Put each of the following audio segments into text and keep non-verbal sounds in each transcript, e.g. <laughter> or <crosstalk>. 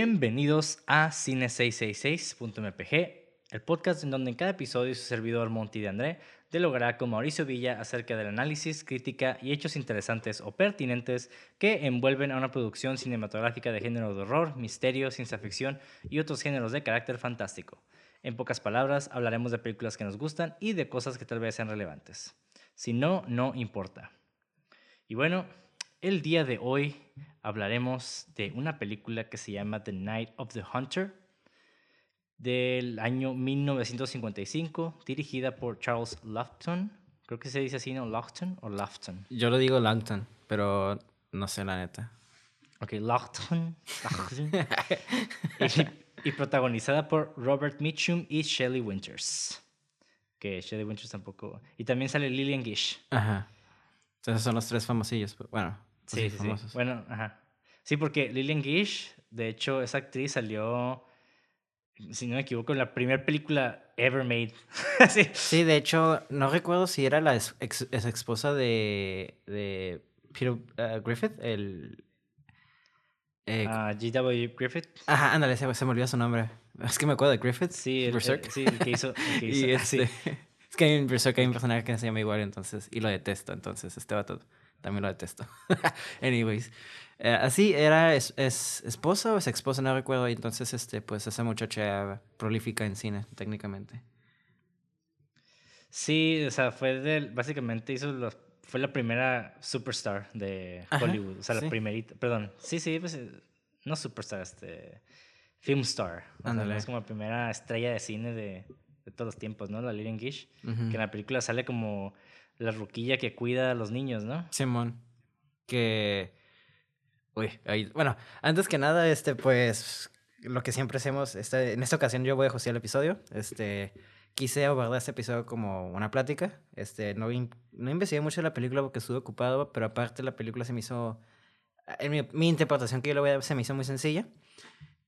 Bienvenidos a Cine666.mpg, el podcast en donde en cada episodio su servidor Monty de André dialogará con Mauricio Villa acerca del análisis, crítica y hechos interesantes o pertinentes que envuelven a una producción cinematográfica de género de horror, misterio, ciencia ficción y otros géneros de carácter fantástico. En pocas palabras, hablaremos de películas que nos gustan y de cosas que tal vez sean relevantes. Si no, no importa. Y bueno, el día de hoy hablaremos de una película que se llama The Night of the Hunter del año 1955, dirigida por Charles Lofton. Creo que se dice así, ¿no? Lofton o Lofton. Yo lo digo Langton, pero no sé la neta. Ok, <laughs> y, y, protagonizada por Robert Mitchum y Shelley Winters. Que Shelley Winters tampoco. Y también sale Lillian Gish. Ajá. Entonces son los tres famosillos. Bueno, sí, sí, famosos. Bueno, ajá. Sí, porque Lillian Gish, de hecho, esa actriz salió si no me equivoco, en la primera película ever made. <laughs> sí. sí. de hecho, no recuerdo si era la ex, esposa de, de Peter uh, Griffith, el... Eh, uh, G.W. Griffith. Ajá, ándale, se, se, me olvidó su nombre. Es que me acuerdo de Griffith. Sí, el, Berserk. sí, el que hizo. El que <laughs> hizo y este, Es que en Berserk hay un personaje que se llama igual, entonces, y lo detesto, entonces, este vato también lo detesto. <laughs> Anyways. Eh, así era es, es, esposa o es esposa, no recuerdo. Y entonces, este, pues esa muchacha prolífica en cine, técnicamente. Sí, o sea, fue del, básicamente hizo los, fue la primera superstar de Hollywood. o sea, la primerita, perdón. Sí, sí, pues no superstar, este, film star. es como la primera estrella de cine de, de todos los tiempos, ¿no? La Lillian Gish. Que en la película sale como la ruquilla que cuida a los niños, ¿no? Simón. Que Uy, bueno, antes que nada, este, pues, lo que siempre hacemos, este, en esta ocasión yo voy a hostear el episodio, este, quise abordar este episodio como una plática, este, no, no investigué mucho la película porque estuve ocupado, pero aparte la película se me hizo, en mi, interpretación que yo lo voy a se me hizo muy sencilla,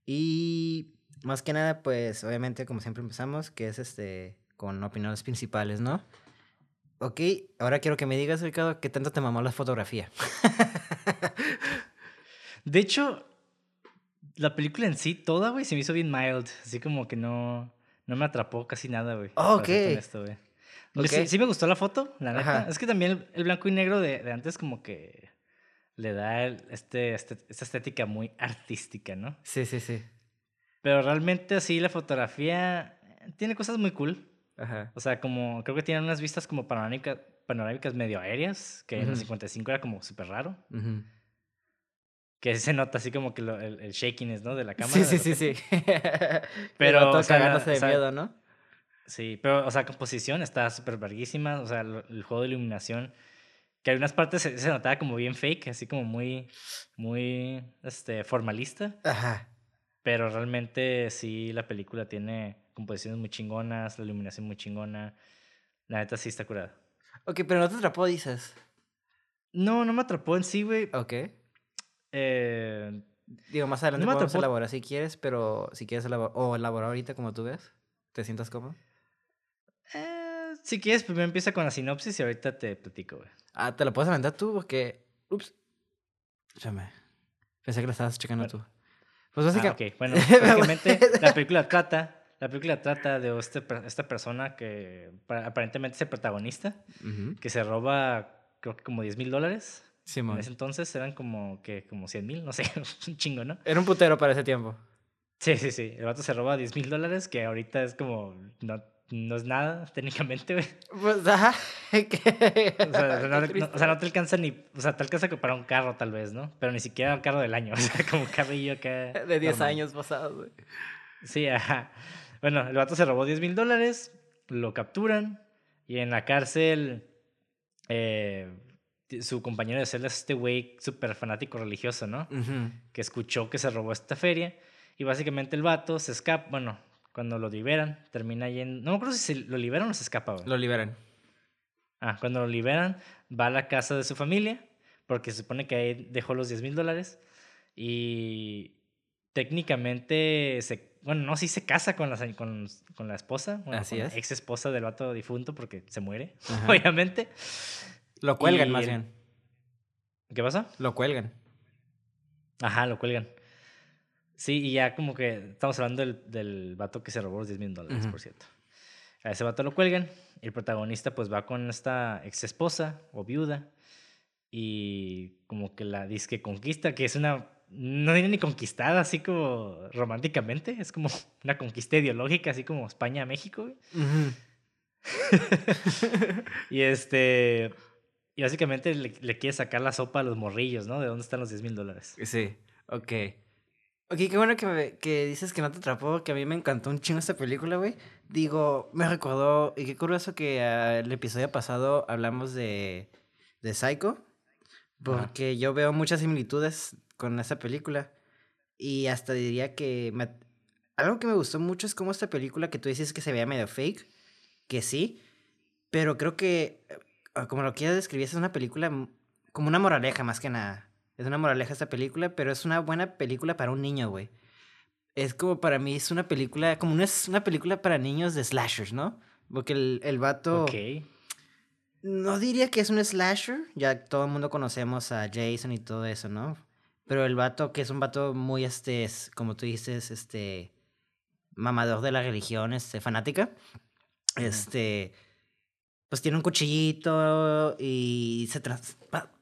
y más que nada, pues, obviamente, como siempre empezamos, que es, este, con opiniones principales, ¿no? Ok, ahora quiero que me digas, Ricardo, ¿qué tanto te mamó la fotografía? <laughs> De hecho, la película en sí, toda, güey, se me hizo bien mild. Así como que no, no me atrapó casi nada, güey. Oh, ok. Sí, me gustó la foto, la neta. Es que también el, blanco y negro de, de, antes como que le da este, este, esta estética muy artística, ¿no? Sí, sí, sí. Pero realmente así la fotografía tiene cosas muy cool. Ajá. O sea, como creo que tiene unas vistas como panorámicas, panorámicas medio aéreas, que en los 55 era como súper raro. Uh que se nota así como que lo, el, el, shakiness, ¿no? De la cámara. Sí, sí, sí, sí. <laughs> pero, o sea, de miedo, ¿no? Sí, pero, o sea, composición está súper verguísima, o sea, el, juego de iluminación, que hay unas partes se, notaba como bien fake, así como muy, muy, este, formalista. Ajá. Pero realmente sí, la película tiene composiciones muy chingonas, la iluminación muy chingona. La neta sí está curada. Ok, pero no te atrapó, dices. No, no me atrapó en sí, güey. Ok. Eh, Digo, más adelante no podemos elaborar si quieres, pero si quieres elaborar, o elaborar ahorita como tú ves, ¿te sientas cómodo? Eh, si quieres, primero empieza con la sinopsis y ahorita te platico, güey. Ah, ¿te lo puedes aventar tú? Porque, ups, escúchame, pensé que lo estabas checando tú. Pues básicamente, ah, okay. bueno, <laughs> básicamente la película trata, la película trata de este, esta persona que aparentemente es el protagonista, que se roba, creo que como 10 mil dólares en ese entonces eran como que como 100 mil, no sé, <laughs> un chingo, ¿no? Era un putero para ese tiempo. Sí, sí, sí. El vato se roba 10 mil dólares, que ahorita es como. No, no es nada, <laughs> técnicamente, güey. Pues, ajá. <laughs> o, sea, no, o, sea, no, te alcanza ni. O sea, te alcanza para un carro, tal vez, ¿no? Pero ni siquiera un carro del año. O sea, como un carrillo que. De 10 años pasados, güey. Sí, ajá. Bueno, el vato se robó 10 mil dólares, lo capturan y en la cárcel. Eh, su compañero de celda es este güey súper fanático religioso, ¿no? Que escuchó que se robó esta feria. Y básicamente el vato se escapa. Bueno, cuando lo liberan, termina yendo. No me acuerdo si lo liberan o se escapa, güey. Lo liberan. Ah, cuando lo liberan, va a la casa de su familia. Porque se supone que ahí dejó los 10 mil dólares. Y técnicamente se. Bueno, no, sí se casa con la, con, con la esposa. Así es. ex esposa del vato difunto porque se muere, <laughs> obviamente. Lo cuelgan más bien. ¿Qué pasa? Lo cuelgan. Ajá, lo cuelgan. Sí, y ya como que estamos hablando del, del vato que se robó los 10 mil dólares, por cierto. A ese vato lo cuelgan. Y el protagonista pues va con esta ex esposa o viuda. Y como que la disque conquista, que es una... No diría ni conquistada así como románticamente. Es como <laughs> una conquista ideológica, así como España a México. güey. Ujú. <laughs> Y este... Y básicamente le, le quiere sacar la sopa a los morrillos, ¿no? De dónde están los 10 mil dólares. Sí, ok. Ok, qué bueno que, me- que dices que no te atrapó, que a mí me encantó un chingo esta película, güey. Digo, me recordó, y qué curioso que el episodio pasado hablamos de, de Psycho, porque yo veo muchas similitudes con esa película. Y hasta diría que me- algo que me gustó mucho es como esta película que tú dices que se veía medio fake, que sí, pero creo que, eh, como lo quieras describir, es una película como una moraleja más que nada. Es una moraleja esta película, pero es una buena película para un niño, güey. Es como para mí, es una película, como no es una película para niños de slashers, ¿no? Porque el, el vato... Ok. No diría que es un slasher, ya todo el mundo conocemos a Jason y todo eso, ¿no? Pero el vato, que es un vato muy, este, es, como tú dices, este, mamador de la religión, este, fanática, este, pues tiene un cuchillito y se tras... pa-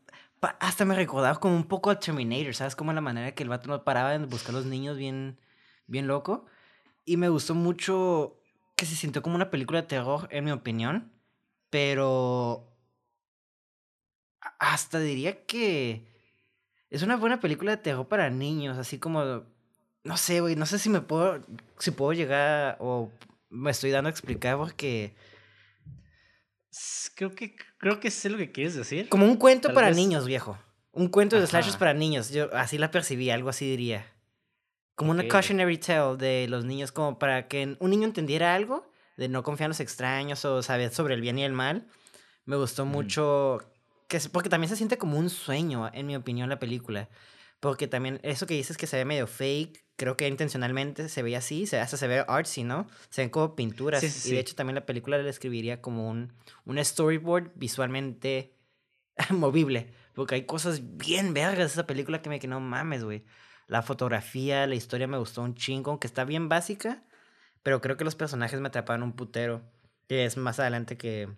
pa- hasta me recordaba como un poco a Terminator, ¿sabes? Como la manera que el vato no paraba de buscar a los niños bien, bien loco. Y me gustó mucho que se sintió como una película de terror, en mi opinión. Pero hasta diría que es una buena película de terror para niños, así como no sé, güey, no sé si me puedo si puedo llegar o me estoy dando a explicar porque Creo que, creo que sé lo que quieres decir. como un cuento Tal para vez- niños, viejo. Un cuento de slashers Ajá. para niños, yo así la percibí, algo así diría. Como una cautionary tale de los niños como para que un niño entendiera algo de no confiar en los extraños o saber sobre el bien y el mal. Me gustó mucho que porque también se siente como un sueño, en mi opinión, la película. Porque también eso que dices que se ve medio fake, creo que intencionalmente se ve así, se, hasta se ve artsy, ¿no? Se ven como pinturas. Sí, sí, Y de hecho también la película le escribiría como un, un storyboard visualmente <laughs> movible. Porque hay cosas bien vergas de esa película que me que no mames, güey. La fotografía, la historia me gustó un chingo, aunque está bien básica. Pero creo que los personajes me atraparon un putero. Que es más adelante que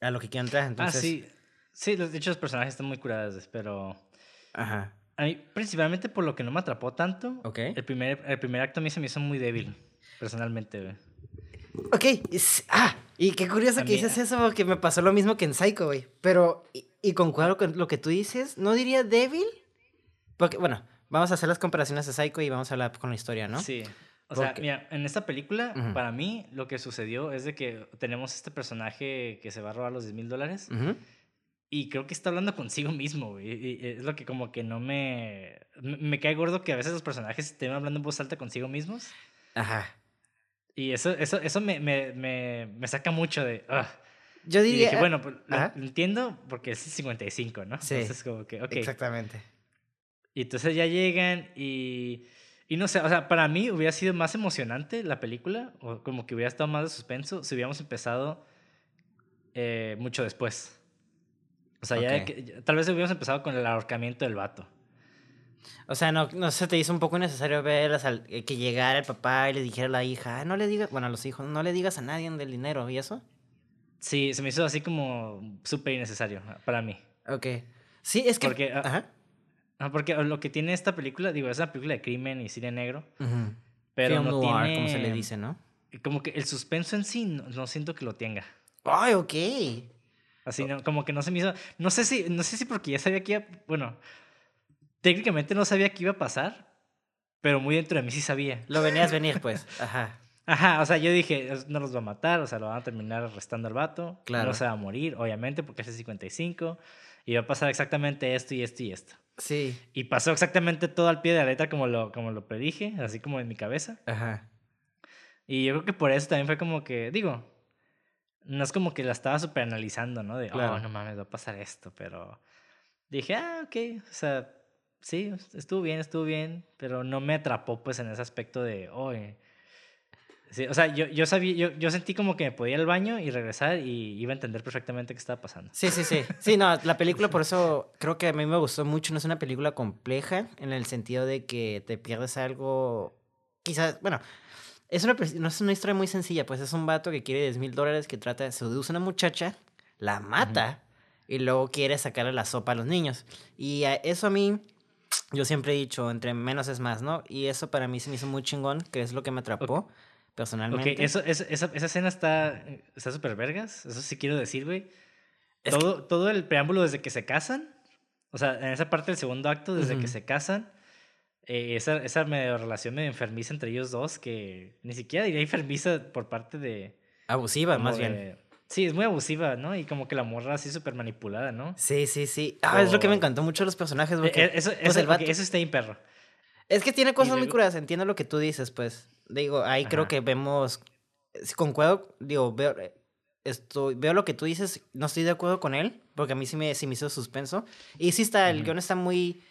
a lo que quiero entrar. Entonces, ah, sí. Sí, los- de hecho los personajes están muy curados, pero... Ajá. A mí, principalmente por lo que no me atrapó tanto, Ok. el, primer, el primer acto a mí se me hizo muy débil, personalmente. güey. Ok. ah, y qué curioso A que mí- dices eso porque me pasó lo mismo que en Psycho, güey. Pero, y, y concuerdo con lo que tú dices, no diría débil. Porque, bueno, vamos a hacer las comparaciones de Psycho y vamos a hablar con la historia, ¿no? Sí. O sea, mira, en esta película, para mí, lo que sucedió es de que tenemos este personaje que se va a robar los 10 mil dólares Ujú. Y creo que está hablando consigo mismo, güey. y- y es lo que como que no me... Me cae gordo que a veces los personajes estén hablando en voz alta consigo mismos Ajá. y eso, eso, eso me, me, me, me saca mucho de... "Ugh". Yo Y diría. dije, bueno, pues, lo, ajá. lo entiendo porque es 55, ¿no? Sí. Entonces como que, ok. Exactamente. Y entonces ya llegan y... Y no sé, o sea, para mí hubiera sido más emocionante la película, o como que hubiera estado más de suspenso, si hubiéramos empezado eh, mucho después. O sea, ya de Ok. que- ya- tal vez hubiéramos empezado con el ahorcamiento del vato. O sea, no, no se te hizo un poco necesario ver al- eh, que llegara el papá y le dijera a la hija, "Ah, no le digas, bueno, a los hijos, no le digas a nadie del dinero y eso. Sí, se me hizo así como súper innecesario para mí. Ok. Sí, es que. Porque, ah, Ajá. Ah, Porque lo que tiene esta película, digo, es una película de crimen y cine negro, Ujú. pero Film no noir, tiene... como se le dice, ¿no? Como que el suspenso en sí no, no siento que lo tenga. Ay, ok. Así, no, como que no se me hizo. No sé si, no sé si porque ya sabía que iba. Bueno, técnicamente no sabía que iba a pasar, pero muy dentro de mí sí sabía. Lo venías venir, pues. Ajá. Ajá, o sea, yo dije, "Es- no los va a matar, o sea, lo van a terminar arrestando al vato. Claro. No se va a morir, obviamente, porque es el 55. Y va a pasar exactamente esto y esto y esto. Sí. Y pasó exactamente todo al pie de la letra como lo, como lo predije, así como en mi cabeza. Ajá. Y yo creo que por eso también fue como que, digo, no es como que la estaba super analizando, ¿no? De, Claro. oh, no mames, va a pasar esto, pero dije, ah, ok, o sea, sí, estuvo bien, estuvo bien, pero no me atrapó pues en ese aspecto de, oh, Sí, o sea, yo, yo sabía, yo, yo sentí como que me podía ir al baño y regresar y iba a entender perfectamente qué estaba pasando. Sí, sí, sí. Sí, no, la película <laughs> por eso creo que a mí me gustó mucho. No es una película compleja en el sentido de que te pierdes algo. Quizás, bueno, es una, no es una historia muy sencilla, pues es un vato que quiere 10 mil dólares que trata, seduce a una muchacha, la mata y luego quiere sacarle la sopa a los niños. Y a eso a mí, yo siempre he dicho, entre menos es más, ¿no? Y eso para mí se me hizo muy chingón, que es lo que me atrapó personalmente. Ok, eso, eso- esa, esa escena está está súper vergas, eso sí quiero decir, güey. Que- Todo, todo el preámbulo desde que se casan, o sea, en esa parte del segundo acto, desde que se casan, eh, esa, esa medio relación medio enfermiza entre ellos dos, que ni siquiera diría enfermiza por parte de... Abusiva, más bien. de- Sí, es muy abusiva, ¿no? Y como que la morra así súper manipulada, ¿no? Sí, sí, sí. Ah, es lo que me encantó mucho de los personajes. Eh, Porque, eh, eso, pues, eso, el vato- eso está bien perro. Es que tiene cosas muy luego- curadas, entiendo lo que tú dices, pues. Digo, ahí creo Ajá. que vemos. Concuerdo, digo, veo, eh, estoy, veo lo que tú dices, no estoy de acuerdo con él, porque a mí sí me, sí me hizo suspenso. Y sí está, el Ujú. guion está muy.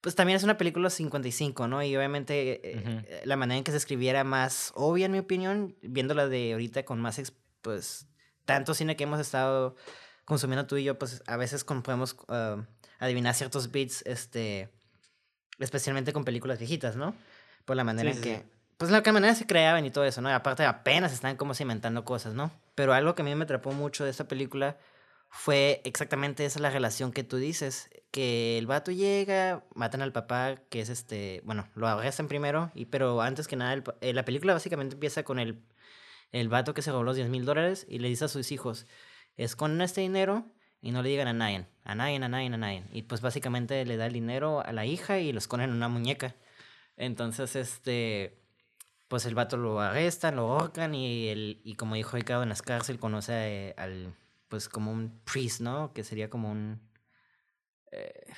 Pues también es una película 55, ¿no? Y obviamente eh, Ujú. eh, la manera en que se escribiera más obvia, en mi opinión, viéndola de ahorita con más, pues, tanto cine que hemos estado consumiendo tú y yo, pues a veces con- podemos ah, adivinar ciertos beats, este, especialmente con películas viejitas, ¿no? Por la manera Sí, en sí, que, pues la manera se creaban y todo eso, ¿no? Y aparte apenas están como cimentando cosas, ¿no? Pero algo que a mí me atrapó mucho de esta película fue exactamente esa la relación que tú dices, que el vato llega, matan al papá, que es este, bueno, lo arrestan primero, y, pero antes que nada, el eh, la película básicamente empieza con el, el vato que se robó los 10 mil dólares y le dice a sus hijos, esconden este dinero y no le digan a nadie, a nadie, a nadie, a nadie. Y pues básicamente le da el dinero a la hija y lo esconden en una muñeca. Entonces, este, pues el vato lo arrestan, lo ahorcan y, el, y como dijo Ricardo en las cárceles conoce eh, al, pues como un priest, ¿no? Que sería como un... eh,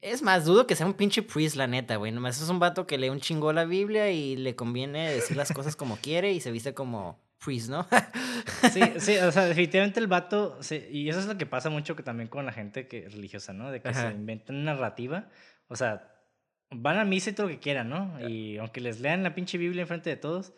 es más, dudo que sea un pinche priest, la neta, güey. Nomás es un vato que lee un chingo la Biblia y le conviene decir las cosas como quiere y se viste como priest, ¿no? <laughs> Sí, sí, o sea, definitivamente el vato, sí, y eso es lo que pasa mucho que también con la gente que, religiosa, ¿no? De que Ajá. se inventan narrativa, o sea, van a misa y todo lo que quieran, ¿no? Y aunque les lean la pinche Biblia enfrente de todos,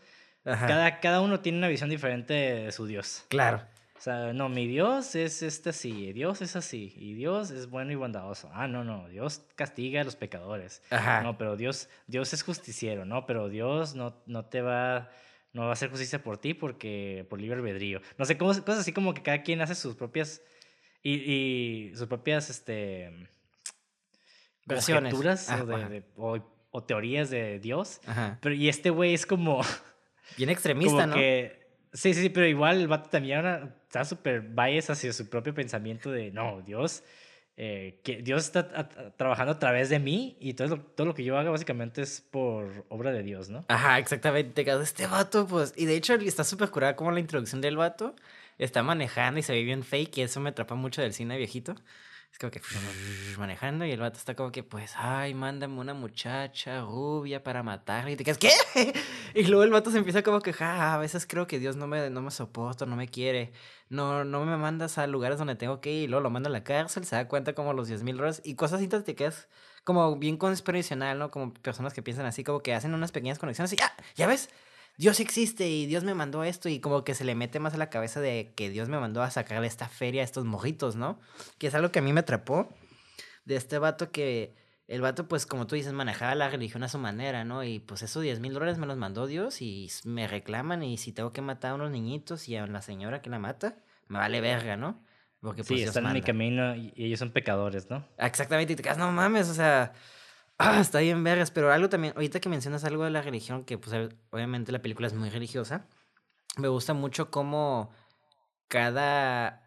Ajá. cada, cada uno tiene una visión diferente de su Dios. Claro. O sea, no, mi Dios es este así, Dios es así, y Dios es bueno y bondadoso. Ah, no, no, Dios castiga a los pecadores. Ajá. No, pero Dios, Dios es justiciero, ¿no? Pero Dios no, no te va, no va a hacer justicia por ti porque por libre albedrío. No sé, cosas así como que cada quien hace sus propias y, y sus propias, este, Versiones. Ah, o, de- ajá. de- o- o teorías de Dios. Ajá. Pero y este güey es como, Bien extremista, como ¿no? que, sí, sí, sí, pero igual el vato también ahora está súper bias hacia su propio pensamiento de, no, Dios, eh, que Dios está trabajando a través de mí y todo lo, todo lo que yo haga básicamente es por obra de Dios, ¿no? Ajá, exactamente. Este vato, pues. Y de hecho, está súper curada como la introducción del vato. Está manejando y se ve bien fake. Y eso me atrapa mucho del cine viejito. Es como que manejando y el vato está como que, pues, ay, mándame una muchacha rubia para matarla. Y te quedas, ¿qué? <laughs> Y luego el vato se empieza como que, ja, a veces creo que Dios no me, no me soporta, no me quiere. No, no me mandas a lugares donde tengo que ir. Y luego lo manda a la cárcel, se da cuenta como los 10 mil dólares. Y cosas así te quedas como bien conspiracional, ¿no? Como personas que piensan así, como que hacen unas pequeñas conexiones y, ah, ya ves, Dios existe y Dios me mandó esto y como que se le mete más a la cabeza de que Dios me mandó a sacarle esta feria a estos mojitos, ¿no? Que es algo que a mí me atrapó de este vato que el vato, pues como tú dices, manejaba la religión a su manera, ¿no? Y pues esos 10 mil dólares me los mandó Dios y me reclaman y si tengo que matar a unos niñitos y a la señora que la mata, me vale verga, ¿no? Porque pues Sí, Dios están en mi camino y, y ellos son pecadores, ¿no? Exactamente, y te quedas, no mames, o sea, ah, <clears throat> está bien vergas, pero algo también, ahorita que mencionas algo de la religión, que pues ob- obviamente la película es muy religiosa, me gusta mucho cómo cada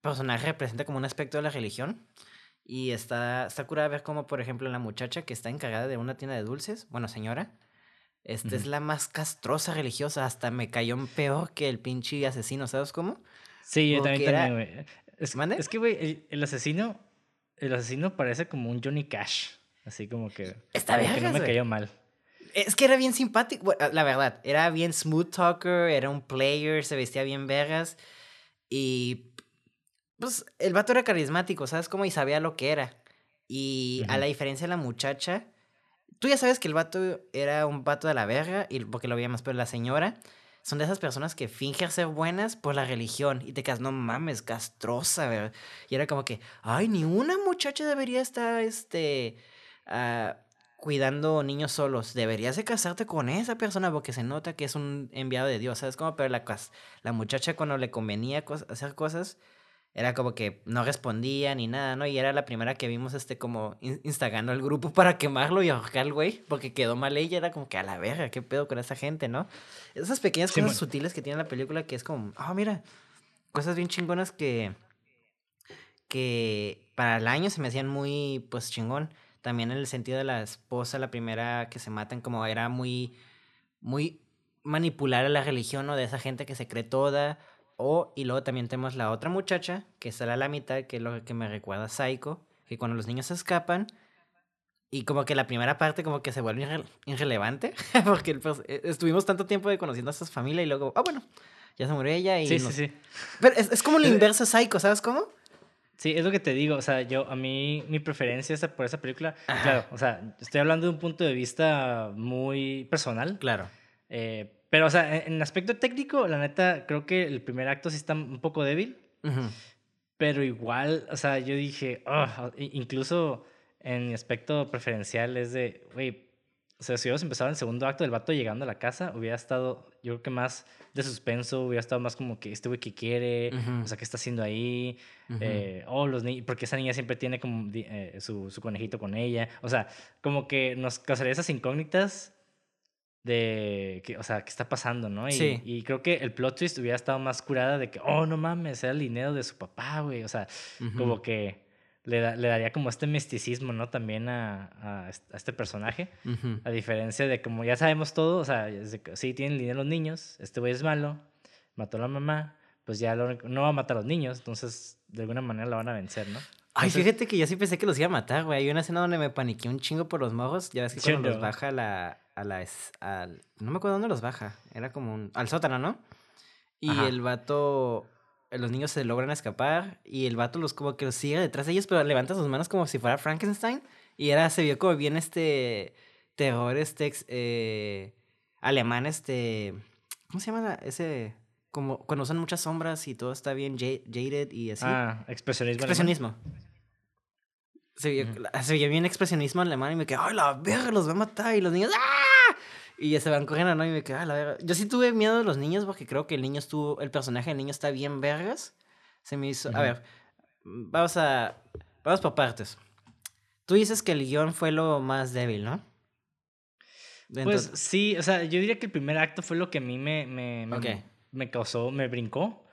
personaje representa como un aspecto de la religión. Y está, está curada ver cómo, por ejemplo, la muchacha que está encargada de una tienda de dulces, bueno, señora, esta es Ujú. la más castrosa religiosa, hasta me cayó peor que el pinche asesino, ¿sabes cómo? Sí, yo también, era- también, güey. Es, es que, güey, el, el asesino, el asesino parece como un Johnny Cash. Así como que, Está como que no me cayó mal. Es que era bien simpático, bueno, la verdad, era bien smooth talker, era un player, se vestía bien vergas y pues el vato era carismático, ¿sabes cómo? Y sabía lo que era. Y a la diferencia de la muchacha, tú ya sabes que el vato era un vato de la verga, y porque lo veíamos, pero la señora son de esas personas que fingen ser buenas por la religión y te quedas, no mames, castrosa, ¿verdad? Y era como que, ay, ni una muchacha debería estar, este, ah, cuidando niños solos. Deberías de casarte con esa persona porque se nota que es un enviado de Dios, ¿sabes cómo? Pero la, la muchacha cuando le convenía hacer cosas, era como que no respondía ni nada, ¿no? Y era la primera que vimos, este, como instigando al grupo <laughs> para quemarlo y ahorcar al güey, porque quedó mal ella, era como que a la verga, ¿qué pedo con esa gente, no? Esas pequeñas cosas sutiles que tiene la película que es como, ah, mira, cosas bien chingonas que, que para el año se me hacían muy, pues, chingón. También en el sentido de la esposa, la primera que se matan, como era muy, muy manipular a la religión, ¿no? De esa gente que se cree toda o, y luego también tenemos la otra muchacha, que sale a la mitad, que es lo que me recuerda a Psycho, que cuando los niños se escapan, y como que la primera parte como que se vuelve irrelevante, <laughs> porque pues, e, estuvimos tanto tiempo de conociendo a esa familia y luego, ah, bueno, ya se murió ella y... Sí, sí, sí. Pero es, es como lo inverso a Psycho, ¿sabes cómo? Sí, es lo que te digo, o sea, yo, a mí, mi preferencia es por esa película, claro, o sea, estoy hablando de un punto de vista muy personal. Claro. Eh, pero, o sea, en aspecto técnico, la neta, creo que el primer acto sí está un poco débil. Pero igual, o sea, yo dije, incluso en mi aspecto preferencial es de, güey, o sea, si hubiéramos empezado en el segundo acto del vato llegando a la casa, hubiera estado, yo creo que más de suspenso, hubiera estado más como que este güey que quiere, o sea, qué está haciendo ahí, eh, oh, los niños, porque esa niña siempre tiene como eh, su, su, conejito con ella, o sea, como que nos causaría esas incógnitas de que, o sea, qué está pasando, ¿no? Y, sí. y creo que el plot twist hubiera estado más curada de que, oh, no mames, era el dinero de su papá, güey. O sea, como que le, le, daría como este misticismo, ¿no? También a, a, este personaje. A diferencia de como ya sabemos todo, o sea, sí tienen dinero los niños, este güey es malo, mató a la mamá, pues ya no va a matar a los niños, entonces de alguna manera la van a vencer, ¿no? Ay, fíjate que yo sí pensé que los iba a matar, güey. Hay una escena donde me paniqué un chingo por los morros. Ya ves que cuando los baja la, a la... Al, no me acuerdo dónde los baja. Era como un... Al sótano, ¿no? Y el vato... Los niños se logran escapar y el vato los como que los sigue detrás de ellos, pero levanta sus manos como si fuera Frankenstein. Y era, se vio como bien este terror, este eh, alemán, este... ¿Cómo se llama ese...? Como cuando usan muchas sombras y todo está bien jaded y así. Ah, expresionismo. Expresionismo. Se veía, bien expresionismo alemán y me quedé, ¡ay, la verga, los va a matar! Y los niños, ¡ah! Y ya se van corriendo, ¿no? Y me quedé, ¡ay, la verga! Yo sí tuve miedo de los niños porque creo que el niño estuvo, el personaje del niño está bien vergas. Se me hizo, a ver, vamos a, vamos por partes. Tú dices que el guion fue lo más débil, ¿no? Pues sí, o sea, yo diría que el primer acto fue lo que a mí me, me, me, causó, me brincó.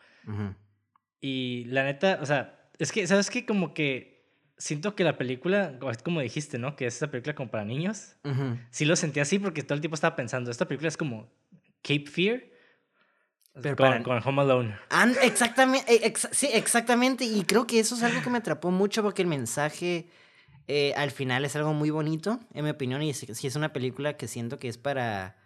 Y la neta, o sea, es que, ¿sabes qué? Como que siento que la película, como dijiste, ¿no? Que es esa película como para niños. Sí lo sentí así porque todo el tiempo estaba pensando, esta película es como Cape Fear. Pero con, con, Home Alone. exactamente, eh, sí, exactamente. Y creo que eso es algo que me atrapó mucho porque el mensaje eh, al final es algo muy bonito, en mi opinión. Y sí es una película que siento que es para...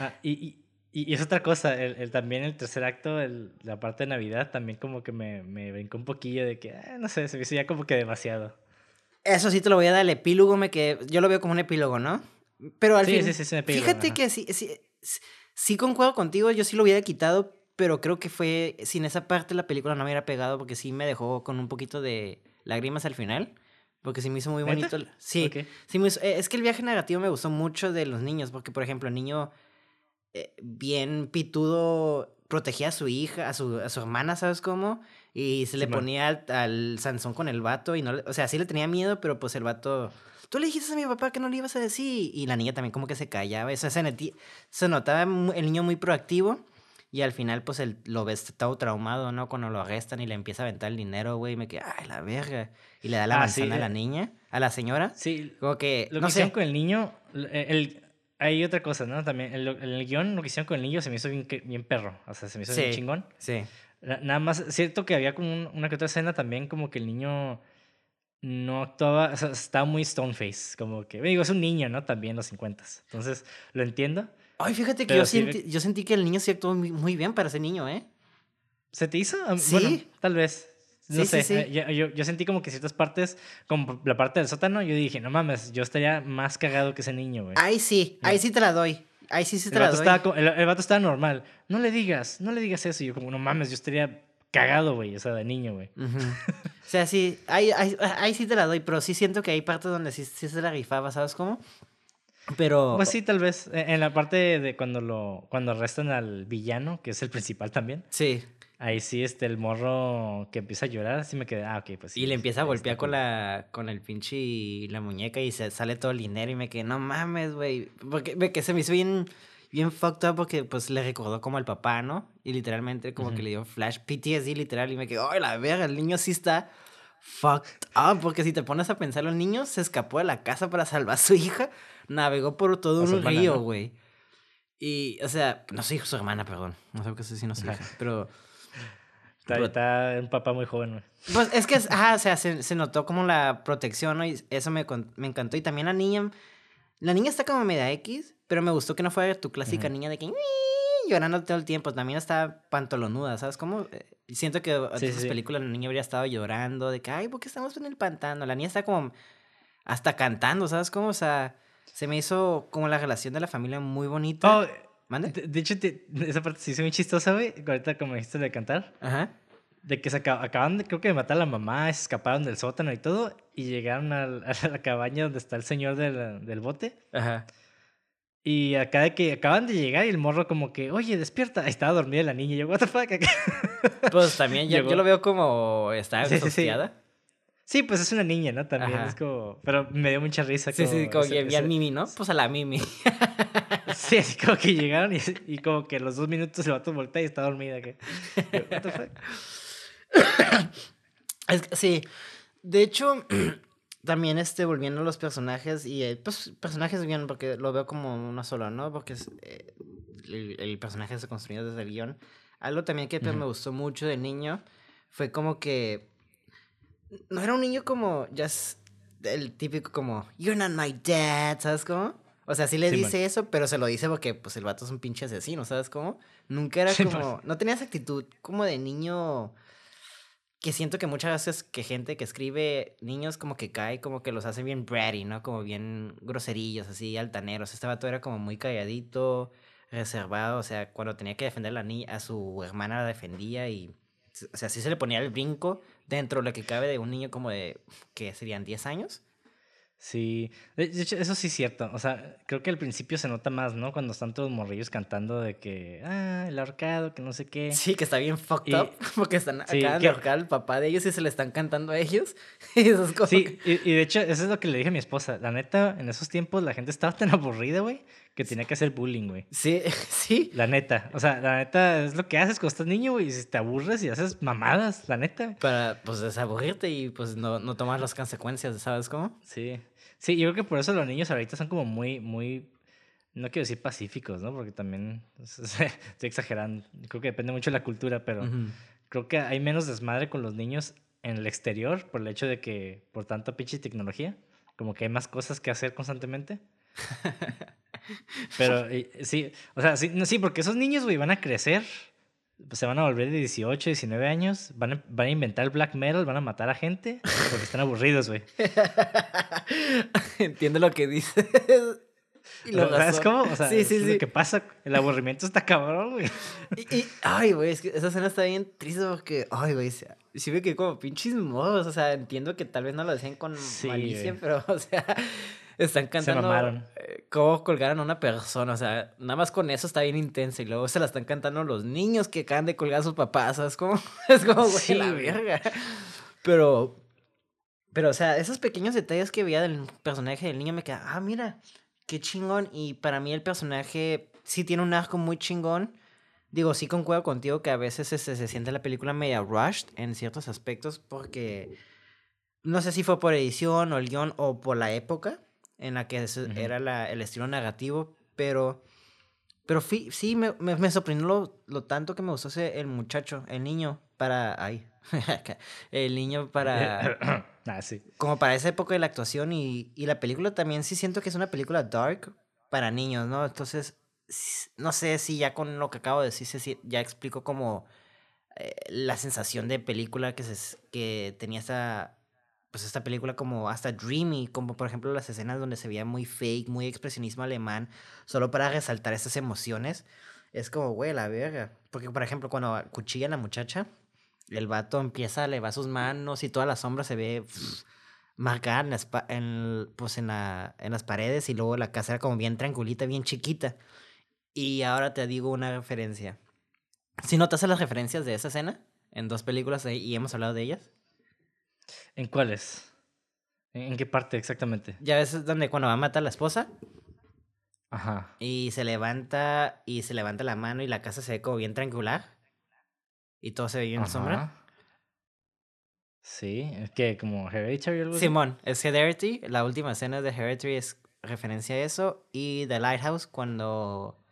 Ah, y y, es otra cosa, el, también el tercer acto, la parte de Navidad, también como que me, me brincó un poquillo de que, ah, no sé, se me hizo ya como que demasiado. Eso sí te lo voy a dar, el epílogo, me que yo lo veo como un epílogo, ¿no? Pero al sí, fin, sí, sí, es un epílogo, fíjate que sí, sí, sí concuerdo contigo, yo sí lo hubiera quitado, pero creo que fue, sin esa parte la película no me hubiera pegado porque sí me dejó con un poquito de lágrimas al final. Porque sí me hizo muy bonito. Sí, sí me es que el viaje negativo me gustó mucho de los niños, porque por ejemplo, el niño bien pitudo protegía a su hija, a su, a su hermana, ¿sabes cómo? Y se le ponía al, Sansón con el vato y no, o sea, sí le tenía miedo, pero pues el vato, tú le dijiste a mi papá que no le ibas a decir y la niña también como que se callaba, o sea, se, se notaba el niño muy proactivo y al final pues el, lo ves todo traumado, ¿no? Cuando lo arrestan y le empieza a aventar el dinero, güey, y me queda, ay, la verga, y le da la ah, manzana a la eh. niña, a la señora. Sí. Como que, lo que sé. con el niño, el hay otra cosa, ¿no? También el, el guion, lo que hicieron con el niño se me hizo bien, bien perro. O sea, se me hizo bien chingón. Sí. Nada más, cierto que había como una que otra escena también como que el niño no actuaba, o sea, estaba muy stone face, como que, digo, es un niño, ¿no? También los 50. Entonces, lo entiendo. Ay, fíjate que yo, sentí, yo sentí que el niño sí actuó muy, bien para ese niño, ¿eh? ¿Se te hizo? Sí. tal vez. No sé, eh, Yo, yo, sentí como que ciertas partes, como la parte del sótano, yo dije, no mames, yo estaría más cagado que ese niño, güey. Ahí sí, ahí sí te la doy. ahí sí se El te la doy. estaba, el, el vato estaba normal. No le digas, no le digas eso. Y yo como, no mames, yo estaría cagado, güey. O sea, de niño, güey. <laughs> O sea, sí, ahí, ahí, ahí sí te la doy, pero sí siento que hay partes donde sí, sí se la rifaba, ¿sabes cómo? Pero... Pues sí, tal vez. eh, En la parte de cuando lo cuando arrestan al villano, que es el principal también. Sí, Ahí sí, este, el morro que empieza a llorar, sí me quedé, ah, ok, pues sí. y le empieza a golpear con la, con el pinche y la muñeca y se sale todo el dinero y me quedé, no mames, güey. Porque me, que se me hizo bien, bien fucked up porque pues le recordó como al papá, ¿no? Y literalmente como que Ujú. le dio flash PTSD literal y me quedé, ay, la verga, el niño sí está fucked up. Porque si te pones a pensar, el niño se escapó de la casa para salvar a su hija, navegó por todo un río, güey. Y, o sea, no soy su hermana, perdón. No sé qué sé si no Ajá. hija, pero... Está, está un papá muy joven, güey. Pues es que, ajá, o sea, se, se notó como la protección, ¿no? Y eso me, me encantó. Y también la niña, la niña está como media X, pero me gustó que no fuera tu clásica Ujú. niña de que llorando todo el tiempo. También está pantalonuda, ¿sabes cómo? Eh, Siento que en Sí, otras sí, películas la niña habría estado llorando de que, ay, ¿por qué estamos en el pantano? La niña está como hasta cantando, ¿sabes cómo? O sea, se me hizo como la relación de la familia muy bonita. Oh, ¿Mande? de, de hecho, te- <laughs> esa parte sí hizo muy chistosa, güey. Ahorita, como dijiste de cantar, Ajá. de que se acab- acaban de, creo que de matar a la mamá, se escaparon del sótano y todo, y llegaron al- <laughs> a, la cabaña donde está el señor del, del bote. Ajá. Y acá de que acaban de llegar y el morro como que, oye, despierta. Estaba dormida la niña. Y yo, what the fuck. <laughs> Pues también yo, yo lo veo como está Sí, sí, sí. Sí, pues es una niña, ¿no? También Ajá. es como... Pero me dio mucha risa. Sí, sí, como ese- ese- Mimi, ¿no? Pues a la Mimi. <laughs> Sí, así como que llegaron y, y como que los dos minutos el vato voltea y está dormida. Que, what the fuck. <coughs> Es que, sí. De hecho, <clears throat> también este, volviendo a los personajes, y eh, pues personajes bien, porque lo veo como uno solo, ¿no? Porque es, eh, el, el personaje se construyó desde el guion. Algo también que pues, me gustó mucho de niño fue como que no era un niño como, ya es el típico como, you're not my dad, ¿sabes cómo? O sea, sí le dice eso, pero se lo dice porque pues el vato es un pinche asesino, ¿sabes cómo? Nunca era como, no tenía esa actitud como de niño que siento que muchas veces que gente que escribe niños como que cae, como que los hace bien bratty, ¿no? Como bien groserillos, así, altaneros. Este vato era como muy calladito, reservado, o sea, cuando tenía que defender a la niña, a su hermana la defendía y, o sea, sí se le ponía el brinco dentro de lo que cabe de un niño como de, ¿qué serían? ¿10 años? Sí, de hecho, eso sí es cierto. O sea, creo que al principio se nota más, ¿no? Cuando están todos morrillos cantando de que, ah, el ahorcado, que no sé qué. Sí, que está bien fucked Y- up, <laughs> porque están sí, acaban que- ahorcar al papá de ellos y se le están cantando a ellos. <laughs> Y eso es como Sí, que- y, y de hecho, eso es lo que le dije a mi esposa. La neta, en esos tiempos la gente estaba tan <laughs> aburrida, güey, que tenía que hacer bullying, güey. Sí, <laughs> sí. La neta. O sea, la neta es lo que haces cuando estás niño, güey. y Si te aburres y haces mamadas, la neta. Para, pues, desaburrirte y, pues, no, no tomar las consecuencias, ¿sabes cómo? Sí. Sí, yo creo que por eso los niños ahorita son como muy, muy. No quiero decir pacíficos, ¿no? Porque también <laughs> estoy exagerando. Creo que depende mucho de la cultura, pero creo que hay menos desmadre con los niños en el exterior por el hecho de que, por tanta pinche tecnología, como que hay más cosas que hacer constantemente. <laughs> Pero sí, o sea, sí, no, sí, porque esos niños, güey, van a crecer, pues, se van a volver de 18, 19 años, van a, van a inventar el black metal, van a matar a gente porque están aburridos, güey. <laughs> Entiendo lo que dices. Y lo ¿Sabes cómo? O sea, sí, sí, es sí. lo que pasa. El aburrimiento está cabrón, güey. Y, y- ay, güey, es que esa escena está bien triste porque, ay, güey, sí, me quedé como pinches modos. O sea, entiendo que tal vez no lo decían con malicia, güey. pero, <laughs> o sea, están cantando. eh, cómo colgaron a una persona. O sea, nada más con eso está bien intenso. Y luego se la están cantando los niños que acaban de colgar a sus papás. ¿Sabes cómo? <laughs> Es como, güey, Sí, la verga. Pero. Pero, o sea, esos pequeños detalles que veía del personaje del niño me quedan, ah, mira, qué chingón. Y para mí el personaje sí tiene un arco muy chingón. Digo, sí concuerdo contigo que a veces se, se siente la película media rushed en ciertos aspectos porque no sé si fue por edición o el guion o por la época en la que ese era la- el estilo narrativo, pero, pero fui- sí me, me, me sorprendió lo, lo tanto que me gustó ese, el muchacho, el niño para... Ay, <laughs> el niño para <coughs> ah, sí. como para esa época de la actuación y, y la película también sí siento que es una película dark para niños, ¿no? Entonces, no sé si ya con lo que acabo de decir, ya explico como eh, la sensación de película que, se, que tenía esa pues esta película como hasta dreamy, como por ejemplo las escenas donde se veía muy fake, muy expresionismo alemán, solo para resaltar esas emociones. Es como, güey, la verga. Porque, por ejemplo, cuando cuchilla a la muchacha, el vato empieza a elevar sus manos y toda la sombra se ve marcada en las, en, pues en, la, en las paredes y luego la casa era como bien tranquilita, bien chiquita. Y ahora te digo una referencia. Si notas las referencias de esa escena en dos películas y hemos hablado de ellas. ¿En cuáles? ¿En qué parte exactamente? Ya ves donde cuando va a matar a la esposa. Ajá. Y se levanta y se levanta la mano y la casa se ve como bien tranquila. Y todo se ve bien en sombra. Sí, es que como Hereditary algo Simón, es Hereditary. La última escena de Hereditary es referencia a eso. Y The Lighthouse, cuando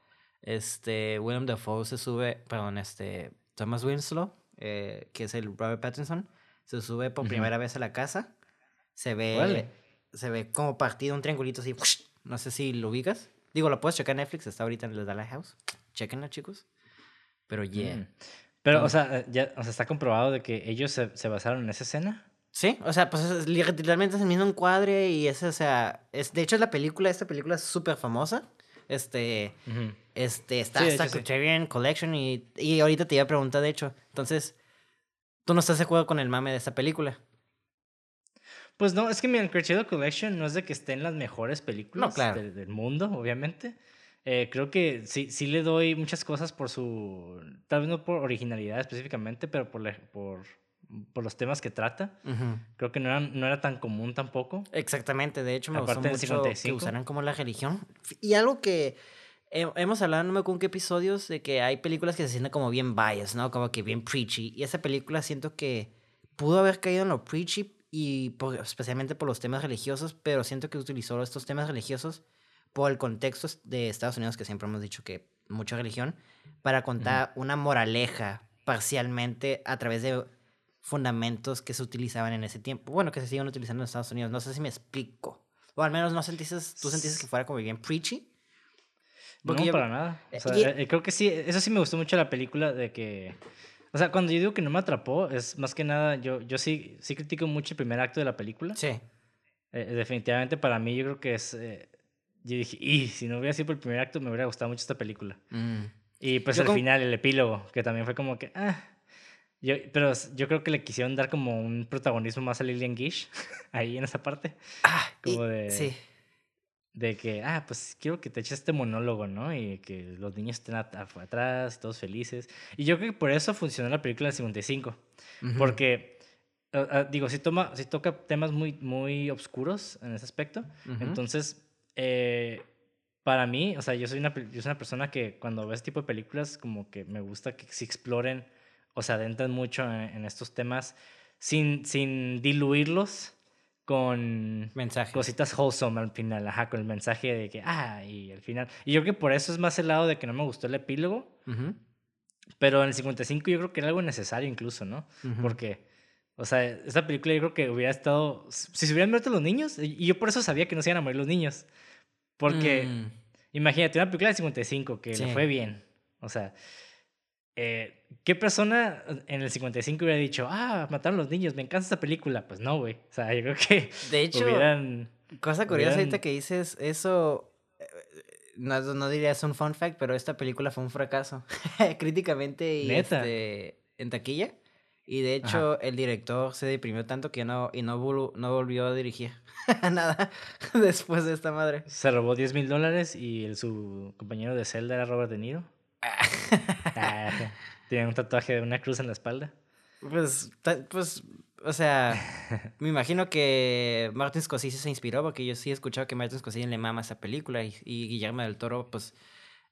este William Dafoe se sube, perdón, este Thomas Winslow, eh, que es el Robert Pattinson, se sube por primera vez a la casa. Se ve, se ve como partido un triangulito así. No sé si lo ubicas. Digo, lo puedes checar en Netflix, está ahorita en The Lighthouse. Chequenlo, chicos. Pero yeah. Mm. Pero, o sea, eh, ya, o sea, está comprobado de que ellos se, se basaron en esa escena. Sí, o sea, pues literalmente es el mismo encuadre y ese, o sea, es, de hecho la película, esta película es súper famosa. Este, este, está sí, hasta Criterion Collection y, y ahorita te iba a preguntar, de hecho, entonces, ¿tú no estás de acuerdo con el mame de esta película? Pues no, es que mi Criterion Collection no es de que estén las mejores películas del, del mundo, obviamente. Eh, creo que sí, sí le doy muchas cosas por su, tal vez no por originalidad específicamente, pero por, por, por los temas que trata. Creo que no era, no era tan común tampoco. Exactamente, de hecho me gustó mucho que usaran como la religión. Y algo que hemos hablado, no me acuerdo en qué episodios, de que hay películas que se sienten como bien bias, ¿no? Como que bien preachy. Y esa película siento que pudo haber caído en lo preachy y especialmente por los temas religiosos, pero siento que utilizó estos temas religiosos por el contexto de Estados Unidos, que siempre hemos dicho que mucha religión, para contar una moraleja parcialmente a través de fundamentos que se utilizaban en ese tiempo. Bueno, que se siguen utilizando en Estados Unidos. No sé si me explico. O al menos no sentiste, tú sentiste que fuera como bien preachy. No, para nada. O sea, eh, creo que sí, eso sí me gustó mucho la película de que... O sea, cuando yo digo que no me atrapó, es más que nada, yo, yo sí, sí critico mucho el primer acto de la película. Sí. Eh, definitivamente para mí yo creo que es... Eh, yo dije, y si no hubiera sido por el primer acto, me hubiera gustado mucho esta película. Mm. Y pues al final, el epílogo, que también fue como que, ah. Yo, pero yo creo que le quisieron dar como un protagonismo más a Lillian Gish, <laughs> ahí en esa parte. Ah, como de. Sí. De que, ah, pues quiero que te eches este monólogo, ¿no? Y que los niños estén atrás, todos felices. Y yo creo que por eso funcionó la película del 55. Porque, ah, ah, digo, si, toma, si toca temas muy, muy oscuros en ese aspecto, entonces eh, para mí, o sea, yo soy, una, yo soy una persona que cuando ve este tipo de películas, como que me gusta que se exploren o se adentren mucho en, estos temas sin, sin diluirlos con mensajes. cositas wholesome al final, ajá, con el mensaje de que, ah, y al final. Y yo creo que por eso es más el lado de que no me gustó el epílogo. Pero en el 55 yo creo que era algo necesario incluso, ¿no? Porque o sea, esa película yo creo que hubiera estado. Si se hubieran muerto los niños, y yo por eso sabía que no se iban a morir los niños. Porque, mm. imagínate, una película de 55 que le fue bien. O sea, eh, ¿qué persona en el 55 hubiera dicho, ah, mataron los niños, me encanta esta película? Pues no, güey. O sea, yo creo que. <laughs> De hecho, hubieran, cosa curiosa ahorita que dices eso. Eh, no, no diría es un fun fact, pero esta película fue un fracaso. <laughs> Críticamente y Este, en taquilla. Y de hecho, el director se deprimió tanto que no, y no, no volvió a dirigir <laughs> nada después de esta madre. Se robó 10 mil dólares y el, su compañero de celda era Robert De Niro. Ah, tiene un tatuaje de una cruz en la espalda. Pues, pues, o sea, me imagino que Martin Scorsese se inspiró porque yo sí he escuchado que Martin Scorsese le mama esa película y, y Guillermo del Toro, pues,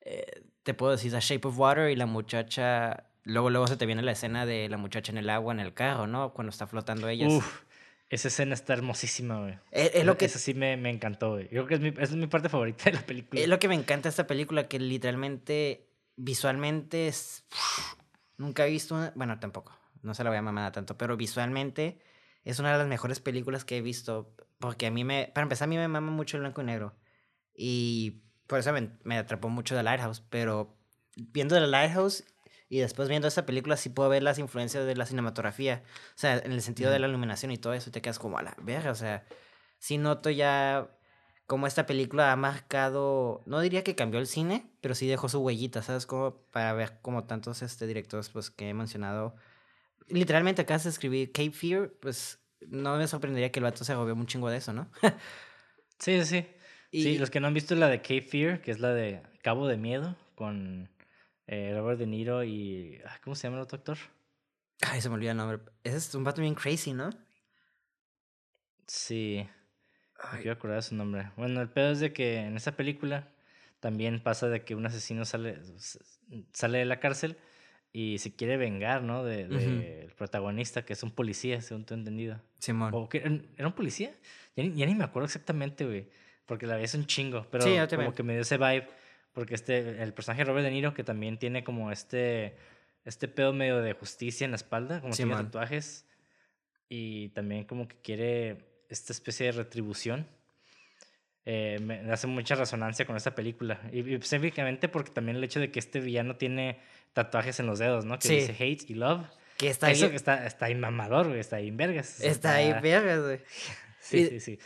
eh, te puedo decir, The Shape of Water y la muchacha Luego, luego se te viene la escena de la muchacha en el agua, en el carro, ¿no? Cuando está flotando ella. Uf, esa escena está hermosísima, güey. Es, lo que... Esa sí me, me encantó, güey. Yo creo que es mi, esa es mi parte favorita de la película. Es lo que me encanta de esta película, que literalmente, visualmente es... <sniffs> Nunca he visto una... Bueno, tampoco. No se la voy a mamar tanto, pero visualmente es una de las mejores películas que he visto. Porque a mí me... Para empezar, a mí me mama mucho el blanco y negro. Y por eso me, me atrapó mucho The Lighthouse. Pero viendo The Lighthouse Y después viendo esta película sí puedo ver las influencias de la cinematografía. O sea, en el sentido de la iluminación y todo eso. Te quedas como a la verga. O sea, sí noto ya como esta película ha marcado, no diría que cambió el cine, pero sí dejó su huellita, ¿sabes? Como para ver como tantos este, directores pues, que he mencionado. Literalmente acá se escribí Cape Fear, pues no me sorprendería que el vato se agobió un chingo de eso, ¿no? <laughs> sí, sí, sí. Y... Sí, los que no han visto la de Cape Fear, que es la de Cabo de Miedo, con eh, Robert De Niro y... Ah, ¿Cómo se llama el otro actor? Ay, se me olvidó el nombre. Ese es un vato bien crazy, ¿no? Sí. Me quiero acordar de su nombre. Bueno, el pedo es de que en esa película también pasa de que un asesino sale, sale de la cárcel y se quiere vengar, ¿no? De, de el protagonista, que es un policía, según he entendido. Simón. ¿O que, ¿Era un policía? Ya ni, ya ni me acuerdo exactamente, güey. Porque la es un chingo. Pero como que me dio ese vibe. Porque este, el personaje Robert De Niro, que también tiene como este, este pedo medio de justicia en la espalda, como tiene tatuajes. Y también como que quiere esta especie de retribución. Eh, me hace mucha resonancia con esta película. Y, específicamente porque también el hecho de que este villano tiene tatuajes en los dedos, ¿no? Que dice hate y love. Que está Eso que está, está ahí mamador, güey. Está ahí en vergas. Está, ahí en vergas, güey. <laughs> sí, sí, sí.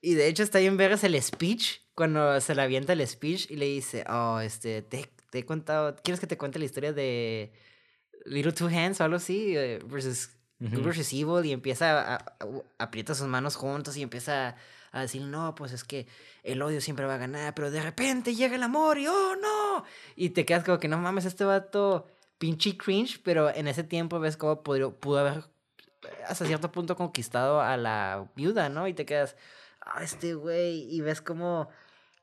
Y de hecho está ahí en vergas el speech. Cuando se le avienta el speech y le dice, oh, este, te, te he contado, ¿quieres que te cuente la historia de Little Two Hands o algo así? Evil y empieza a, aprieta sus manos juntos y empieza a decir, no, pues es que el odio siempre va a ganar, pero de repente llega el amor y oh, no. Y te quedas como que no mames, este vato pinche cringe, pero en ese tiempo ves cómo pudo, pudo haber hasta cierto punto conquistado a la viuda, ¿no? Y te quedas, ah, este güey, y ves cómo,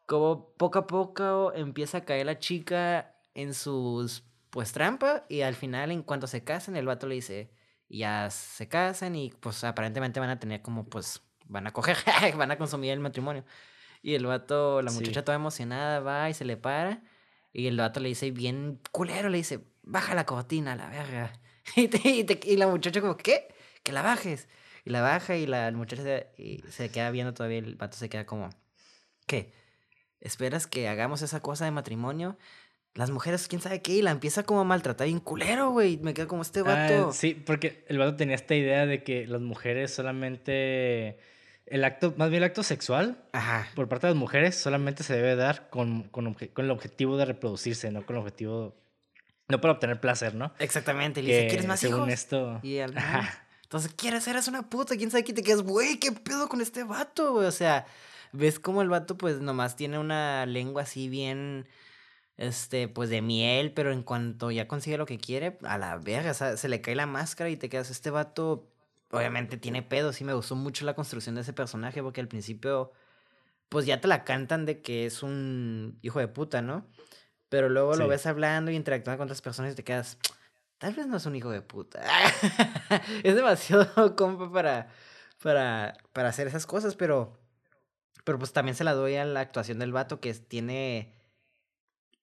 como poco a poco empieza a caer la chica en sus, pues, trampa y al final, en cuanto se casan, el vato le dice, ya se casan y pues aparentemente van a tener como pues van a coger, <laughs> van a consumir el matrimonio. Y el vato, la muchacha toda emocionada va y se le para y el vato le dice bien culero, le dice, baja la cortina, la verga. <laughs> Y, la muchacha como, ¿qué? Que la bajes. Y la baja y la muchacha se, y se queda viendo todavía, el vato se queda como, ¿qué? ¿Esperas que hagamos esa cosa de matrimonio? Las mujeres, quién sabe qué, y la empieza como a maltratar bien culero, güey. Me queda como este vato. Ah, sí, porque el vato tenía esta idea de que las mujeres solamente. El acto, más bien el acto sexual, por parte de las mujeres, solamente se debe dar con, con, con el objetivo de reproducirse, no con el objetivo. No para obtener placer, ¿no? Exactamente. Y le dice, ¿quieres más según hijos? esto. Y Entonces, ¿quieres? Eres una puta. ¿Quién sabe qué te quedas? Güey, ¿qué pedo con este vato, güey? O sea, ves como el vato, pues nomás tiene una lengua así bien este, pues de miel, pero en cuanto ya consigue lo que quiere, a la verga, se le cae la máscara y te quedas, este vato, obviamente tiene pedos, y me gustó mucho la construcción de ese personaje, porque al principio, pues ya te la cantan de que es un hijo de puta, ¿no? Pero luego lo ves hablando y interactuando con otras personas y te quedas, tal vez no es un hijo de puta. <laughs> es demasiado <laughs> compa para, para, para hacer esas cosas, pero, pero pues también se la doy a la actuación del vato que tiene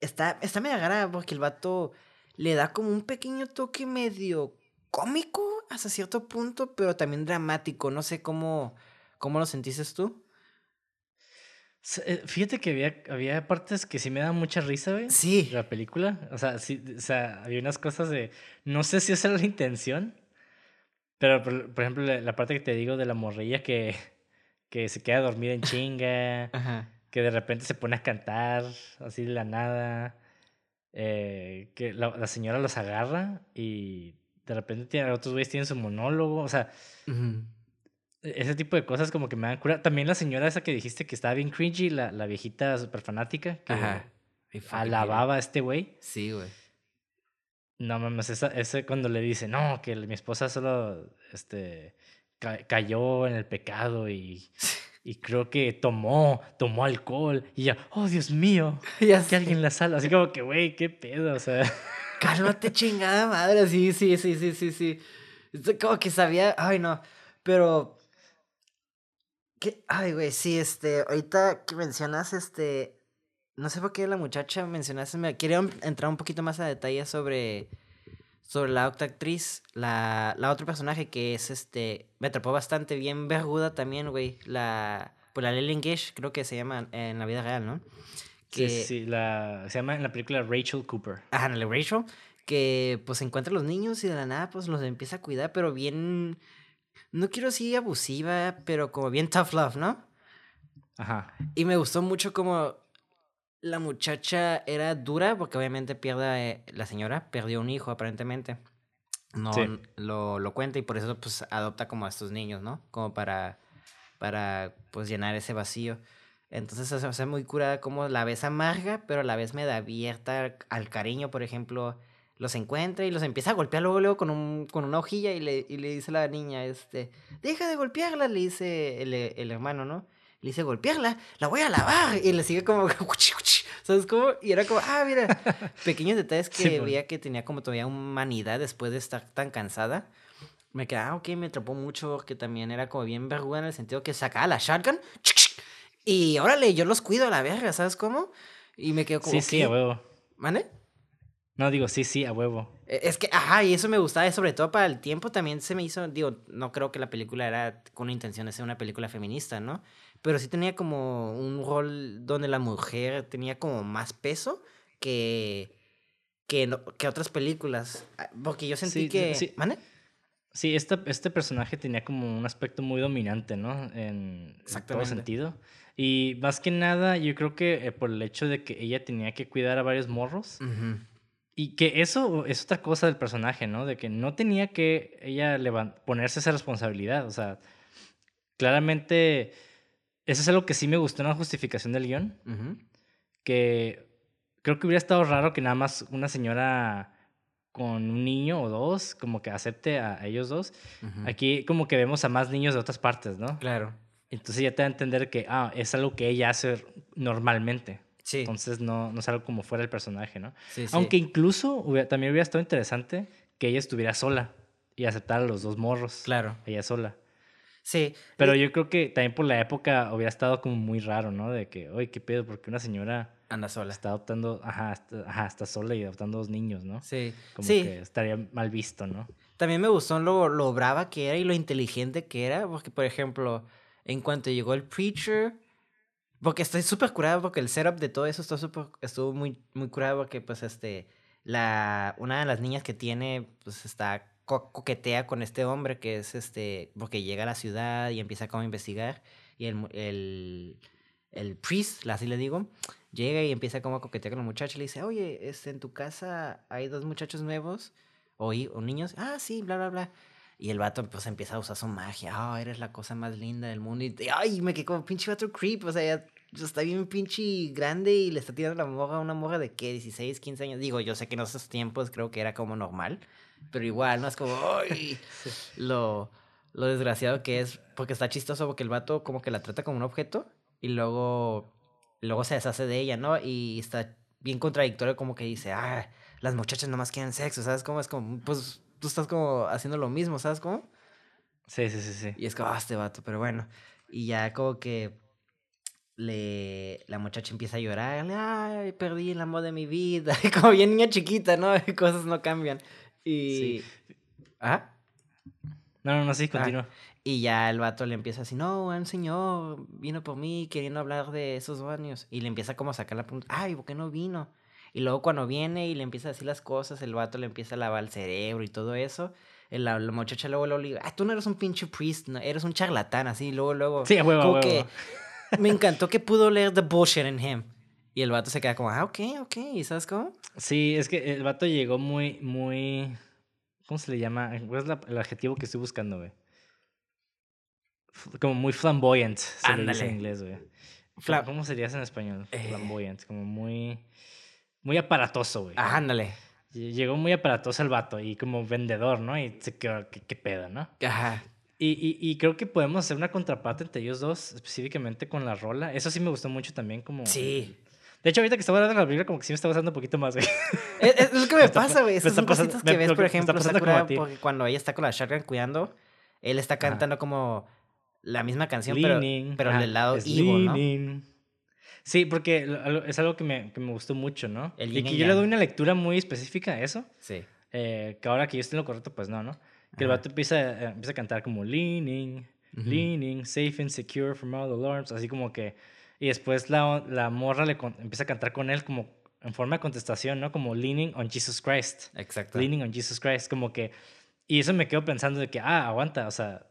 está, está medio agarrada porque el vato le da como un pequeño toque medio cómico hasta cierto punto, pero también dramático. No sé cómo, cómo lo sentiste tú. Eh, fíjate que había, había partes que sí me daban mucha risa, güey. Sí. la película. O sea, sí, o sea, había unas cosas de. No sé si esa era la intención. Pero, por, por ejemplo, la, la, parte que te digo de la morrilla que, que se queda dormida en chinga. Ajá que de repente se pone a cantar así de la nada, eh, que la, señora los agarra y de repente tiene, otros güeyes tienen su monólogo, o sea, e, ese tipo de cosas como que me dan cura. También la señora esa que dijiste que estaba bien cringy, la, la viejita súper fanática, que alababa a este güey. Sí, güey. No mames, esa, ese cuando le dice, no, que mi esposa solo este, cayó en el pecado y <laughs> y creo que tomó, tomó alcohol y ya, oh Dios mío, <laughs> ya que alguien la sala, así como que, güey, qué pedo, o sea. <laughs> Cálmate chingada madre, sí, sí, sí, sí, sí, sí. Como que sabía, ay no, pero... ¿Qué? Ay, güey, sí, este, ahorita que mencionas, este, no sé por qué la muchacha mencionaste, me quería entrar un poquito más a detalle sobre sobre la otra actriz, la, la otro personaje que es este, me atrapó bastante, bien verguda también, güey, la, pues la Lillian Gish, creo que se llama en la vida real, ¿no? Que, sí, sí, la, se llama en la película Rachel Cooper. Ajá, en la Rachel, que pues encuentra a los niños y de la nada pues los empieza a cuidar, pero bien, no quiero decir abusiva, pero como bien tough love, ¿no? Ajá. Y me gustó mucho como la muchacha era dura, porque obviamente pierde, eh, la señora perdió un hijo aparentemente. No Sí. lo, lo cuenta y por eso pues adopta como a estos niños, ¿no? Como para, para pues llenar ese vacío. Entonces se hace muy curada como la ves amarga, pero a la vez me da abierta al cariño, por ejemplo, los encuentra y los empieza a golpear luego, luego con, un, con una hojilla y le, y le dice a la niña, este, deja de golpearla, le dice el, el hermano, ¿no? Le dice, golpearla, la voy a lavar. Y le sigue como, <laughs> ¿sabes cómo? Y era como, ah, mira, <laughs> pequeños detalles que Sí, pues. veía que tenía como todavía humanidad después de estar tan cansada. Me quedaba, ah, ok, me atrapó mucho, que también era como bien vergüenza en el sentido que sacaba la shotgun y órale, yo los cuido a la verga, ¿sabes cómo? Y me quedo como, Sí, sí, a "¿Qué? huevo. ¿Mande? No, digo, sí, sí, a huevo. Eh, Es que, ajá, y eso me gustaba, y sobre todo para el tiempo también se me hizo, digo, no creo que la película era con intención de ser una película feminista, ¿no? Pero sí tenía como un rol donde la mujer tenía como más peso que, que, no- que otras películas. Ah, Porque yo sentí Sí, que... sí. ¿Mande? Sí, este, este personaje tenía como un aspecto muy dominante, ¿no? En, en todo sentido. Y más que nada, yo creo que eh, por el hecho de que ella tenía que cuidar a varios morros. Y que eso es otra cosa del personaje, ¿no? De que no tenía que ella ponerse esa responsabilidad. O sea, claramente, eso es algo que sí me gustó en la justificación del guion. Que creo que hubiera estado raro que nada más una señora con un niño o dos, como que acepte a ellos dos. Aquí como que vemos a más niños de otras partes, ¿no? Claro. Entonces ya te da a entender que ah, es algo que ella hace normalmente. Sí. Entonces no, no es algo como fuera el personaje, ¿no? sí, sí. Aunque incluso hubiera- también hubiera estado interesante que ella estuviera sola y aceptara a los dos morros. Claro. Ella sola. Sí. Pero y- yo creo que también por la época hubiera estado como muy raro, ¿no? De que, oye, ¿qué pedo? Porque una señora Anda sola. está adoptando, ajá, está, ajá, está sola y adoptando dos niños, ¿no? Sí. Como sí. que estaría mal visto, ¿no? También me gustó lo, lo brava que era y lo inteligente que era, porque por ejemplo, en cuanto llegó el preacher, porque estoy súper curado porque el setup de todo eso estuvo, súper- estuvo muy, muy curado porque pues este, la, una de las niñas que tiene pues está co- coquetea con este hombre que es este, porque llega a la ciudad y empieza como a investigar y el, el, el priest, así le digo, llega y empieza como a coquetear con la muchacha y le dice, oye, este, en tu casa hay dos muchachos nuevos o, o niños, ah, sí, bla, bla, bla. Y el vato pues empieza a usar su magia, ah, eres la cosa más linda del mundo. Y ay, me quedé como pinche vato creep, o sea, ya está bien pinche grande y le está tirando la morra a una morra de qué, 16, 15 años. Digo, yo sé que en esos tiempos creo que era como normal, pero igual, ¿no? Es como, ay, <laughs> lo, lo desgraciado que es, porque está chistoso porque el vato como que la trata como un objeto y luego, luego se deshace de ella, ¿no? Y está bien contradictorio como que dice, ah, las muchachas nomás quieren sexo, ¿sabes cómo? Es como, pues tú estás como haciendo lo mismo, ¿sabes cómo? Sí, sí, sí, sí. Y es como, ah, este vato, pero bueno. Y ya como que le, la muchacha empieza a llorar, ay, perdí el amor de mi vida, <laughs> como bien niña chiquita, ¿no? <laughs> Cosas no cambian. Y... Sí. Ajá. No, no, no, sí, continúa. Y ya el vato le empieza así, no, un señor vino por mí queriendo hablar de esos años. Y le empieza como a sacar la punta, ay, ¿por qué no vino? Y luego cuando viene y le empieza a decir las cosas, el vato le empieza a lavar el cerebro y todo eso. La, la muchacha luego, luego le dice, ah, tú no eres un pinche priest, no, eres un charlatán, así, luego, luego. Sí, huevo, como huevo. que me encantó que pudo leer the bullshit in him. Y el vato se queda como, ah, ok, ok, ¿y sabes cómo? Sí, es que el vato llegó muy, muy. ¿Cómo se le llama? ¿Cuál es la- el adjetivo que estoy buscando, güey? Como muy flamboyant, se le dice Ándale. en inglés, güey. Fla- ¿Cómo sería eso en español? Eh. Flamboyant, como muy. Muy aparatoso, güey. Ah, ándale. Ll- Llegó muy aparatoso el vato y como vendedor, ¿no? Y se quedó, ¿qué, qué pedo, no? Ajá. Y, y, y creo que podemos hacer una contraparte entre ellos dos, específicamente con la rola. Eso sí me gustó mucho también, como. Sí. De hecho, ahorita que estaba hablando de la película, como que sí me está gustando un poquito más, güey. <laughs> Es, es lo que me, <laughs> Me pasa, pa- güey. me Estas son pasando- cositas me- que ves, lo por me ejemplo, pasando Sakura, cuando ella está con la shotgun cuidando, él está cantando como la misma canción, pero, Leaning, pero ajá, del lado evil, ¿no? Sí, porque es algo que me, que me gustó mucho, ¿no? El y que yo le doy una lectura muy específica a eso, Sí. eh, que ahora que yo estoy en lo correcto, pues no, ¿no? Que el Ajá. vato empieza, eh, empieza a cantar como leaning, Ujú. leaning, safe and secure from all alarms, así como que... Y después la, la morra le con- empieza a cantar con él como en forma de contestación, ¿no? Como leaning on Jesus Christ. Exacto. Leaning on Jesus Christ, como que... Y eso me quedo pensando de que, ah, aguanta, o sea,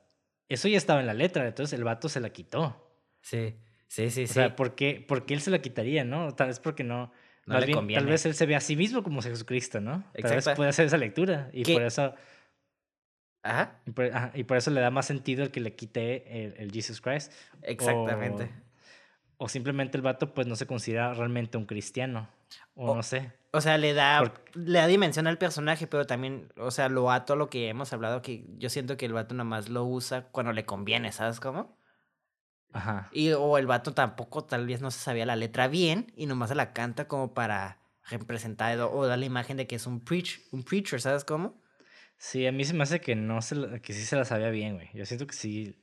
eso ya estaba en la letra, entonces el vato se la quitó. Sí, sí, sí, O sí. sea, ¿por qué, por qué él se la quitaría, no? Tal vez porque no... No le bien, conviene. Tal vez él se ve a sí mismo como Jesucristo, ¿no? Tal vez Exacto. puede hacer esa lectura y ¿Qué? por eso... Ajá, Y por, ajá, y por eso le da más sentido el que le quite el, el Jesus Christ. exactamente. O, o simplemente el vato pues no se considera realmente un cristiano. O, O- no sé. O sea, le da, le da dimensión al personaje, pero también, o sea, lo ato a lo que hemos hablado, que yo siento que el vato nada más lo usa cuando le conviene, ¿sabes cómo? Ajá. Y, o el vato tampoco tal vez no se sabía la letra bien y nomás se la canta como para representar o, dar la imagen de que es un, preach, un preacher, ¿sabes cómo? Sí, a mí se me hace que no se que sí se la sabía bien, güey. Yo siento que sí.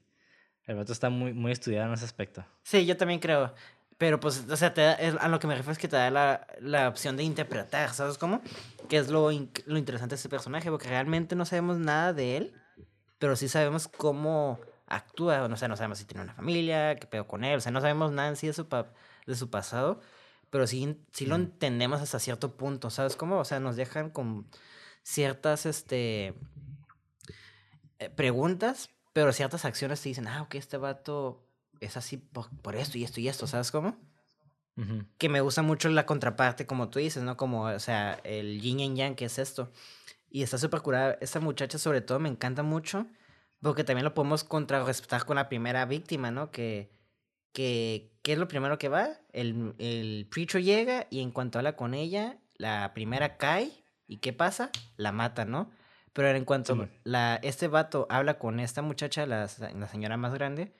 El vato está muy, muy estudiado en ese aspecto. Sí, yo también creo. Pero pues, o sea, te da- a lo que me refiero es que te da la, la opción de interpretar, ¿sabes cómo? Que es lo, in- lo interesante de este personaje, porque realmente no sabemos nada de él, pero sí sabemos cómo actúa, o sea, no sabemos si tiene una familia, qué pedo con él, o sea, no sabemos nada en sí de su, pa- de su pasado, pero sí, sí lo entendemos hasta cierto punto, ¿sabes cómo? O sea, nos dejan con ciertas, este, eh, preguntas, pero ciertas acciones te dicen, ah, ok, este vato es así por, por esto y esto y esto, ¿sabes cómo? Que me gusta mucho la contraparte, como tú dices, ¿no? Como, o sea, el yin y yang, que es esto. Y está súper curada. Esta muchacha, sobre todo, me encanta mucho, porque también lo podemos contrarrestar con la primera víctima, ¿no? Que, que, ¿qué es lo primero que va? El, el preacher llega y en cuanto habla con ella, la primera cae. ¿Y qué pasa? La mata, ¿no? Pero en cuanto Simón. la, este vato habla con esta muchacha, la, la señora más grande,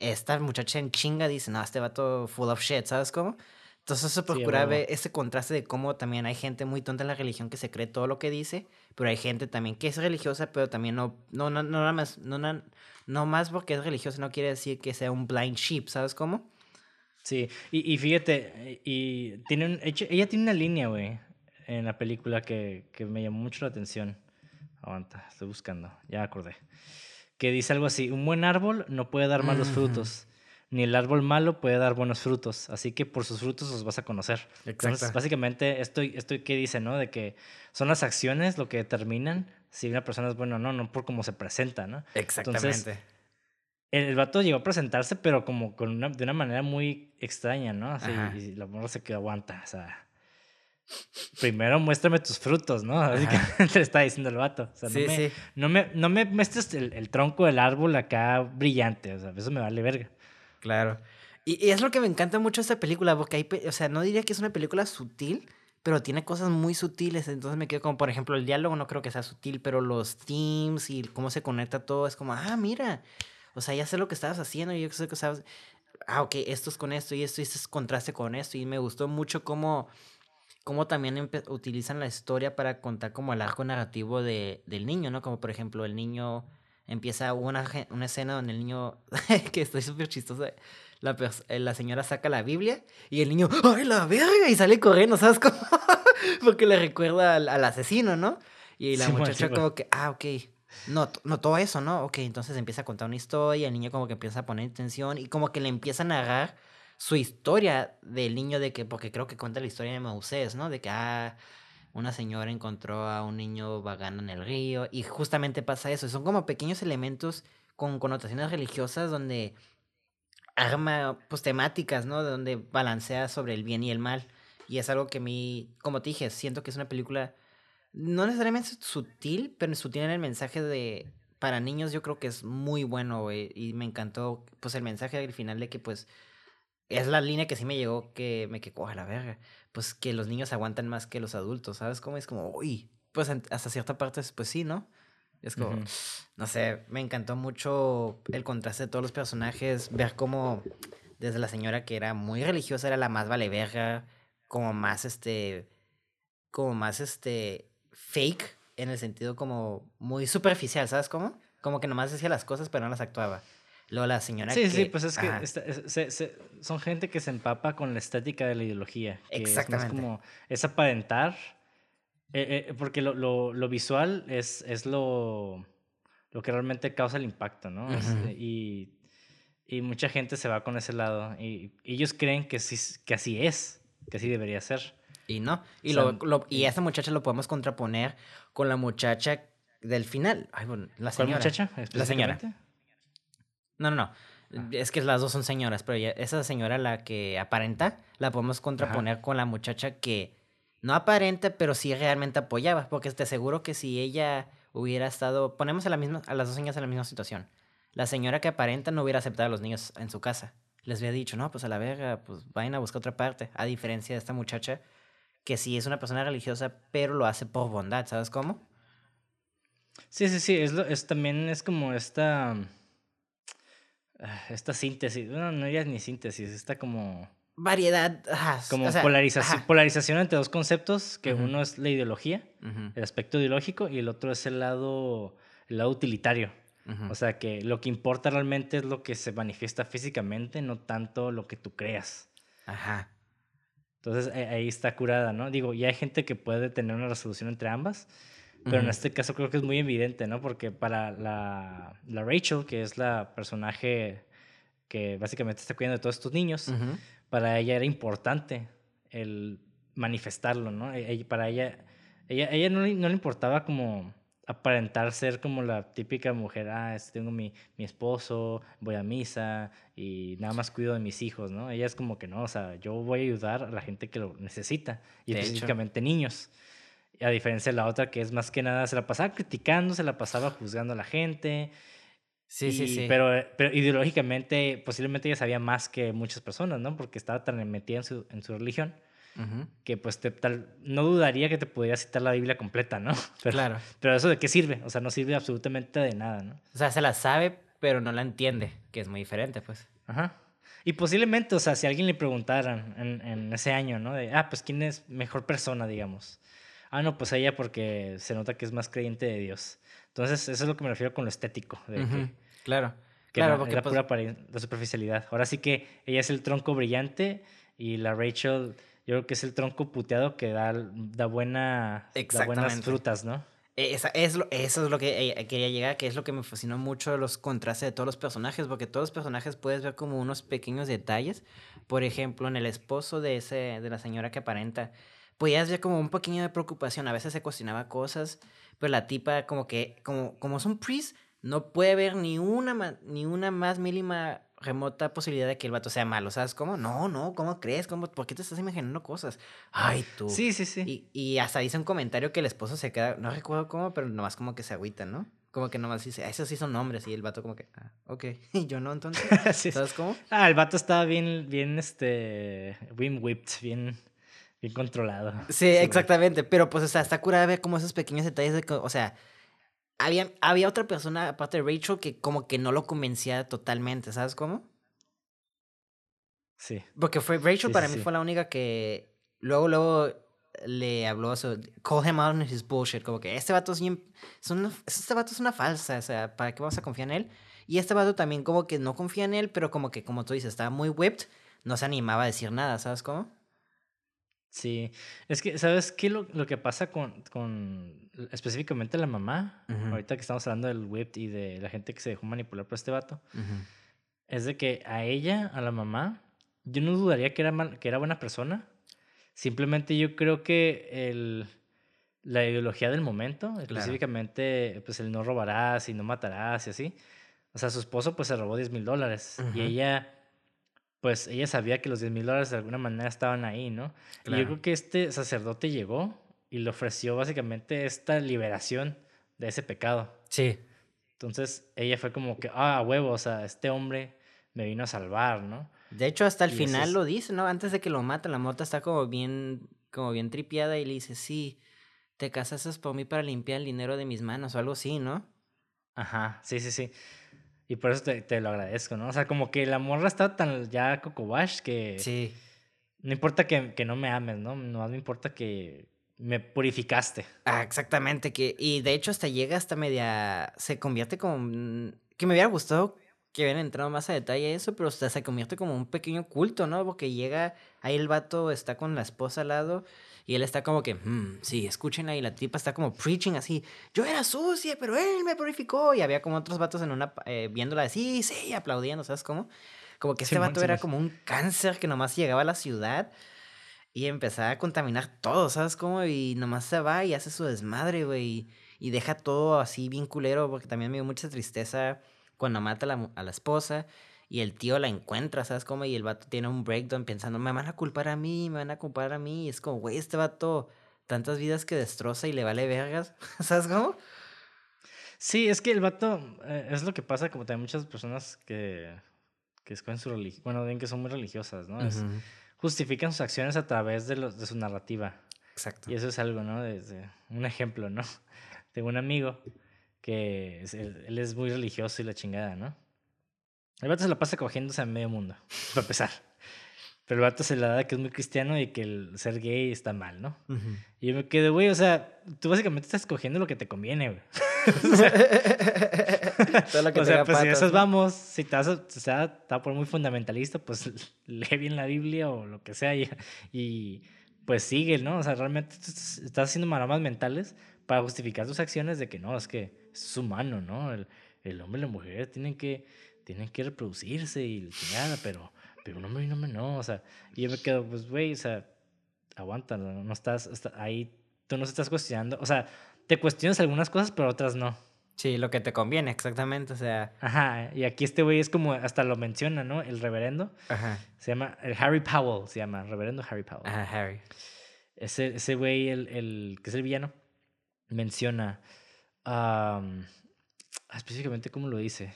esta muchacha en chinga dice, no, este vato full of shit, ¿sabes cómo? Entonces se procura huevo. ver ese contraste de cómo también hay gente muy tonta en la religión que se cree todo lo que dice, pero hay gente también que es religiosa, pero también no, no, no, no nada más, no, na- no más porque es religiosa no quiere decir que sea un blind sheep, ¿sabes cómo? Sí, y, y fíjate, y tiene un- ella tiene una línea, güey, en la película que, que me llamó mucho la atención. Aguanta, estoy buscando, ya acordé. Que dice algo así, un buen árbol no puede dar malos frutos, ni el árbol malo puede dar buenos frutos, así que por sus frutos los vas a conocer. Entonces, Exacto. básicamente, esto, esto que dice, ¿no? De que son las acciones lo que determinan si una persona es buena o no, no por cómo se presenta, ¿no? Exactamente. El, el vato llegó a presentarse, pero como con una, de una manera muy extraña, ¿no? Así, Ajá. y la morra se quedó aguanta, o sea. Primero muéstrame tus frutos, ¿no? Así que le <laughs> está diciendo el vato. O sea, sí, no, me, sí. no, me, no me muestres el, el tronco del árbol acá brillante, o sea, eso me vale verga. Claro. Y, y es lo que me encanta mucho de esta película, porque hay, o sea, no diría que es una película sutil, pero tiene cosas muy sutiles, entonces me quedo como, por ejemplo, el diálogo no creo que sea sutil, pero los themes y cómo se conecta todo es como, ah, mira, o sea, ya sé lo que estabas haciendo, yo sé que estabas, ah, ok, esto es con esto y esto y este es contraste con esto, y me gustó mucho cómo, cómo también utilizan la historia para contar como el arco narrativo de, del niño, ¿no? Como por ejemplo, el niño empieza una, una escena donde el niño, <laughs> que estoy súper chistoso, la, pers- eh, la señora saca la Biblia y el niño, ¡ay, la verga! Y sale corriendo, ¿sabes cómo? <laughs> Porque le recuerda al, al asesino, ¿no? Y la Simón, muchacha Simón. como que, ah, ok. No, no todo eso, ¿no? Ok, entonces empieza a contar una historia, el niño como que empieza a poner atención y como que le empieza a narrar su historia del niño de que, porque creo que cuenta la historia de Moisés, ¿no? De que, ah, una señora encontró a un niño vagando en el río y justamente pasa eso. Son como pequeños elementos con connotaciones religiosas donde arma pues temáticas, ¿no? De donde balancea sobre el bien y el mal. Y es algo que a mí, como te dije, siento que es una película no necesariamente sutil, pero sutil en el mensaje de para niños yo creo que es muy bueno, güey, y me encantó pues el mensaje al final de que pues es la línea que sí me llegó que me quedó a la verga, pues que los niños aguantan más que los adultos, ¿sabes cómo es como, uy, pues hasta cierta parte pues sí, ¿no? Es como, <sniffs> no sé, me encantó mucho el contraste de todos los personajes, ver cómo desde la señora que era muy religiosa era la más vale verga, como más este, como más este, fake, en el sentido como muy superficial, ¿sabes cómo? Como que nomás decía las cosas pero no las actuaba. Luego la señora Sí, que... sí, pues es que esta- es- se- se- son gente que se empapa con la estética de la ideología. que es Exactamente. como, es aparentar, eh, eh, porque lo, lo- lo visual es, es lo, lo que realmente causa el impacto, ¿no? Es- Ujú. y, y mucha gente se va con ese lado. Y, y ellos creen que, sí, que así es, que así debería ser. Y no. Y, O sea, lo, lo- y esa muchacha lo podemos contraponer con la muchacha del final. Ay, bueno, la ¿Cuál señora. muchacha? La señora. No, no, no. Ah. Es que las dos son señoras, pero ella- esa señora, la que aparenta, la podemos contraponer con la muchacha que no aparenta, pero sí realmente apoyaba. Porque te aseguro que si ella hubiera estado. Ponemos a, la misma, a las dos señoras en la misma situación. La señora que aparenta no hubiera aceptado a los niños en su casa. Les había dicho, no, pues a la verga, pues vayan a buscar otra parte. A diferencia de esta muchacha, que sí es una persona religiosa, pero lo hace por bondad, ¿sabes cómo? Sí, sí, sí. Es, lo- es también es como esta. Ah, Esta síntesis. No, no ya es ni síntesis. Esta como. Variedad. ajá, Como o sea, polarización, ajá. polarización entre dos conceptos, que uno es la ideología, el aspecto ideológico, y el otro es el lado, el lado utilitario. O sea, que lo que importa realmente es lo que se manifiesta físicamente, no tanto lo que tú creas. Ajá. Entonces eh, ahí está curada, ¿no? Digo, ya hay gente que puede tener una resolución entre ambas, pero en este caso creo que es muy evidente, ¿no? Porque para la, la Rachel, que es la personaje que básicamente está cuidando de todos estos niños, para ella era importante el manifestarlo, ¿no? E- ella- para ella, ella, ella no, le, no le importaba como aparentar ser como la típica mujer, ah, es- tengo mi, mi esposo, voy a misa y nada más cuido de mis hijos, ¿no? Ella es como que no, o sea, yo voy a ayudar a la gente que lo necesita, y De hecho. específicamente niños. A diferencia de la otra que es más que nada, se la pasaba criticando, se la pasaba juzgando a la gente, Sí, sí, y- sí. Pero, pero ideológicamente, posiblemente ella sabía más que muchas personas, ¿no? Porque estaba tan metida en su, en su religión Ujú. que, pues, te, tal, no dudaría que te pudiera citar la Biblia completa, ¿no? <laughs> Pero, Claro. pero eso de qué sirve? O sea, no sirve absolutamente de nada, ¿no? O sea, se la sabe, pero no la entiende, que es muy diferente, pues. Ajá. Y posiblemente, o sea, si a alguien le preguntaran en, en ese año, ¿no? De, ah, pues, ¿quién es mejor persona, digamos? Ah, no, pues ella porque se nota que es más creyente de Dios. Entonces, eso es lo que me refiero con lo estético, de que Ujú. Claro. que claro, no, porque era pues, pura la superficialidad. Ahora sí que ella es el tronco brillante y la Rachel, yo creo que es el tronco puteado que da, da, buena, da buenas frutas, ¿no? esa- es lo, eso es lo que eh, quería llegar, que es lo que me fascinó mucho los contrastes de todos los personajes, porque todos los personajes puedes ver como unos pequeños detalles. Por ejemplo, en el esposo de, ese, de la señora que aparenta, podías ver como un pequeño de preocupación. A veces se cuestionaba cosas, pero la tipa como que, como, como es un priest, no puede ver ni una, ni una más mínima remota posibilidad de que el vato sea malo, ¿sabes cómo? No, no, ¿cómo crees? ¿Cómo, ¿Por qué te estás imaginando cosas? Ay, tú. Sí, sí, sí. Y, y hasta dice un comentario que el esposo se queda, no recuerdo cómo, pero nomás como que se agüita, ¿no? Como que nomás dice, "Ah, esos sí son hombres, y el vato como que, ah, ok, <laughs> y yo no, entonces, <laughs> sí. ¿sabes cómo? Ah, el vato estaba bien, bien, este, bien whipped, bien, bien controlado. Sí, exactamente, pero pues, o sea, está curada ver como esos pequeños detalles de, que, o sea, había, había otra persona, aparte de Rachel, que como que no lo convencía totalmente, ¿sabes cómo? Sí. Porque fue, Rachel Sí, para sí, mí sí. fue la única que luego, luego le habló eso, call him out on his bullshit, como que este vato es bien, es una- este vato es una falsa, o sea, ¿para qué vamos a confiar en él? Y este vato también como que no confía en él, pero como que, como tú dices, estaba muy whipped, no se animaba a decir nada, ¿sabes cómo? Sí, es que, ¿sabes qué? Lo, lo que pasa con, con específicamente la mamá, Ujú. ahorita que estamos hablando del whipped y de la gente que se dejó manipular por este vato, es de que a ella, a la mamá, yo no dudaría que era, mal- que era buena persona. Simplemente yo creo que el, la ideología del momento, específicamente, pues el no robarás y no matarás y así. O sea, su esposo pues se robó 10 mil dólares y ella, pues ella sabía que los 10 mil dólares de alguna manera estaban ahí, ¿no? Y yo creo que este sacerdote llegó y le ofreció básicamente esta liberación de ese pecado. Sí. Entonces ella fue como que, ah, a huevo, o sea, este hombre me vino a salvar, ¿no? De hecho, hasta el Y final es- lo dice, ¿no? Antes de que lo mata, la mota está como bien, como bien tripiada y le dice, sí, te casaste por mí para limpiar el dinero de mis manos o algo así, ¿no? Ajá, sí, sí, sí. Y por eso te, te lo agradezco, ¿no? O sea, como que la morra estaba tan ya cocobash que Sí. no importa que, que no me ames, ¿no? No me importa que me purificaste. Ah, exactamente, que, y de hecho hasta llega hasta media, se convierte como, que me hubiera gustado que hubieran entrado más a detalle a eso, pero hasta se convierte como un pequeño culto, ¿no? Porque llega, ahí el vato está con la esposa al lado, y él está como que, "Mm, sí, escúchenla, y la tipa está como preaching así, yo era sucia, pero él me purificó, y había como otros vatos en una, eh, viéndola así, sí, aplaudiendo, ¿sabes cómo? Como que este Simón, vato era como un cáncer que nomás llegaba a la ciudad, y empezaba a contaminar todo, ¿sabes cómo? Y nomás se va y hace su desmadre, güey. Y, y deja todo así bien culero, porque también me dio mucha tristeza cuando mata a la, a la esposa y el tío la encuentra, ¿sabes cómo? Y el vato tiene un breakdown pensando, me van a culpar a mí, me van a culpar a mí. Y es como, güey, este vato, tantas vidas que destroza y le vale vergas, <laughs> ¿sabes cómo? Sí, es que el vato, eh, es lo que pasa como también muchas personas que, que escogen su religión, bueno, bien que son muy religiosas, ¿no? Es, justifican sus acciones a través de, los, de su narrativa. Exacto. Y eso es algo, ¿no? Desde un ejemplo, ¿no? <laughs> Tengo un amigo que es- él, él es muy religioso y la chingada, ¿no? El vato se la pasa cogiéndose a medio mundo, <laughs> para empezar. Pero el vato se la da que es muy cristiano y que el ser gay está mal, ¿no? Ujú. Y yo me quedo, güey, o sea, tú básicamente estás cogiendo lo que te conviene, güey. <laughs> <laughs> Todo lo que o sea, pues si patas, esas ¿no? vamos, si te vas a, o sea, te va a poner muy fundamentalista, pues lee bien la Biblia o lo que sea y, y, pues sigue, ¿no? O sea, realmente estás haciendo maramas mentales para justificar tus acciones de que no, es que es humano, ¿no? El, el hombre y la mujer tienen que, tienen que reproducirse y la chingada, pero, pero hombre y un hombre no, o sea, y yo me quedo, pues, güey, o sea, aguanta, no, no estás, está- ahí, tú no estás cuestionando, o sea, te cuestionas algunas cosas, pero otras no. Sí, lo que te conviene, exactamente. O sea, Ajá, y aquí este güey es como, hasta lo menciona, ¿no? El reverendo. ajá, Se llama, el Harry Powell se llama, reverendo Harry Powell. ajá, Harry. Ese, ese güey, el, el que es el villano, menciona, ah, específicamente, ¿cómo lo dice?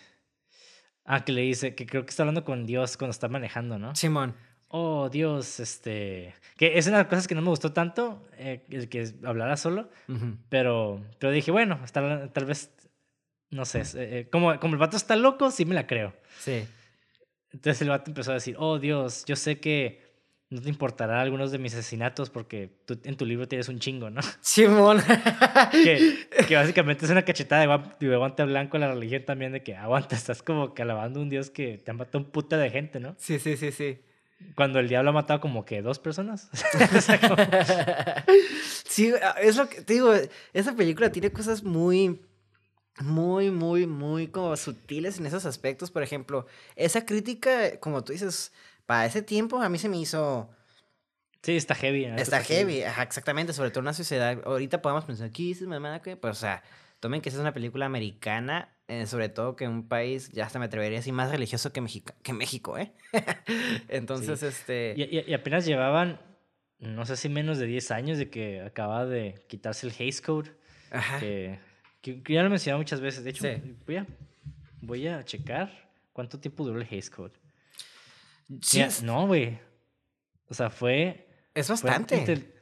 Ah, que le dice, que creo que está hablando con Dios cuando está manejando, ¿no? Simón. Oh, Dios, este... Que es una de las cosas que no me gustó tanto, eh, el que hablara solo, pero, pero dije, bueno, tal, tal vez, no sé, eh, eh, como, como el vato está loco, sí me la creo. Sí. Entonces el vato empezó a decir, oh Dios, yo sé que no te importará algunos de mis asesinatos porque tú en tu libro tienes un chingo, ¿no? <laughs> Simón. que, <laughs> que básicamente es una cachetada de, de guante blanco a la religión también de que aguanta, estás como que alabando a un Dios que te ha matado un puta de gente, ¿no? sí, sí, sí, sí. Cuando el diablo ha matado como que dos personas. <laughs> O sea, como- Sí, es lo que te digo, esa película tiene cosas muy, muy, muy, muy como sutiles en esos aspectos. Por ejemplo, esa crítica, como tú dices, para ese tiempo a mí se me hizo, sí, está heavy. neta está heavy, ajá, exactamente, sobre todo en una sociedad, ahorita podemos pensar, ¿qué dices, mamá? ¿Qué? Pues, o sea, tomen que esa es una película americana, eh, sobre todo que un país, ya hasta me atrevería a decir, más religioso que, Mexica- que México, ¿eh? <laughs> Entonces, este... Y, y- y apenas llevaban, no sé si menos de 10 años de que acaba de quitarse el Hays Code. Ajá. que, que- que ya lo he mencionado muchas veces. De hecho, Sí. voy, a, voy a checar cuánto tiempo duró el Hays Code. Sí, Mira, no, güey. O sea, fue. es fue bastante. entre el-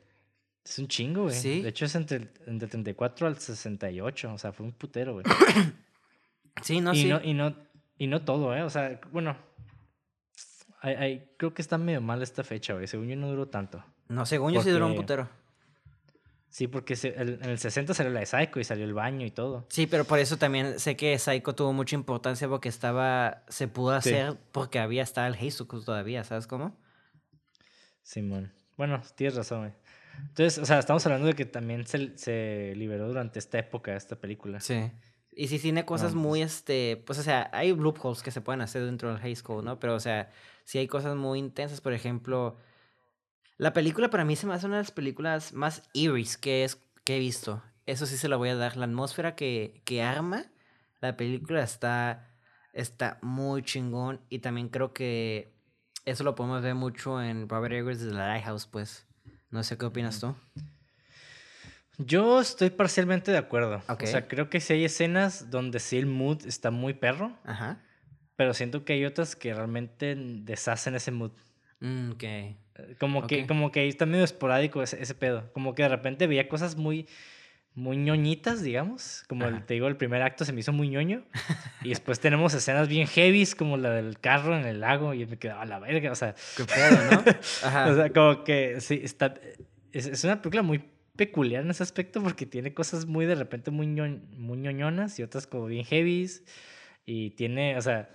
es un chingo, güey. Sí. De hecho, es entre el, entre el 34 al 68. O sea, fue un putero, güey. <coughs> Sí, no, y, sí. no, y, no, y no todo, ¿eh? O sea, bueno. creo que está medio mal esta fecha, güey. Según yo, no duró tanto. No, según yo sí duró un putero. Sí, porque se- el- en el 60 salió la de Psycho y salió el baño y todo. Sí, pero por eso también sé que Psycho tuvo mucha importancia porque estaba, se pudo Sí. hacer porque había estado el Jesus todavía, ¿sabes cómo? Simón. Bueno, tienes razón, güey. Entonces, o sea, estamos hablando de que también se, se liberó durante esta época, esta película. Sí. Y sí tiene cosas No, muy, este, pues, o sea, hay loopholes que se pueden hacer dentro del high school, ¿no? Pero, o sea, sí hay cosas muy intensas, por ejemplo, la película para mí se me hace una de las películas más eerie que, es, que he visto. Eso sí se lo voy a dar. La atmósfera que, que arma la película está, está muy chingón y también creo que eso lo podemos ver mucho en Robert Eggers de The Lighthouse, pues. No sé qué opinas tú. Yo estoy parcialmente de acuerdo. Ok. O sea, creo que sí hay escenas donde sí el mood está muy perro, Ajá. pero siento que hay otras que realmente deshacen ese mood. Mm, ok. Eh, Como, que, como que ahí está medio esporádico ese, ese pedo. Como que de repente veía cosas muy, muy ñoñitas, digamos. Como el, te digo, el primer acto se me hizo muy ñoño. y después tenemos escenas bien heavies, como la del carro en el lago. Y me quedaba a la verga. O sea, Qué pedo, ¿no? <laughs> Ajá. o sea, como que sí, está. Es, es una película muy peculiar en ese aspecto porque tiene cosas muy de repente muy, ño- muy ñoñonas y otras como bien heavies. Y tiene, o sea,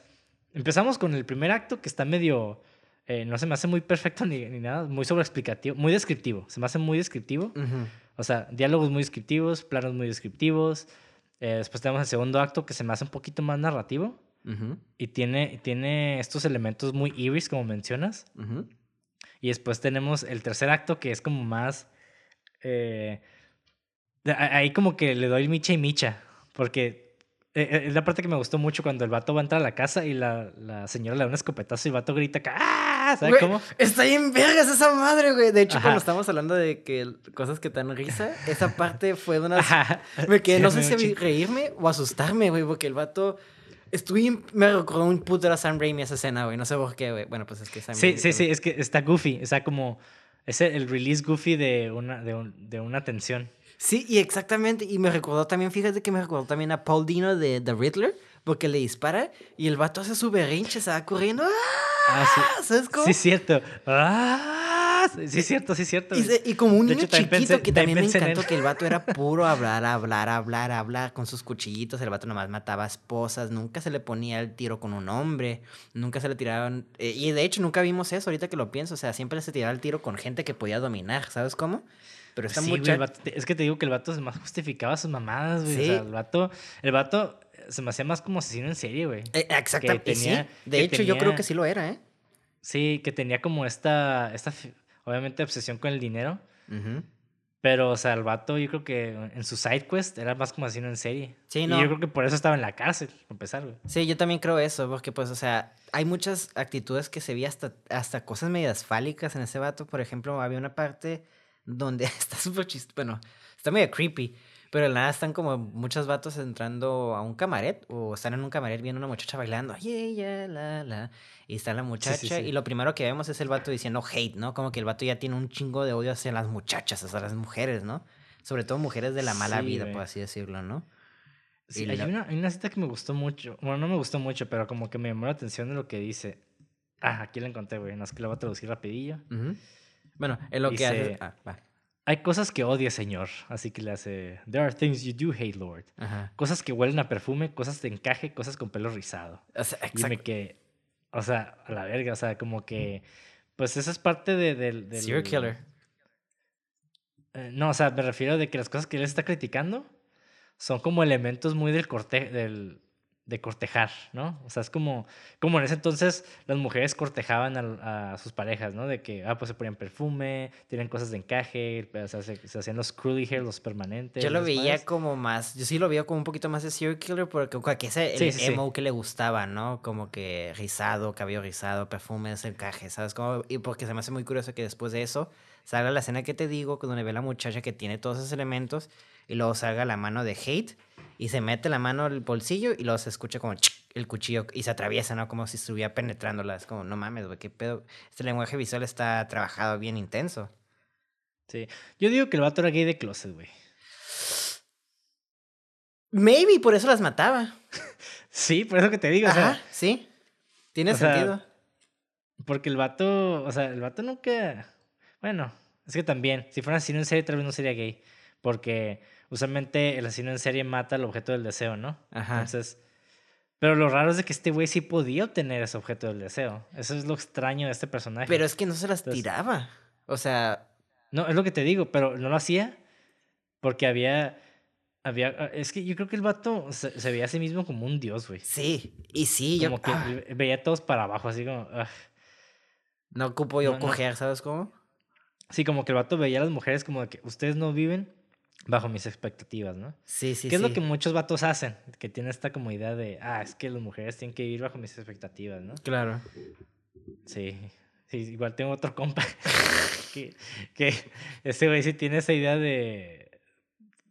empezamos con el primer acto que está medio. Eh, no se me hace muy perfecto <laughs> ni, ni nada, muy sobreexplicativo, muy descriptivo. Se me hace muy descriptivo. O sea, diálogos muy descriptivos, planos muy descriptivos. Eh, después tenemos el segundo acto que se me hace un poquito más narrativo. Y tiene, tiene estos elementos muy eerie, como mencionas. Y después tenemos el tercer acto que es como más... eh, ahí como que le doy micha y micha, porque es la parte que me gustó mucho cuando el vato va a entrar a la casa y la, la señora le da un escopetazo y el vato grita ¡ah! ¿Sabes Güey, cómo? Está bien vergas esa madre, güey. De hecho, Ajá. cuando estamos hablando de que cosas que te dan risa, esa <laughs> parte fue de una... Ajá. Me quedé, Sí, no sé si un chingo. reírme o asustarme, güey, porque el vato... Estuve... Me recordó un puto a Sam Raimi esa escena, güey. No sé por qué, güey. Bueno, pues es que Sam Sí, Raimi sí, sí, es que está goofy, sea, como... Es el- el release goofy de una, de, un- de una tensión. Sí, y exactamente. Y me recordó también, fíjate que me recordó también a Paul Dino de The Riddler, porque le dispara y el vato hace su berrinche, se va corriendo. ¡Ah! Ah, sí. ¿Sabes cómo? Sí, es cierto. ¡Ah! Sí, es cierto, sí, es cierto. Y, güey. se- y como un De niño hecho, chiquito pensé- que también me en encantó que el vato era <laughs> puro hablar, hablar, hablar, hablar con sus cuchillitos. El vato nomás mataba esposas, nunca se le ponía el tiro con un hombre, nunca se le tiraban. eh, y de hecho, nunca vimos eso ahorita que lo pienso. O sea, siempre se tiraba el tiro con gente que podía dominar, ¿sabes cómo? Pero esta Sí, güey, muchacha. el vato- es que te digo que el vato se más justificaba sus mamadas, güey. O sea, el vato, el vato se me hacía más como asesino en serie, güey. Eh, exactamente. y sí, de hecho, yo creo que sí lo era, ¿eh? Sí, que tenía como esta, esta, obviamente, obsesión con el dinero. Pero, o sea, el vato, yo creo que en su side quest era más como asesino en serie. Sí, Y no. yo creo que por eso estaba en la cárcel, para empezar, güey. Sí, yo también creo eso, porque pues, o sea, hay muchas actitudes que se vi hasta, hasta cosas medias fálicas en ese vato. Por ejemplo, había una parte donde <laughs> está súper chistoso, bueno, está medio creepy, pero de nada están como muchos vatos entrando a un camaret o están en un camaret viendo una muchacha bailando, la, la, y está la muchacha sí. y lo primero que vemos es el vato diciendo hate, ¿no? Como que el vato ya tiene un chingo de odio hacia las muchachas, hacia las mujeres, ¿no? Sobre todo mujeres de la mala vida, por así decirlo, ¿no? Sí, Y hay, la- una, hay una cita que me gustó mucho. Bueno, no me gustó mucho, pero como que me llamó la atención de lo que dice. Ah, aquí la encontré, güey. No es que la voy a traducir rapidillo. Bueno, en lo que hace... Ah, va. Hay cosas que odia, señor. Así que le hace. There are things you do hate, Lord. Ajá. Cosas que huelen a perfume, cosas de encaje, cosas con pelo rizado. O sea, Dime que. O sea, a la verga. O sea, como que. Pues esa es parte de, del. del- Serial killer. Eh, no, o sea, me refiero de que las cosas que él está criticando son como elementos muy del corte del de cortejar, ¿no? O sea, es como como en ese entonces las mujeres cortejaban a, a sus parejas, ¿no? De que ah, pues se ponían perfume, tienen cosas de encaje, o sea, se, se hacían los curly hair, los permanentes. Yo lo veía como más, yo sí lo veía como un poquito más de serial killer porque que ese el Sí, sí, sí. emo que le gustaba, ¿no? Como que rizado, cabello rizado, perfumes, encaje, ¿sabes? Como, y porque se me hace muy curioso que después de eso salga la escena que te digo, donde ve la muchacha que tiene todos esos elementos y luego salga la mano de Hate y se mete la mano al bolsillo y luego se escucha como el cuchillo y se atraviesa, ¿no? Como si estuviera penetrándola. Es como, no mames, güey, qué pedo. Este lenguaje visual está trabajado bien intenso. Sí. Yo digo que el vato era gay de closet, güey. Maybe por eso las mataba. <laughs> Sí, por eso que te digo, o sea, Ajá, sí. Tiene o sea, sentido. Porque el vato, o sea, el vato nunca. Bueno, es que también, si fuera asesino en serie, tal vez no sería gay. Porque usualmente el asesino en serie mata al objeto del deseo, ¿no? Ajá. Entonces. Pero lo raro es de que este güey sí podía obtener ese objeto del deseo. Eso es lo extraño de este personaje. Pero es que no se las Entonces- tiraba. O sea, No, es lo que te digo, pero no lo hacía porque había. había es que yo creo que el vato se, se veía a sí mismo como un dios, güey. sí. Y sí, yo Como que ah, ve- veía a todos para abajo, así como. ah. no ocupo yo no, no. coger, ¿sabes cómo? Sí, como que el vato veía a las mujeres como de que ustedes no viven bajo mis expectativas, ¿no? Sí, sí, ¿Qué es sí. lo que muchos vatos hacen? Que tienen esta como idea de, ah, es que las mujeres tienen que vivir bajo mis expectativas, ¿no? Claro. Sí. Sí, igual tengo otro compa <laughs> que, que ese güey sí tiene esa idea de...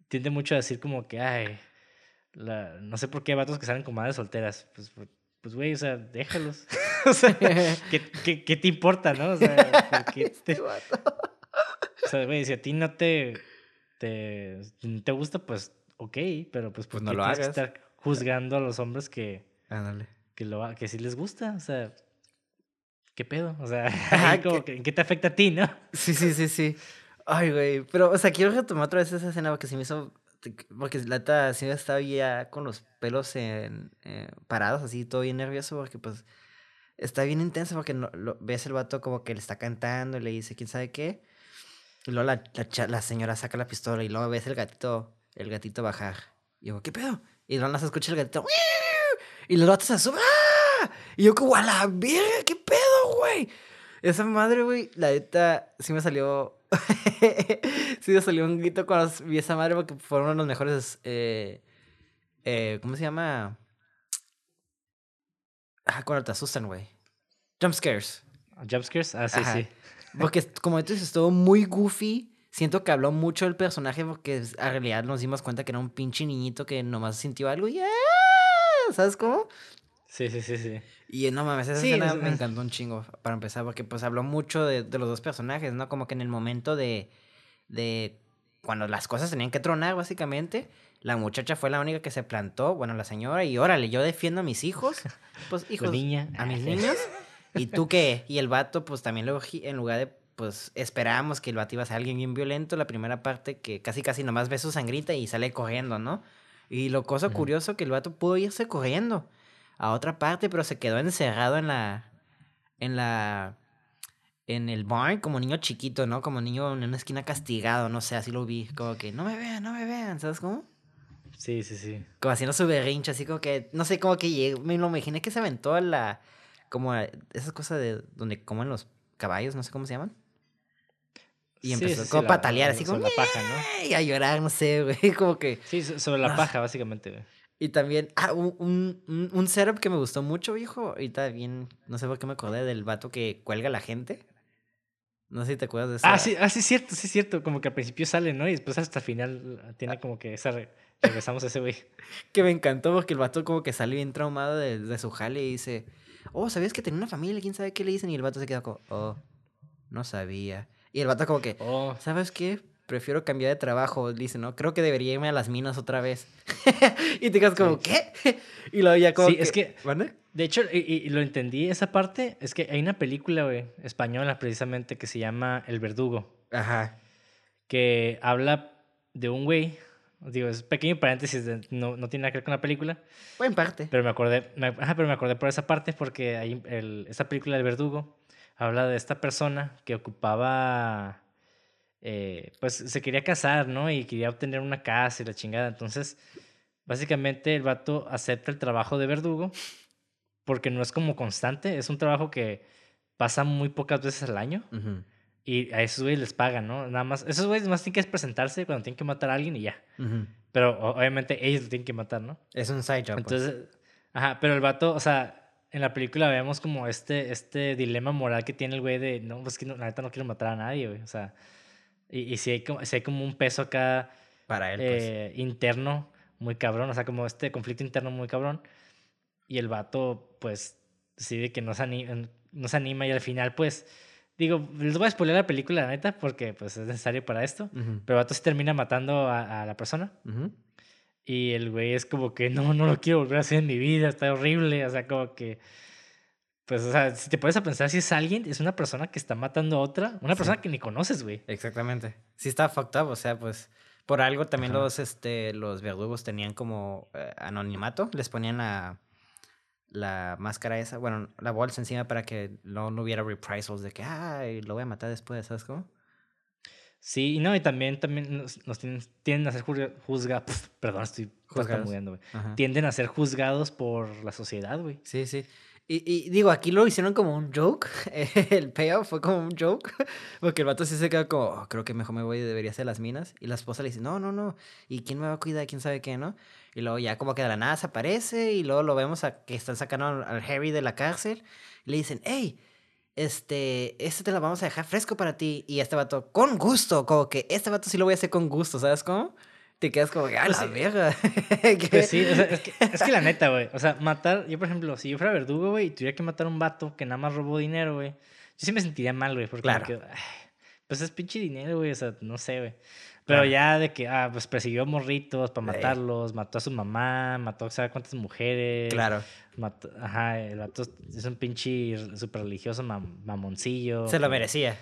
Tiende mucho a decir como que, ay, la, no sé por qué hay vatos que salen con madres solteras. Pues, por- pues güey, o sea, déjalos. <laughs> o sea, ¿qué, qué, qué te importa, no? O sea, ¿por qué <laughs> te- Este vato. o sea, güey, si a ti no te, te, te gusta, pues ok, pero pues, ¿por Pues no lo tienes que hagas. estar juzgando a los hombres que, Ándale. que, lo, que sí les gusta? O sea, ¿qué pedo? O sea, <laughs> Ajá, como que, ¿en qué te afecta a ti, no? Sí, sí, sí, sí. Ay, güey. Pero, o sea, quiero retomar otra vez esa escena porque se me hizo. Porque la neta sí estaba ya con los pelos en, eh, parados, así, todo bien nervioso, porque pues está bien intenso porque no, lo, ves el vato como que le está cantando y le dice quién sabe qué. Y luego la, la, señora saca la pistola y luego ves el gatito, el gatito bajar. Y yo, ¿qué pedo? Y luego no se escucha el gatito. Y los gatos se suben. ¡Ah! Y yo como, a la verga, ¿qué pedo, güey? Esa madre, güey, la neta, sí me salió. <laughs> sí me salió un grito cuando vi esa madre porque fueron uno de los mejores. Eh, eh, ¿Cómo se llama? Ah, cuando te asustan, güey. Jump scares. Jump scares, ah, sí, Ajá. sí. Porque, como tú dices, estuvo muy goofy. Siento que habló mucho del personaje porque en realidad nos dimos cuenta que era un pinche niñito que nomás sintió algo y. ¡ah! ¿Sabes cómo? Sí, sí, sí, sí. Y no mames, esa Sí, escena es- me encantó un chingo para empezar, porque pues habló mucho de, de los dos personajes, ¿no? Como que en el momento de, de cuando las cosas tenían que tronar, básicamente, la muchacha fue la única que se plantó, bueno, la señora, y órale, yo defiendo a mis hijos, <laughs> pues hijos, niña. a mis niños, <laughs> ¿y tú qué? Y el vato, pues también luego, en lugar de, pues esperábamos que el vato iba a ser alguien bien violento, la primera parte que casi casi nomás ve su sangrita y sale corriendo, ¿no? Y lo cosa Ujú. curioso que el vato pudo irse corriendo a otra parte, pero se quedó encerrado en la. en la. en el barn como niño chiquito, ¿no? Como niño en una esquina castigado, no sé, así lo vi. Como que no me vean, no me vean, ¿sabes cómo? Sí, sí, sí. Como haciendo su berrinche, así como que. No sé, como que. Me lo imaginé que se aventó a la. Como esas cosas de donde comen los caballos, no sé cómo se llaman. Y empezó sí, sí, como a patalear, así como. sobre la paja, ¿no? Y a llorar, no sé, güey. <laughs> Como que. Sí, so- sobre la Ah. paja, básicamente, güey. Y también, ah, un, un, un- setup que me gustó mucho, viejo. Ahorita bien, no sé por qué me acordé del vato que cuelga a la gente. No sé si te acuerdas de eso. Ah, sí, ah, sí, es cierto, sí, es cierto. Como que al principio sale, ¿no? Y después hasta el final Ah. tiene como que esa. re- Regresamos a ese güey. <laughs> Que me encantó porque el vato como que sale bien traumado de, de su jale y dice, oh, ¿sabías que tenía una familia? ¿Quién sabe qué le dicen? Y el vato se queda como, oh, no sabía. Y el vato como que, Oh, ¿sabes qué? Prefiero cambiar de trabajo, dice, ¿no? Creo que debería irme a las minas otra vez. <laughs> y te quedas como, ¿qué? <laughs> y luego ya como Sí, es que-. De hecho, y, y- y lo entendí esa parte, es que hay una película, güey, española precisamente, que se llama El Verdugo, Ajá. que habla de un güey, digo, es pequeño paréntesis, de- no, no tiene nada que ver con la película, Pues en parte. pero me acordé, me, ajá, pero me acordé por esa parte porque ahí el, esta película del Verdugo habla de esta persona que ocupaba, eh, pues se quería casar, ¿no? Y quería obtener una casa y la chingada, entonces, básicamente el vato acepta el trabajo de verdugo porque no es como constante, es un trabajo que pasa muy pocas veces al año Ujú, y a esos güeyes les pagan, ¿no? Nada más, esos güeyes más tienen que presentarse cuando tienen que matar a alguien y ya. ujú. Pero o- obviamente ellos lo tienen que matar, ¿no? Es un side job. pues. Entonces, ajá, pero el vato, o sea, en la película vemos como este, este dilema moral que tiene el güey de, no, pues que no, la neta no quiero matar a nadie, güey, o sea, y, y si, hay como, si hay como un peso acá Para él, pues. eh, interno muy cabrón, o sea, como este conflicto interno muy cabrón. Y el vato, pues, decide que no se, anima, no se anima y al final, pues, digo, les voy a spoiler la película, la neta, porque pues es necesario para esto. Ujú, Pero el vato se termina matando a, a la persona. ujú. Y el güey es como que no, no lo quiero volver a hacer en mi vida, está horrible. O sea, como que. Pues, o sea, si te pones a pensar si es alguien, es una persona que está matando a otra, una Sí. persona que ni conoces, güey. Exactamente. Sí está fucked up, o sea, pues por algo también Ajá. los este los verdugos tenían como eh, anonimato, les ponían la la máscara esa, bueno, la bolsa encima para que no, no hubiera reprisals de que, ay, lo voy a matar después, ¿sabes cómo? Sí, y no, y también, también nos, nos tienden, tienden a ser juzgados. Perdón, estoy Juzgados. Tienden a ser juzgados por la sociedad, güey. Sí, sí. Y, y digo, aquí lo hicieron como un joke. <laughs> El payoff fue como un joke. <laughs> Porque el vato sí se quedó como, "Oh, creo que mejor me voy, debería hacer las minas. Y la esposa le dice, no, no, no. ¿Y quién me va a cuidar? ¿Quién sabe qué, no? Y luego ya como que de la nada se aparece. Y luego lo vemos a que están sacando al Harry de la cárcel. Y le dicen, hey, este, este te lo vamos a dejar fresco para ti. Y este vato, con gusto. Como que este vato sí lo voy a hacer con gusto, ¿sabes cómo? Te quedas como que, a Pues la verga. <laughs> Pues sí, o sea, es, que, es que la <laughs> neta, güey. O sea, matar, yo por ejemplo, si yo fuera verdugo, güey, y tuviera que matar a un vato que nada más robó dinero, güey, yo sí me sentiría mal, güey, porque Claro. pues es pinche dinero, güey, o sea, no sé, güey. Pero Claro. ya de que, ah, pues persiguió morritos para matarlos, mató a su mamá, mató a sabe cuántas mujeres. Claro. mató- ajá, el vato es un pinche super religioso mam- mamoncillo. Se lo merecía.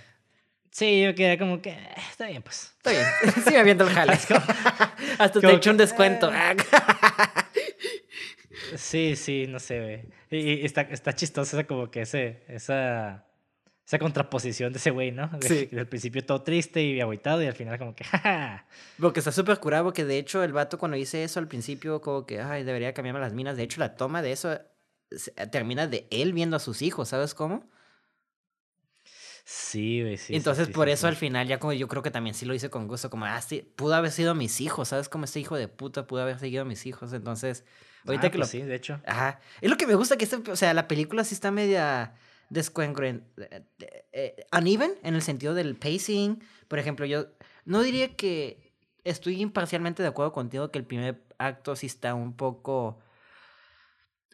Sí, yo quedé como que, eh, está bien, pues. Está bien. <laughs> Sí me aviento el jale. <laughs> Hasta te echo un descuento. <laughs> Sí, sí, no sé, güey. Y, y está, está chistoso esa como que ese, esa, esa contraposición de ese güey, ¿no? De, Sí. Del principio todo triste y agüitado y al final como que, jaja. Porque está súper curado, porque de hecho el vato cuando dice eso al principio, como que, ay, debería cambiarme las minas. De hecho, la toma de eso termina de él viendo a sus hijos, ¿sabes cómo? Sí, güey, sí. Entonces, sí, por sí, eso sí. al final, ya como yo creo que también sí lo hice con gusto, como, ah, sí, pudo haber sido mis hijos, ¿sabes? Como este hijo de puta pudo haber seguido a mis hijos. Entonces, ahorita Ah, que pues lo. Sí, de hecho. Ajá. Es lo que me gusta que este, o sea, la película sí está media descongruente, uneven en el sentido del pacing. Por ejemplo, yo no diría que estoy imparcialmente de acuerdo contigo que el primer acto sí está un poco,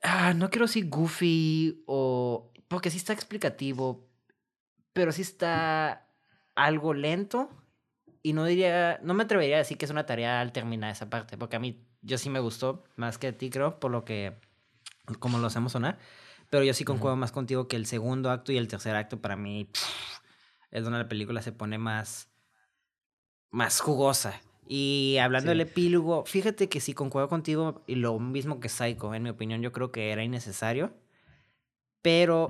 ah, no quiero decir goofy o, porque sí está explicativo, pero sí está algo lento. Y no diría, no me atrevería a decir que es una tarea al terminar esa parte, porque a mí, yo sí me gustó más que a ti, creo, por lo que, como lo hacemos sonar. Pero yo sí concuerdo más contigo que el segundo acto y el tercer acto para mí pff, es donde la película se pone más, más jugosa. Y hablando Sí. del epílogo, fíjate que sí concuerdo contigo y lo mismo que Psycho, en mi opinión yo creo que era innecesario. Pero.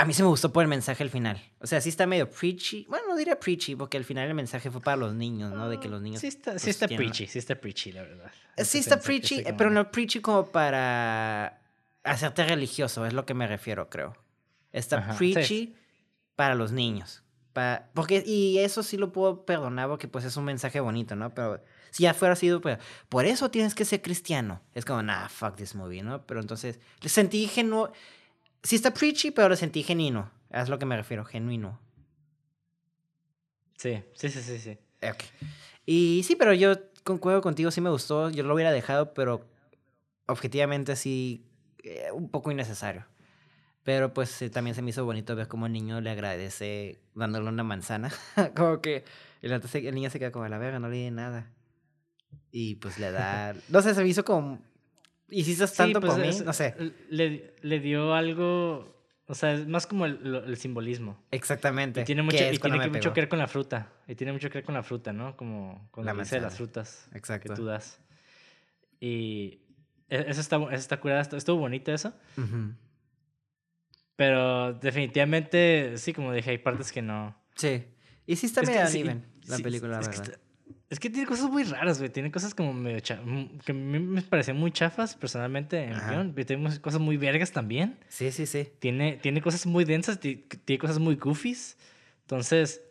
A mí se me gustó por el mensaje al final. O sea, sí está medio preachy. Bueno, no diría preachy porque al final el mensaje fue para los niños, ¿no? De que los niños... Sí está, sí pues, está preachy, sí está preachy, la verdad. Eh, Sí está mensaje preachy, está eh, pero no preachy como para hacerte religioso, es lo que me refiero, creo. Está Ajá, sí. preachy para los niños. Porque, y eso sí lo puedo perdonar porque pues es un mensaje bonito, ¿no? Pero si ya fuera sido, pues, por eso tienes que ser cristiano. Es como, nah, fuck this movie, ¿no? Pero entonces, sentí genuino. Sí está preachy, pero lo sentí genuino. Es lo que me refiero, genuino. Sí, sí, sí, sí, sí. Ok. Y sí, pero yo concuerdo contigo, sí me gustó. Yo lo hubiera dejado, pero objetivamente sí, eh, un poco innecesario. Pero pues eh, también se me hizo bonito ver cómo el niño le agradece dándole una manzana. <laughs> como que el, el niño se queda como a la verga, no le di nada. Y pues le da. No sé, se me hizo como. Hiciste Sí, tanto pues, por mí, es- no sé. Le, le dio algo. O sea, es más como el, simbolismo. Exactamente. Y tiene mucho, que y tiene que mucho que ver con la fruta. Y tiene mucho que ver con la fruta, ¿no? Como con La dice de las frutas Exacto. que tú das. Y e- eso está, eso está curada, estu- estuvo bonito eso. Pero definitivamente, sí, como dije, hay partes que no. Sí. Y sí está Es que medio sí, uneven la sí, película, la es que verdad. está- es que tiene cosas muy raras, güey. Tiene cosas como medio cha- que a mí me parecen muy chafas, personalmente, en. Pero tiene cosas muy vergas también. Sí, sí, sí. Tiene, tiene cosas muy densas, ti- tiene cosas muy goofies. Entonces,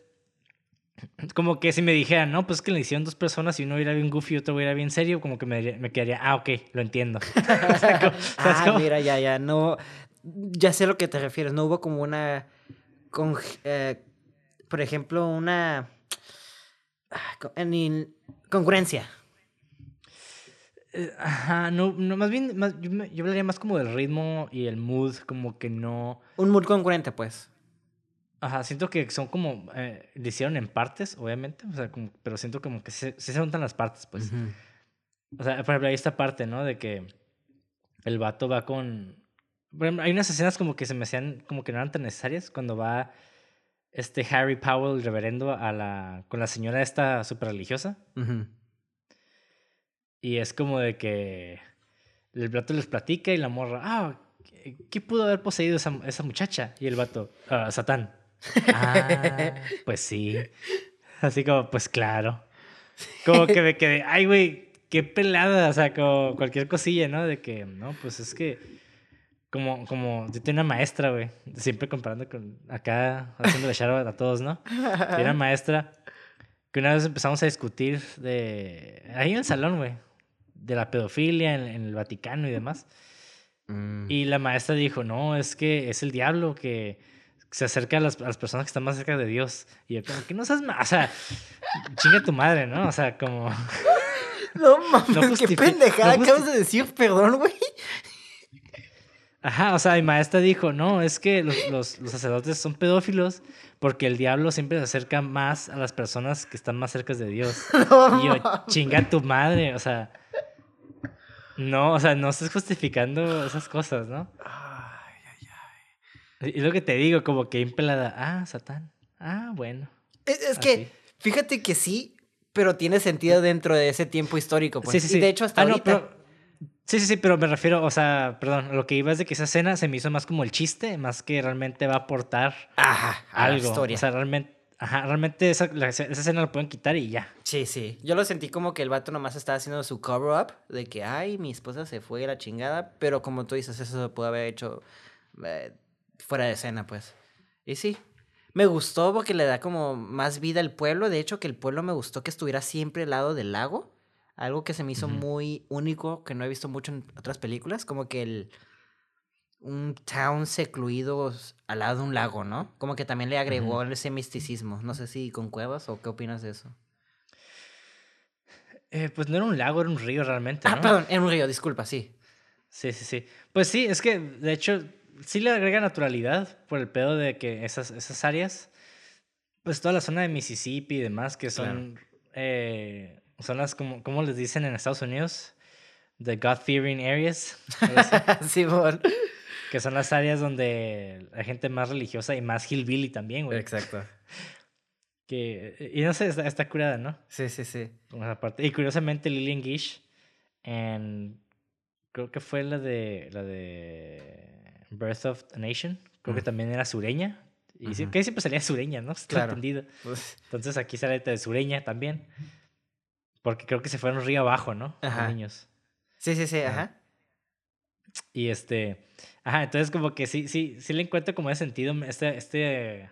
como que si me dijeran, no, pues que le hicieron dos personas y uno era bien goofy y otro era bien serio, como que me, me quedaría, ah, ok, lo entiendo. <laughs> O sea, como- ¿sabes <laughs> Ah, cómo? mira, ya, ya, no. Ya sé a lo que te refieres. No hubo como una. Con, eh, por ejemplo, una. En in- congruencia. Eh, Ajá, no, no, más bien, más- yo, hablaría más como del ritmo y el mood, como que no... Un mood congruente, pues. Ajá, siento que son como, eh, le hicieron en partes, obviamente, o sea, como- pero siento como que se, se juntan las partes, pues. O sea, por ejemplo, hay esta parte, ¿no? De que el vato va con... Por ejemplo, hay unas escenas como que se me hacían, como que no eran tan necesarias, cuando va este Harry Powell, el reverendo, a la, con la señora esta súper religiosa. Y es como de que el vato les platica y la morra, ah, ¿qué- ¿qué pudo haber poseído esa, esa muchacha? Y el vato, "Ah, Satán. Ah, <laughs> pues sí. Así como, pues claro. Como que me quedé, ay, güey, qué pelada. O sea, como cualquier cosilla, ¿no? De que, no, pues es que, como, como, yo tenía una maestra, güey, siempre comparando con acá, haciéndole shout a todos, ¿no? <laughs> Tenía una maestra que una vez empezamos a discutir de, ahí en el salón, güey, de la pedofilia en, en el Vaticano y demás. Mm. Y la maestra dijo, no, es que es el diablo que se acerca a las, a las personas que están más cerca de Dios. Y yo como que no seas más, o sea, chinga tu madre, ¿no? O sea, como... <laughs> <laughs> No mames, No qué pendejada no acabas de decir, perdón, güey. Ajá, o sea, mi maestra dijo, no, es que los, los, los sacerdotes son pedófilos porque el diablo siempre se acerca más a las personas que están más cerca de Dios. No <laughs> Y yo, chinga tu madre, o sea... No, o sea, no estás justificando esas cosas, ¿no? Ay, ay, ay. Y y lo que te digo, como que impelada, ah, Satán, ah, bueno. Es, es que, fíjate que sí, pero tiene sentido dentro de ese tiempo histórico, pues. Sí, sí, sí. Y de hecho, hasta Ah, no, ahorita. pero- Sí, sí, sí, pero me refiero, o sea, perdón, lo que iba es de que esa escena se me hizo más como el chiste, más que realmente va a aportar Ajá, a la algo. historia. O sea, realmente, ajá, realmente esa, la- esa escena la pueden quitar y ya. Sí, sí. Yo lo sentí como que el vato nomás estaba haciendo su cover-up de que, ay, mi esposa se fue a la chingada, pero como tú dices, eso se pudo haber hecho eh, fuera de escena, pues. Y sí. Me gustó porque le da como más vida al pueblo. De hecho, que el pueblo me gustó que estuviera siempre al lado del lago. Algo que se me hizo muy único, que no he visto mucho en otras películas. Como que el. Un town secluido al lado de un lago, ¿no? Como que también le agregó ese misticismo. No sé si concuerdas o qué opinas de eso. Eh, pues no era un lago, era un río realmente, Ah, ¿no? perdón, era un río, disculpa, sí. Sí, sí, sí. Pues sí, es que de hecho sí le agrega naturalidad por el pedo de que esas, esas áreas, pues toda la zona de Mississippi y demás, que son, eh, son las, como, ¿cómo les dicen en Estados Unidos? The God-fearing areas, <laughs> Simón. que son las áreas donde la gente más religiosa y más hillbilly también, güey. Exacto. Que, y no sé, está, está curada, ¿no? Sí, sí, sí. Parte. Y curiosamente Lillian Gish en creo que fue la de la de Birth of a Nation, creo que también era sureña. Y sí- que siempre salía sureña, ¿no? Está Claro. entendido. Pues, Entonces aquí sale de sureña también. Porque creo que se fueron río abajo, ¿no? Los Ajá. niños. sí, sí, sí, Ajá. Y este, ajá, entonces como que sí, sí, sí le encuentro como ese sentido, este, este,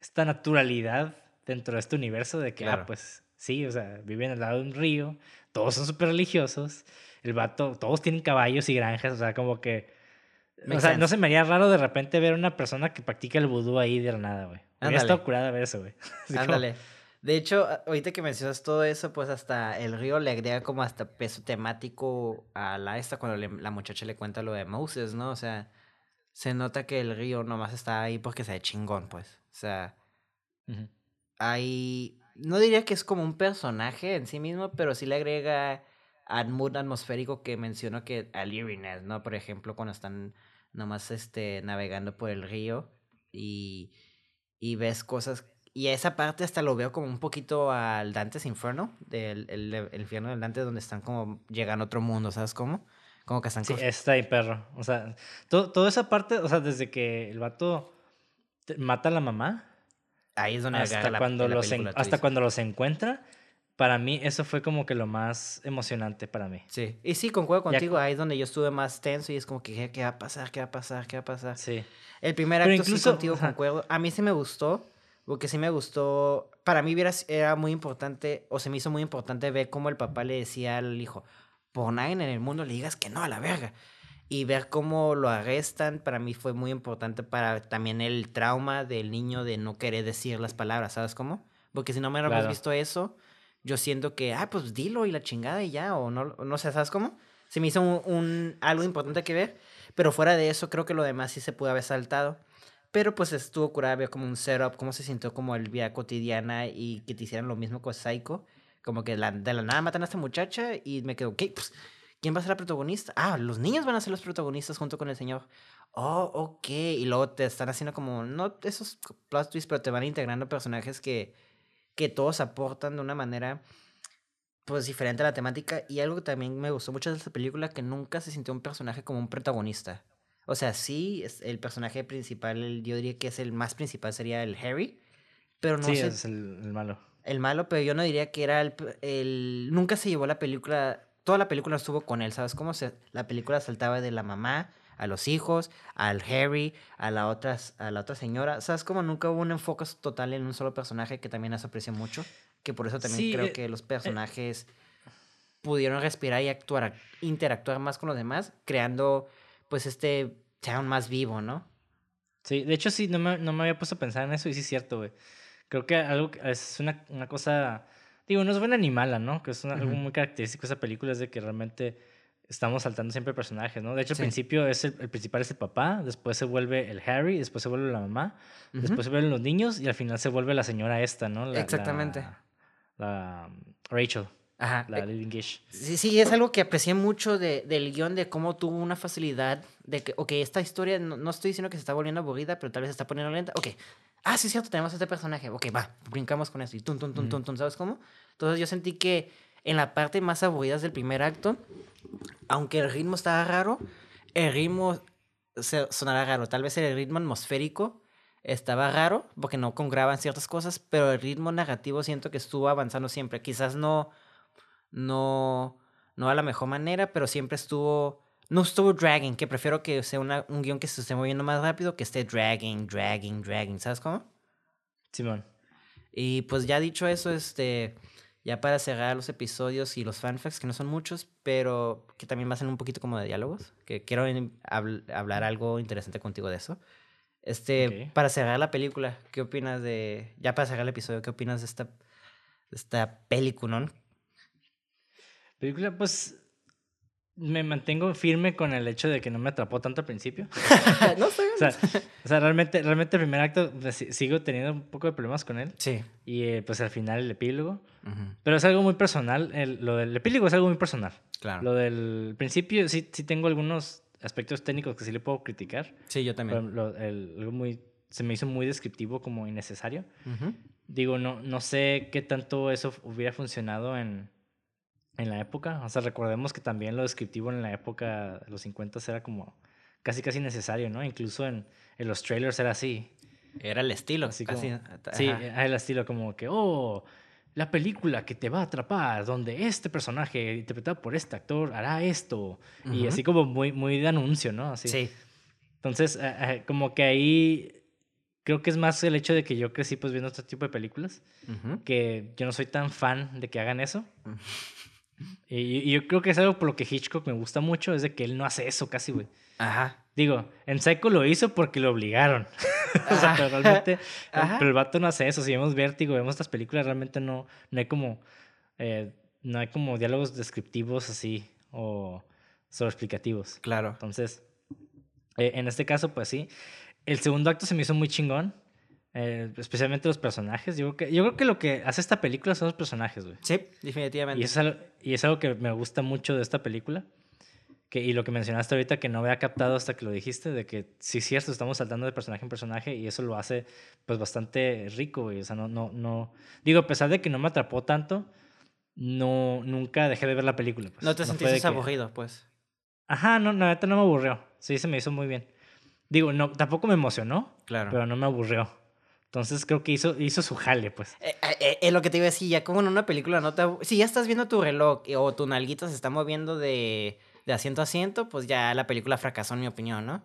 esta naturalidad dentro de este universo de que, Claro. ah, pues sí, o sea, viven al lado de un río, todos son súper religiosos, el vato, todos tienen caballos y granjas, o sea, como que, o sea, no se me haría raro de repente ver una persona que practica el vudú ahí de la nada, güey. Hubiera estado Ándale. curada ver eso, güey. <laughs> Así como- Ándale. De hecho, ahorita que mencionas todo eso, pues hasta el río le agrega como hasta peso temático a la esta cuando le- la muchacha le cuenta lo de Moses, ¿no? O sea, se nota que el río nomás está ahí porque se ve chingón, pues. O sea, Ujú. hay... No diría que es como un personaje en sí mismo, pero sí le agrega al mood atmosférico que mencionó que al eeriness, ¿no? Por ejemplo, cuando están nomás este, navegando por el río y, y ves cosas... Y a esa parte hasta lo veo como un poquito al Dante's Inferno, del el, el infierno del Dante, donde están como llegando a otro mundo, ¿sabes cómo? Como que están... Sí, está ahí, perro. O sea, todo, toda esa parte, o sea, desde que el vato mata a la mamá, Ahí es donde hasta la- cuando la los en- hasta twist. cuando los encuentra para mí eso fue como que lo más emocionante para mí Sí, y sí, concuerdo Ya contigo, cu- ahí es donde yo estuve más tenso y es como que, ¿qué, va a pasar? ¿Qué va a pasar? ¿Qué va a pasar? sí El primer Pero acto sí incluso- contigo ajá. concuerdo. A mí sí me gustó, porque sí me gustó. Para mí era muy importante, o se me hizo muy importante ver cómo el papá le decía al hijo, por nadie en el mundo le digas que no a la verga. Y ver cómo lo arrestan, para mí fue muy importante para también el trauma del niño de no querer decir las palabras, ¿sabes cómo? Porque si no me Claro. visto eso, yo siento que, ah, pues dilo y la chingada y ya, o no, no sé, ¿sabes cómo? Se me hizo un, un- algo importante que ver, pero fuera de eso, creo que lo demás sí se pudo haber saltado. Pero pues estuvo curada ver como un setup, cómo se sintió como el vida cotidiana y que te hicieran lo mismo con Psycho. Como que la- de la nada matan a esta muchacha y me quedo, ¿qué? Pues, ¿Quién va a ser la protagonista? Ah, los niños van a ser los protagonistas junto con el señor. Oh, ok. Y luego te están haciendo como, no esos plot twists, pero te van integrando personajes que, que todos aportan de una manera pues diferente a la temática. Y algo que también me gustó mucho de esta película, que nunca se sintió un personaje como un protagonista. O sea, sí, es el personaje principal, yo diría que es el más principal, sería el Harry. Pero no sí sé, es el, el malo el malo, pero yo no diría que era el, el... Nunca se llevó la película... Toda la película estuvo con él, ¿sabes cómo? Se, la película saltaba de la mamá a los hijos, al Harry, a la, otra, a la otra señora. ¿Sabes cómo? Nunca hubo un enfoque total en un solo personaje que también eso aprecio mucho. Que por eso también Sí, creo eh, que los personajes pudieron respirar y actuar, interactuar más con los demás, creando pues este town más vivo, ¿no? sí de hecho sí no me, no me había puesto a pensar en eso y sí es cierto güey creo que algo es una, una cosa digo no es buena ni mala no que es una- algo muy característico de esa película es de que realmente estamos saltando siempre personajes no de hecho Sí. al principio es el, el principal es el papá después se vuelve el Harry después se vuelve la mamá. Después se vuelven los niños y al final se vuelve la señora esta, ¿no? La- Exactamente. La, la, um, Rachel, Ajá. la eh, Lillian Gish. Sí, sí, es algo que aprecié mucho de, del guion, de cómo tuvo una facilidad de que, ok, esta historia, no, no estoy diciendo que se está volviendo aburrida, pero tal vez se está poniendo lenta. Ok, ah, sí, es cierto, tenemos este personaje. Ok, va, brincamos con eso. Y tun, tun, tun, Ujú. tun, tun, ¿sabes cómo? Entonces yo sentí que en la parte más aburrida del primer acto, aunque el ritmo estaba raro, el ritmo se, sonará raro. Tal vez el ritmo atmosférico estaba raro, porque no congraban ciertas cosas, pero el ritmo narrativo siento que estuvo avanzando siempre. Quizás no no, no a la mejor manera, pero siempre estuvo, no estuvo dragging, que prefiero que sea una- un guion que se esté moviendo más rápido que esté dragging, dragging, dragging, ¿sabes cómo? Simón. Y pues ya dicho eso, este, ya para cerrar los episodios y los fanfacts, que no son muchos, pero que también va a ser un poquito como de diálogos, que quiero habl- hablar algo interesante contigo de eso. Este, para cerrar la película, ¿qué opinas de, ya para cerrar el episodio, qué opinas de esta, de esta película, no? Película, pues me mantengo firme con el hecho de que no me atrapó tanto al principio. <laughs> no sé. <laughs> O sea, o sea, realmente, realmente el primer acto pues, sigo teniendo un poco de problemas con él. Sí. Y eh, pues al final el epílogo. Ujú, Pero es algo muy personal. el- lo del epílogo es algo muy personal. Claro. Lo del principio sí, sí tengo algunos aspectos técnicos que sí le puedo criticar. Sí, yo también. ejemplo, el- algo muy, se me hizo muy descriptivo como innecesario. Ujú. Digo, no, no sé qué tanto eso hubiera funcionado en, en la época. O sea, recordemos que también lo descriptivo en la época de los 50 era como casi casi necesario, ¿no? Incluso en, en los trailers era así. Era el estilo, Así casi. como-. Sí, era el estilo como que, oh, la película que te va a atrapar, donde este personaje interpretado por este actor hará esto. Y Ujú. así como muy, muy de anuncio, ¿no? Así. Sí. Entonces, eh, eh, como que ahí creo que es más el hecho de que yo crecí pues viendo este tipo de películas, que yo no soy tan fan de que hagan eso. Ujú. Y, y yo creo que es algo por lo que Hitchcock me gusta mucho, es de que él no hace eso casi, güey. Ajá. Digo, en Psycho lo hizo porque lo obligaron. <laughs> o sea, pero realmente, <laughs> Ajá. pero el vato no hace eso. Si vemos Vértigo, vemos estas películas, realmente no, no hay como, eh, no hay como diálogos descriptivos así o sobreexplicativos. Claro. Entonces, eh, en este caso, pues sí. El segundo acto se me hizo muy chingón. Eh, especialmente los personajes. Yo creo, que, yo creo que lo que hace esta película son los personajes, güey. Sí, definitivamente. Y es algo, y es algo que me gusta mucho de esta película. Que, y lo que mencionaste ahorita que no había captado hasta que lo dijiste, de que sí es cierto, estamos saltando de personaje en personaje y eso lo hace pues bastante rico, güey. O sea, no, no, no... Digo, a pesar de que no me atrapó tanto, no, nunca dejé de ver la película. pues. no te de sentiste que- aburrido, pues. Ajá, no, la neta no me aburrió. Sí, se me hizo muy bien. Digo, no, tampoco me emocionó, Claro. pero no me aburrió. Entonces creo que hizo, hizo su jale, pues. Eh, eh, eh, es lo que te iba a decir, ya como en una película no te... Si ya estás viendo tu reloj o tu nalguita se está moviendo de, de asiento a asiento, pues ya la película fracasó en mi opinión, ¿no?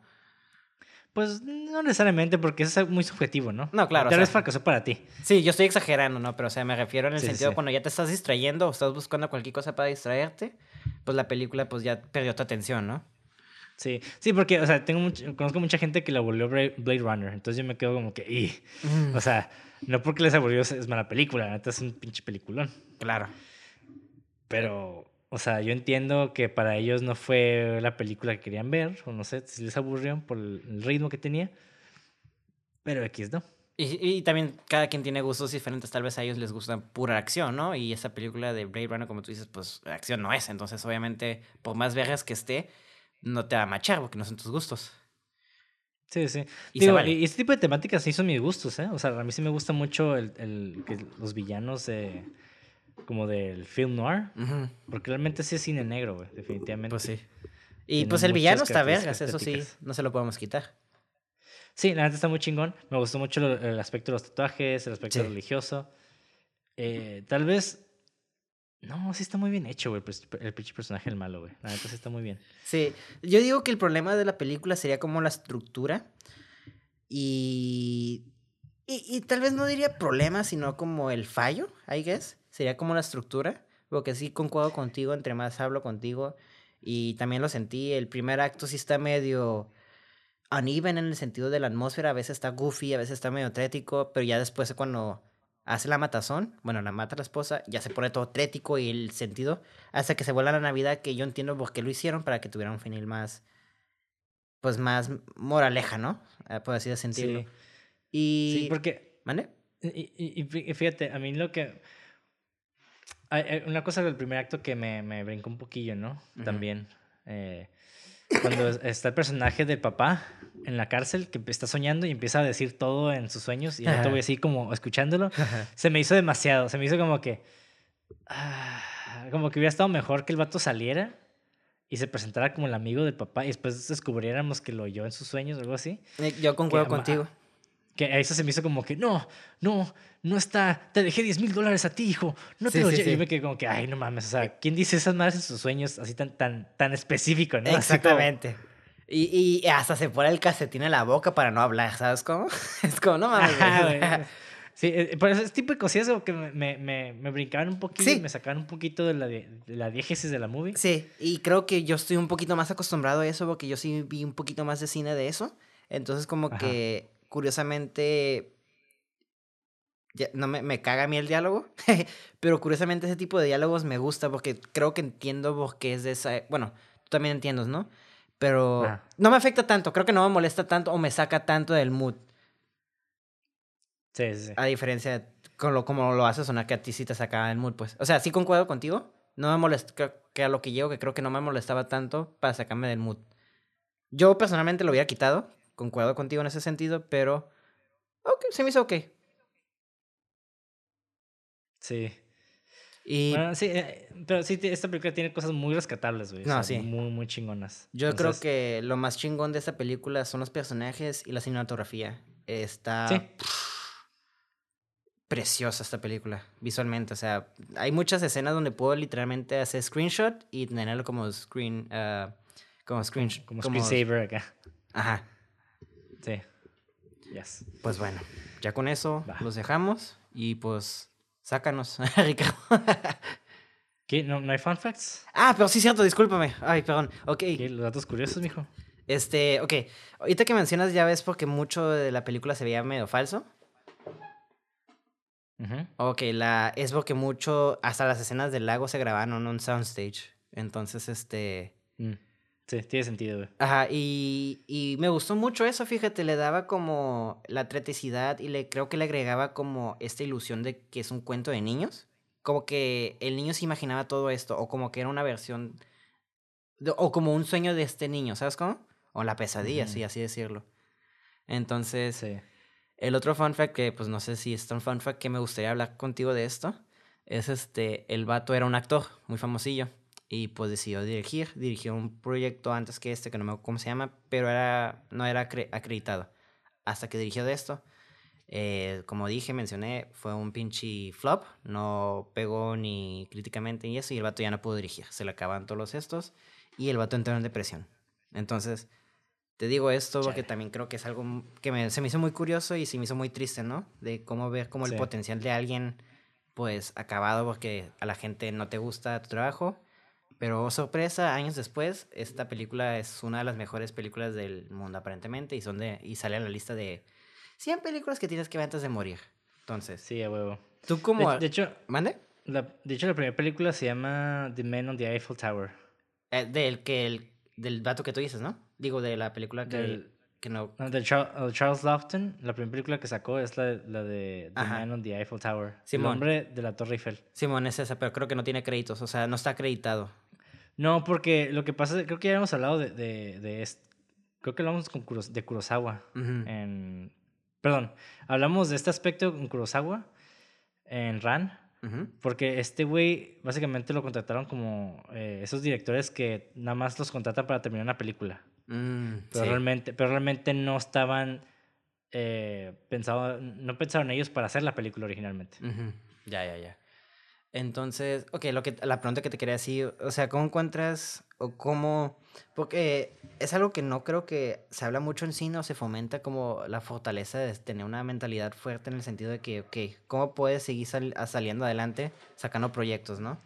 Pues no necesariamente, porque eso es muy subjetivo, ¿no? No, claro, o Tal sea- vez fracasó para ti. Sí, yo estoy exagerando, ¿no? Pero o sea, me refiero en el sí, sentido sí. cuando ya te estás distrayendo o estás buscando cualquier cosa para distraerte, pues la película pues ya perdió tu atención, ¿no? Sí, sí, porque, o sea, tengo much- conozco mucha gente que le volvió Blade Runner, entonces yo me quedo como que, "Ih". o sea, no porque les aburrió es- mala película, la neta es un pinche peliculón. Claro. Pero, o sea, yo entiendo que para ellos no fue la película que querían ver, o no sé si les aburrió por el el ritmo que tenía, pero X no. Y, y también cada quien tiene gustos diferentes, tal vez a ellos les gusta pura acción, ¿no? Y esa película de Blade Runner, como tú dices, pues acción no es, entonces obviamente por más vergas que esté, no te va a machar porque no son tus gustos. Sí, sí. Y se Digo, vale. y este tipo de temáticas sí son mis gustos, ¿eh? O sea, a mí sí me gusta mucho el, el- que los villanos de, como del film noir, porque realmente sí es cine negro, güey, definitivamente. Pues sí. Y Tiene pues el villano está vergas, eso sí, no se lo podemos quitar. Sí, la neta está muy chingón. Me gustó mucho el aspecto de los tatuajes, el aspecto Sí. religioso. Eh, tal vez... No, sí está muy bien hecho, güey, pues, el pinche personaje el malo, güey. La está muy bien. Sí, yo digo que el problema de la película sería como la estructura y, y, y tal vez no diría problema, sino como el fallo, I guess. Sería como la estructura, porque sí concuerdo contigo, entre más hablo contigo y también lo sentí, el primer acto sí está medio uneven en el sentido de la atmósfera, a veces está goofy, a veces está medio trético, pero ya después cuando hace la matazón, bueno, la mata la esposa, ya se pone todo trético y el sentido, hasta que se vuelve la Navidad, que yo entiendo por qué lo hicieron, para que tuviera un final más, pues más moraleja, ¿no? Eh, Por así de sentirlo. Sí. Y... Sí, porque... ¿Mande? Y, y- y fí- y fíjate, a mí lo que... hay- una cosa del primer acto que me, me brincó un poquillo, ¿no? También. eh, cuando es- está el personaje del papá en la cárcel que está soñando y empieza a decir todo en sus sueños y yo voy así como escuchándolo, se me hizo demasiado, se me hizo como que... ah, como que hubiera estado mejor que el vato saliera y se presentara como el amigo del papá y después descubriéramos que lo oyó en sus sueños o algo así. Eh, Yo concuerdo ama- contigo. Que a eso se me hizo como que, no, no, no está, te dejé 10 mil dólares a ti, hijo, no te Sí, lo sí, lle-". Y sí. yo me quedé como que, ay, no mames, o sea, ¿quién dice esas madres en sus sueños así tan, tan, tan específico, no? Como- Exactamente. Y, y hasta se pone el calcetín en la boca para no hablar, ¿sabes cómo? <laughs> Es como, no mames. Ajá. <laughs> Sí, eh, pero ese tipo de cosillas como que me, me, me, brincaban un poquito y me sacaban un poquito de la, de, de la diégesis de la movie. Sí, y creo que yo estoy un poquito más acostumbrado a eso porque yo sí vi un poquito más de cine de eso. Entonces, como Ajá. que, curiosamente, ya- no me, me caga a mí el diálogo, <laughs> pero curiosamente ese tipo de diálogos me gusta porque creo que entiendo por qué es de esa... Bueno, tú también entiendes, ¿no? Pero no me afecta tanto, creo que no me molesta tanto o me saca tanto del mood, Sí, sí, sí. a diferencia de con lo, como lo hace sonar que a ti sí te saca del mood, pues. O sea, sí concuerdo contigo, no me molesta, creo que a lo que llego, que creo que no me molestaba tanto para sacarme del mood. Yo personalmente lo hubiera quitado, concuerdo contigo en ese sentido, pero... Ok, se me hizo ok. Sí. Y Bueno, sí, eh, pero sí, esta película tiene cosas muy rescatables, güey. o No, sea, sí. Muy, muy chingonas. yo creo que lo más chingón de esta película son los personajes y la cinematografía. Está Sí. preciosa esta película, visualmente. O sea, hay muchas escenas donde puedo literalmente hacer screenshot y tenerlo como screen... ah, como screen... Como screensaver acá. Ajá. Sí. Yes. Pues bueno, ya con eso Va. los dejamos y pues sácanos, <laughs> Ricardo. ¿Qué? ¿No, ¿No hay fun facts? ah, pero sí, cierto, discúlpame. Ay, perdón. Ok, ¿Qué? ¿Los datos curiosos, mijo? este, ok. Ahorita que mencionas ya ves porque mucho de la película se veía medio falso. Ujú. Ok, la, es porque mucho, hasta las escenas del lago se grabaron en un soundstage. Entonces, este... Mm. Sí, tiene sentido, güey. Ajá, y, y me gustó mucho eso, fíjate, le daba como la atleticidad y le creo que le agregaba como esta ilusión de que es un cuento de niños. Como que el niño se imaginaba todo esto, o como que era una versión, de- o como un sueño de este niño, ¿sabes cómo? O la pesadilla, Ujú. sí, así decirlo. Entonces, Sí. el otro fun fact que, pues no sé si es un fun fact que me gustaría hablar contigo de esto, es este, el vato era un actor muy famosillo y pues decidió dirigir, dirigió un proyecto antes que este, que no me acuerdo cómo se llama, pero era, no era acre- acreditado. Hasta que dirigió de esto, eh, como dije, mencioné, fue un pinche flop, no pegó ni críticamente y eso, y el vato ya no pudo dirigir, se le acaban todos los estos y el vato entró en depresión. Entonces, te digo esto porque Chale. también creo que es algo que me- se me hizo muy curioso y se me hizo muy triste, ¿no? De cómo ver cómo el Sí. potencial de alguien, pues, acabado porque a la gente no te gusta tu trabajo. Pero sorpresa, años después, esta película es una de las mejores películas del mundo aparentemente y, son de, y sale en la lista de 100 películas que tienes que ver antes de morir. Entonces, Sí, a huevo. tú De, como... de hecho, ¿Mande? la, de hecho, la primera película se llama The Man on the Eiffel Tower. Eh, del, que el, del vato que tú dices, ¿no? Digo, de la película que, Del- que no... No, de Char- uh, Charles Lofton, la primera película que sacó es la, la de The Ajá. Man on the Eiffel Tower. Simón. El hombre de la Torre Eiffel. Simón es esa, pero creo que no tiene créditos, o sea, no está acreditado. No, porque lo que pasa, creo que ya hemos hablado de, de, de est- creo que hablamos con Kuros- de Kurosawa. En, perdón, hablamos de este aspecto con Kurosawa en Ran. Porque este güey básicamente lo contrataron como eh, esos directores que nada más los contratan para terminar una película. Mm, Pero, sí. realmente, pero realmente no estaban eh, pensado, no pensaron ellos para hacer la película originalmente. Ya, ya, ya. Entonces, ok, lo que, la pregunta que te quería decir, o sea, ¿cómo encuentras o cómo? Porque es algo que no creo que se habla mucho en cine o se fomenta como la fortaleza de tener una mentalidad fuerte en el sentido de que, ok, ¿cómo puedes seguir sal- saliendo adelante sacando proyectos, no?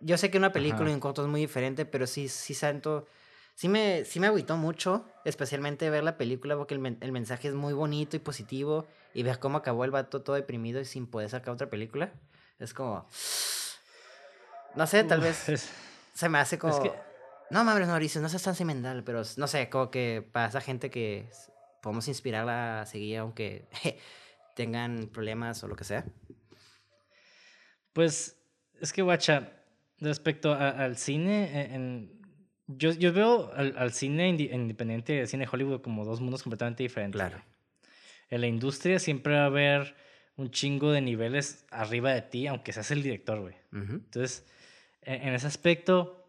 Yo sé que una película y un corto es muy diferente, pero sí, sí santo, sí me, sí me agüitó mucho, especialmente ver la película porque el, men- el mensaje es muy bonito y positivo y ver cómo acabó el vato todo deprimido y sin poder sacar otra película. Es como... No sé, tal vez Es- se me hace como... que- No mames, Mauricio, no seas tan sentimental, pero no sé, como que para esa gente que podemos inspirarla a seguir aunque <laughs> tengan problemas o lo que sea. Pues es que, guacha, respecto a- al cine, eh, en- yo, yo veo al, al cine indi- independiente y al cine de Hollywood como dos mundos completamente diferentes. Claro. En la industria siempre va a haber un chingo de niveles arriba de ti, aunque seas el director, güey. Entonces, e- en, ese aspecto,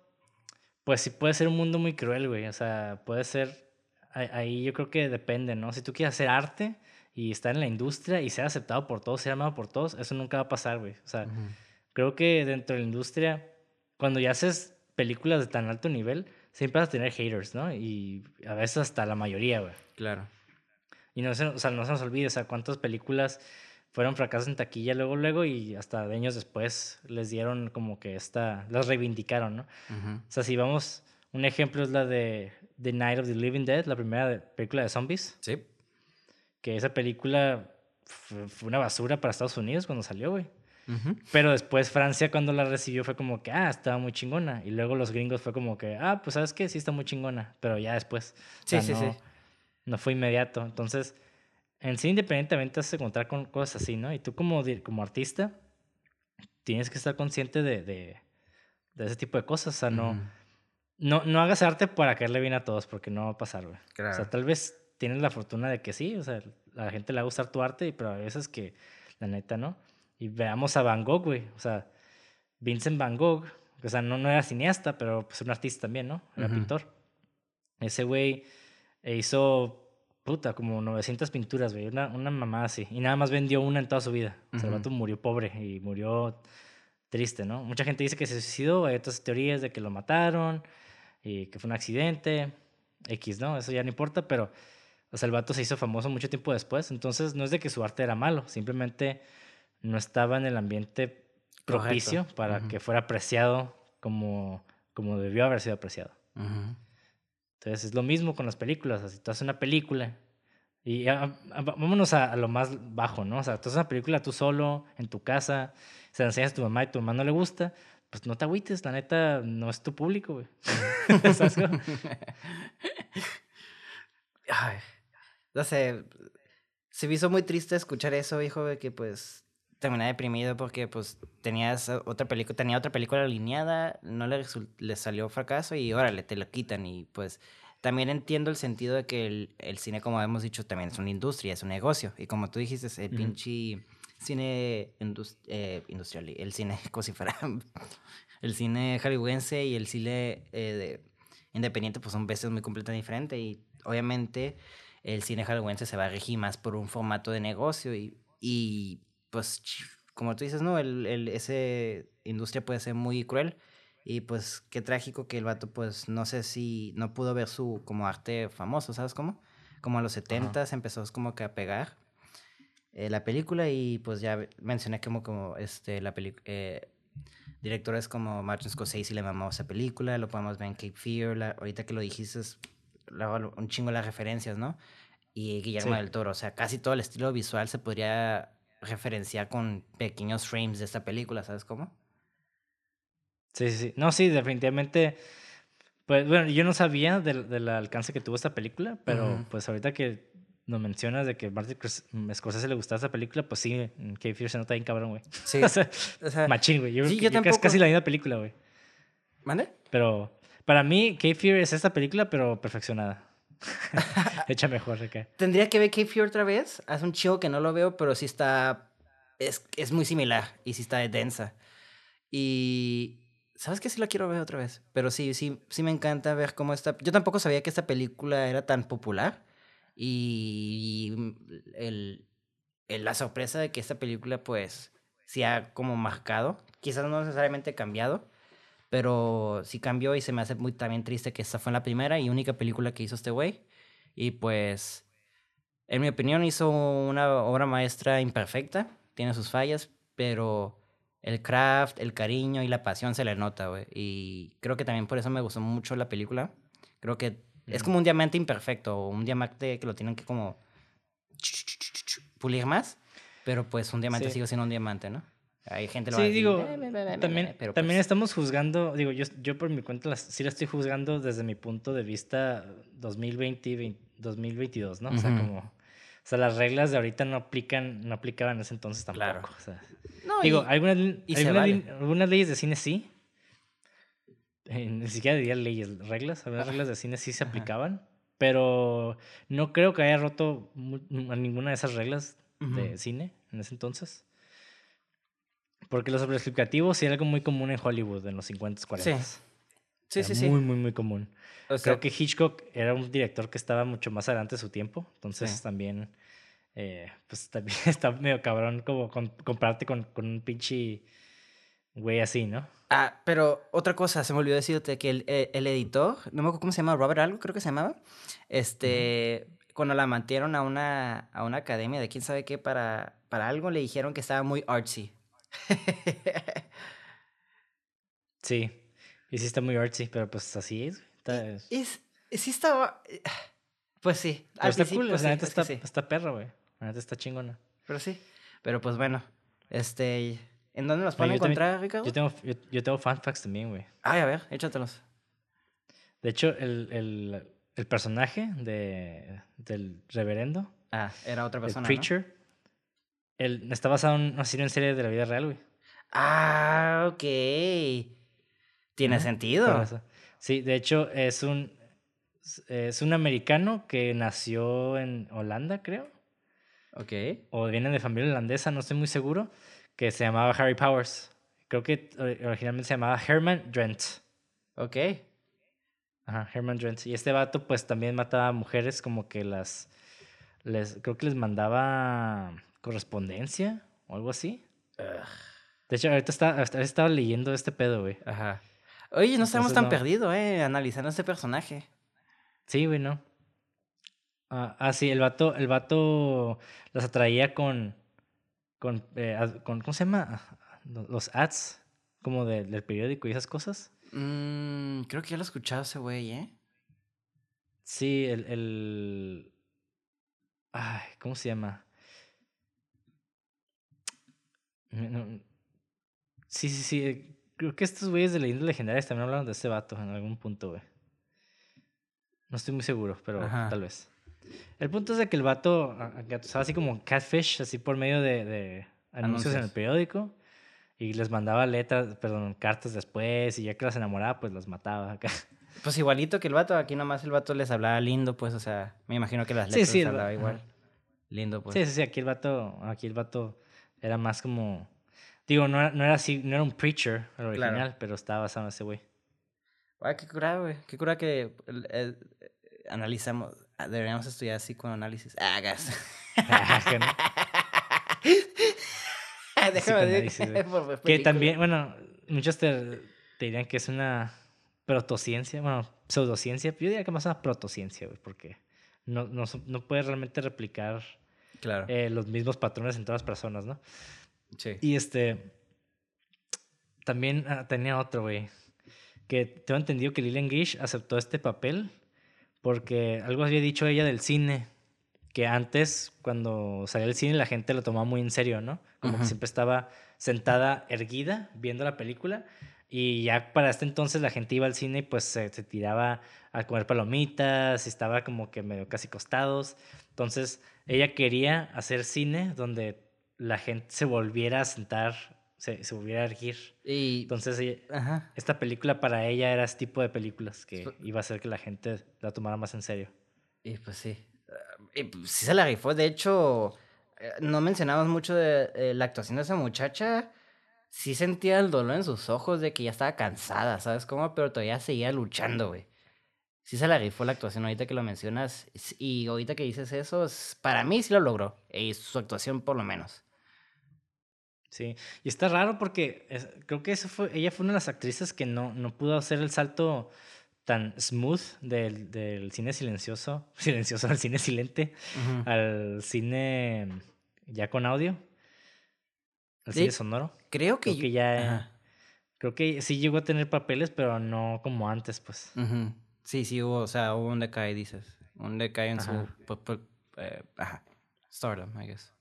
pues sí puede ser un mundo muy cruel, güey. O sea, puede ser, ahí- yo creo que depende, ¿no? Si tú quieres hacer arte y estar en la industria y ser aceptado por todos, ser amado por todos, eso nunca va a pasar, güey. O sea, creo que dentro de la industria, cuando ya haces películas de tan alto nivel, siempre vas a tener haters, ¿no? Y a veces hasta la mayoría, güey. Claro. Y no se, o sea, no se nos olvide, o sea, cuántas películas fueron fracasos en taquilla luego, luego, y hasta años después les dieron como que esta, las reivindicaron, ¿no? O sea, si vamos, un ejemplo es la de The Night of the Living Dead, la primera película de zombies. Sí. Que esa película fue, una basura para Estados Unidos cuando salió, güey. Pero después Francia cuando la recibió fue como que, ah, estaba muy chingona. Y luego los gringos fue como que, ah, pues sabes qué, sí está muy chingona. Pero ya después. Sí, sí, no, sí. No fue inmediato. Entonces, en sí independientemente vas a encontrar con cosas así, ¿no? Y tú como, como artista tienes que estar consciente de, de, de ese tipo de cosas. O sea, no, no, no hagas arte para caerle bien a todos porque no va a pasar, güey. O sea, tal vez tienes la fortuna de que sí, o sea, a la gente le va a gustar tu arte, pero a veces que la neta no. Y veamos a Van Gogh, güey. O sea, Vincent Van Gogh, o sea, no, no era cineasta, pero pues un artista también, ¿no? Era pintor. Ese güey hizo puta, como 900 pinturas, güey, una, una mamá así. Y nada más vendió una en toda su vida. O sea, el vato murió pobre y murió triste, ¿no? Mucha gente dice que se suicidó, hay otras teorías de que lo mataron y que fue un accidente, X, ¿no? Eso ya no importa, pero, o sea, el vato se hizo famoso mucho tiempo después, entonces no es de que su arte era malo, simplemente no estaba en el ambiente propicio para que fuera apreciado como, como debió haber sido apreciado. Entonces es lo mismo con las películas. si tú haces una película y vámonos a, lo más bajo, ¿no? O sea, tú haces una película tú solo, en tu casa, se enseñas a tu mamá y tu mamá no le gusta, pues no te agüites, la neta no es tu público, güey. <laughs> <laughs> Ay, no sé, se me hizo muy triste escuchar eso, hijo, de que pues terminé deprimido porque pues tenías otra película, tenía otra película alineada, no le, le salió fracaso y órale, te la quitan y pues también entiendo el sentido de que el, el, cine, como hemos dicho, también es una industria, es un negocio y como tú dijiste, el pinche cine eh, industrial, el cine <laughs> fuera <laughs> el cine hollywoodense y el cine eh, independiente pues son veces muy completamente diferentes y obviamente el cine hollywoodense se va a regir más por un formato de negocio y, y pues, como tú dices, ¿no? El, el, ese industria puede ser muy cruel. Y pues qué trágico que el vato, pues no sé si no pudo ver su como arte famoso, ¿sabes cómo? Como a los 70 s empezó como que a pegar eh, la película y pues ya mencioné como, como este, la película... Eh, directores como Martin Scorsese le mamó esa película, lo podemos ver en Cape Fear, ahorita que lo dijiste, es un chingo las referencias, ¿no? Y Guillermo del Toro, o sea, casi todo el estilo visual se podría referenciar con pequeños frames de esta película, ¿sabes cómo? Sí, sí, sí. No, sí, definitivamente. Pues bueno, yo no sabía del, del alcance que tuvo esta película, pero pues ahorita que nos mencionas de que Martin Scorsese le gustaba esta película, pues sí, Cape Fear se nota bien cabrón, güey. Sí. <laughs> o, sea, machín, güey. Yo, sí, yo, tampoco... es casi la misma película, güey. ¿Mande? Pero para mí, Cape Fear es esta película, pero perfeccionada. <laughs> Hecha mejor acá. Tendría que ver Cape Fear otra vez. Hace un chivo que no lo veo, pero sí está. Es, es muy similar y sí está densa. Y. ¿Sabes qué? Sí la quiero ver otra vez. Pero sí, sí, sí me encanta ver cómo está. Yo tampoco sabía que esta película era tan popular. Y el, el, la sorpresa de que esta película, pues, se ha como marcado. Quizás no necesariamente cambiado pero sí cambió y se me hace muy también triste que esta fue la primera y única película que hizo este güey. Y pues, en mi opinión, hizo una obra maestra imperfecta. Tiene sus fallas, pero el craft, el cariño y la pasión se le nota, güey. Y creo que también por eso me gustó mucho la película. Creo que es como un diamante imperfecto, o un diamante que lo tienen que como pulir más, pero pues un diamante sigue siendo un diamante, ¿no? Hay gente lo sí, digo, también, también pues estamos juzgando, digo, yo, yo por mi cuenta sí la estoy juzgando desde mi punto de vista 2020 2022, ¿no? O sea, como, o sea, las reglas de ahorita no aplican, no aplicaban en ese entonces tampoco. O sea, digo, algunas, algunas, leyes de cine sí, eh, ni siquiera diría leyes, reglas, algunas reglas de cine sí se aplicaban, pero no creo que haya roto ninguna de esas reglas de cine en ese entonces. Porque lo sobreexplicativo sí era algo muy común en Hollywood en los 50s, 40s. Sí. Sí, sí, sí. Muy, muy, muy común. Creo que Hitchcock era un director que estaba mucho más adelante de su tiempo. Entonces también, eh, pues también <laughs> está medio cabrón como compararte con, con un pinche güey así, ¿no? Ah, pero otra cosa, se me olvidó decirte que el, eh, el, editor, no me acuerdo cómo se llama, Robert algo, creo que se llamaba. Este, cuando la mantieron a una, a una academia de quién sabe qué para, para algo, le dijeron que estaba muy artsy. <laughs> Sí. Y sí está muy artsy, pero pues así es. Está, es, sí estaba... eh, <sighs> Pues sí. pero está cool, sea, la neta está, sí. está perro, güey. La neta está chingona. Pero sí. Pero pues bueno. Este... ¿En dónde nos Oye, pueden encontrar, Ricardo? Yo tengo, yo, yo tengo facts también, güey. Ay, a ver, échatelos. De hecho, el, el, el personaje de, del reverendo, Ah, era otra el persona, ¿no? Él está basado en una serie de la vida real, güey. Ah, ok. Tiene sentido. Sí, de hecho, es un, es un americano que nació en Holanda, creo. Ok. O viene de familia holandesa, no estoy muy seguro. Que se llamaba Harry Powers. Creo que ori- originalmente se llamaba Herman Drent. Ok. Ajá, Herman Drent. Y este vato, pues también mataba a mujeres, como que las. Les, creo que les mandaba correspondencia o algo así. De hecho, ahorita está, estaba leyendo este pedo, güey. Ajá. Oye, no estamos tan no. perdidos, eh, analizando este personaje. Sí, güey, no. Ah, ah, sí, el vato, el vato las atraía con. con, eh, con ¿Cómo se llama? Lo- Los ads, como de- del periódico y esas cosas. Mm, creo que ya lo he escuchado ese güey, ¿eh? Sí, el, el. Ay, ¿cómo se llama? Me- no- Sí, sí, sí. eh, Creo que estos güeyes de leyendas legendarias también hablaron de este vato en algún punto, güey. No estoy muy seguro, pero Ajá. tal vez. El punto es de que el vato a- a- usaba así como catfish, así por medio de, de anuncios, en el Anuncios. periódico. Y les mandaba letras, perdón, cartas después. Y ya que las enamoraba, pues las mataba acá. <laughs> Pues igualito que el vato, aquí nomás el vato les hablaba lindo, pues, o sea, me imagino que las Sí, letras sí, les el va- hablaba igual. ajá. Lindo, pues. Sí, sí, sí, aquí el vato, aquí el vato era más como, digo, no era, no era así, no era un preacher el original, pero estaba basado en ese güey. Ay, qué cura, güey. Qué cura que eh, analizamos. ah, Deberíamos estudiar así con análisis. Ah, gas. <laughs> <laughs> Déjame decir Psicoanálisis, <laughs> que película. también, bueno, muchos te, te dirían que es una protociencia, bueno, pseudociencia, yo diría que más una protociencia, güey, porque no, no, no puedes realmente replicar Claro. eh, los mismos patrones en todas las personas, ¿no? sí. Y este. También ah, tenía otro, güey. Que tengo entendido que Lillian Gish aceptó este papel porque algo había dicho ella del cine. Que antes, cuando salía el cine, la gente lo tomaba muy en serio, ¿no? Como que siempre estaba sentada, erguida, viendo la película. Y ya para este entonces la gente iba al cine y pues se, se tiraba a comer palomitas y estaba como que medio casi costados. Entonces ella quería hacer cine donde la gente se volviera a sentar, se, se volviera a erguir. Y. Entonces ella- Ajá. esta película para ella era ese tipo de películas que iba a hacer que la gente la tomara más en serio. Y pues sí. Y pues sí se la rifó. De hecho, eh, no mencionamos mucho de eh, la actuación de esa muchacha. Sí sentía el dolor en sus ojos de que ya estaba cansada, ¿sabes cómo? Pero todavía seguía luchando, güey. Sí se la rifó la actuación ahorita que lo mencionas. Y ahorita que dices eso, para mí sí lo logró. Y su actuación por lo menos. Sí, y está raro porque es- creo que eso fue, ella fue una de las actrices que no, no pudo hacer el salto tan smooth del, del cine silencioso, <laughs> silencioso al cine silente, al cine ya con audio, al De- sonoro. Creo que, Creo que yo- ya, Ajá. creo que sí llegó a tener papeles, pero no como antes, pues. Sí, sí hubo, o sea, hubo un decae, dices. Un decae en Ajá. su... pu- pu- eh, ajá. Stardom, I guess.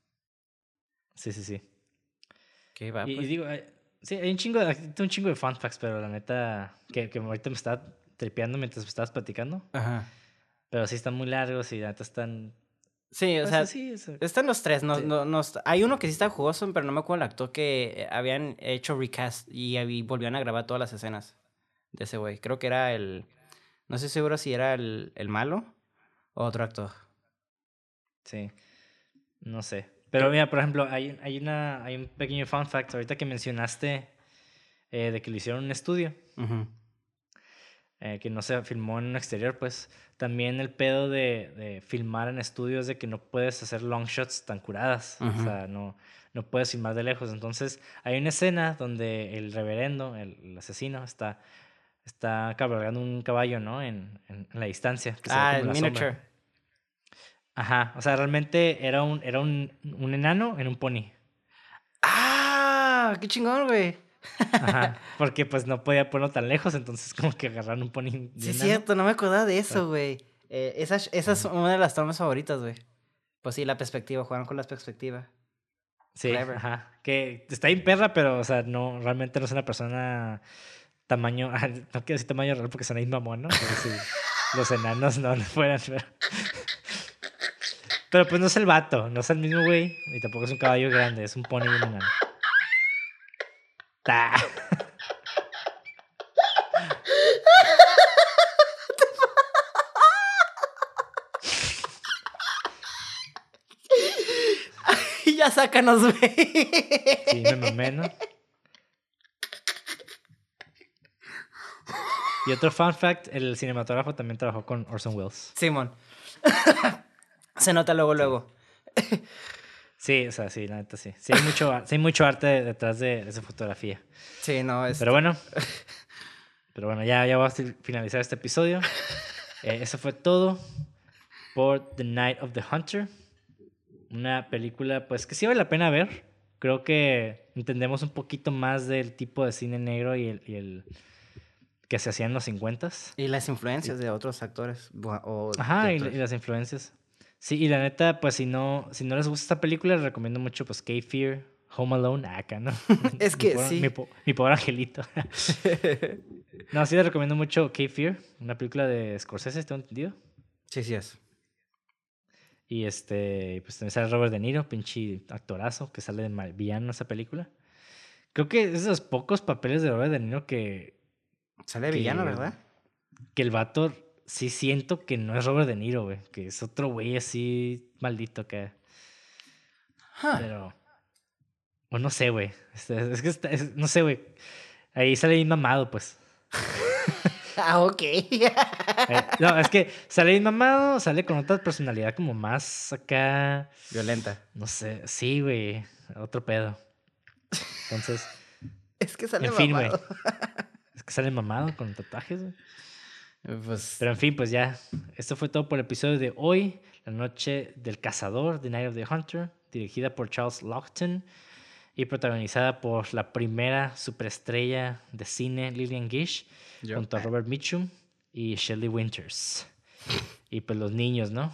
Sí, sí, sí. Que va, y, y pues. digo, hay- sí, hay un chingo, de, tengo un chingo de fun facts, pero la neta, que, que ahorita me está tripeando mientras me estabas platicando. Ajá. Pero sí están muy largos y la neta están... Sí, o pues, sea, sí, están los tres. Sí. Hay uno que sí está jugoso, pero no me acuerdo el actor que habían hecho recast y, ahí volvían a grabar todas las escenas de ese güey. Creo que era el... No estoy seguro si era el, el malo o otro actor. Sí, no sé. Pero mira, por ejemplo, hay, un- hay, una, hay un pequeño fun fact ahorita que mencionaste eh, de que lo hicieron en un estudio. Eh, que no se filmó en un exterior, pues también el pedo de, de filmar en estudios de que no puedes hacer long shots tan curadas, o sea, no, no puedes filmar de lejos. Entonces hay una escena donde el reverendo, el, el asesino, está, está cabalgando un caballo, ¿no? En, en, en la distancia. que se Ah, como el sombra. miniature. Ajá, o sea, realmente era un, era un, un enano en un pony. ¡Ah! ¡Qué chingón, güey! Ajá, <laughs> porque pues no podía ponerlo tan lejos, entonces como que agarraron un pony. Sí, es cierto, no me acordaba de eso, güey. Eh, esa, esa es una de las tomas favoritas, güey. Pues sí, la perspectiva, jugaron con la perspectiva. Sí, Clever. ajá. Que está bien perra, pero, o sea, no, realmente no es una persona tamaño, <laughs> no quiero decir tamaño real porque son ahí mamón, ¿no? Pero sí, <laughs> los enanos no, no fueran, pero... Pero pues no es el vato, no es el mismo güey, y tampoco es un caballo grande, es un pony y un enano. Ta. ya sácanos, güey. Sí, me mamé, ¿no? Y otro fun fact, el cinematógrafo también trabajó con Orson Welles. Simón. <laughs> Se nota luego, luego. Sí, o sea, sí, la neta sí. Sí hay mucho, sí hay mucho arte detrás de, esa fotografía. Sí, no, es... Pero bueno, <laughs> pero bueno, ya, ya vamos a finalizar este episodio. <laughs> Eh, eso fue todo por The Night of the Hunter. Una película, pues, que sí vale la pena ver. Creo que entendemos un poquito más del tipo de cine negro y el, y el que se hacía en los 50 Y las influencias de otros actores. O Ajá, y, y las influencias. Sí, y la neta, pues si no, si no les gusta esta película, les recomiendo mucho pues Cape Fear, Home Alone, acá, ¿no? <laughs> Es Mi que pobre- sí. Mi, po- mi pobre angelito. <laughs> no, sí les recomiendo mucho Cape Fear, una película de Scorsese, ¿tengo entendido? sí, sí es. Y este, pues también sale Robert De Niro, pinche actorazo, que sale de villano en esa película. Creo que es de los pocos papeles de Robert De Niro que, Sale villano, Que- ¿verdad? que el vato sí siento que no es Robert De Niro, güey, que es otro güey así maldito que... Huh. Pero. O no sé, güey. Este, Es que está- es- no sé, güey. Ahí sale bien mamado, pues. <laughs> Ah, ok. <laughs> Eh, no, es que sale bien mamado, sale con otra personalidad como más acá. Violenta. No sé. Sí, güey. Otro pedo. Entonces, <laughs> Es que sale en fin, güey. mamado. Es que sale mamado con tatuajes, güey. Pues... Pero en fin, pues ya. Esto fue todo por el episodio de hoy. La noche del cazador, The Night of the Hunter. Dirigida por Charles Lockton. Y protagonizada por la primera superestrella de cine, Lillian Gish. Yo. Junto a Robert Mitchum y Shelley Winters. Y pues los niños, ¿no?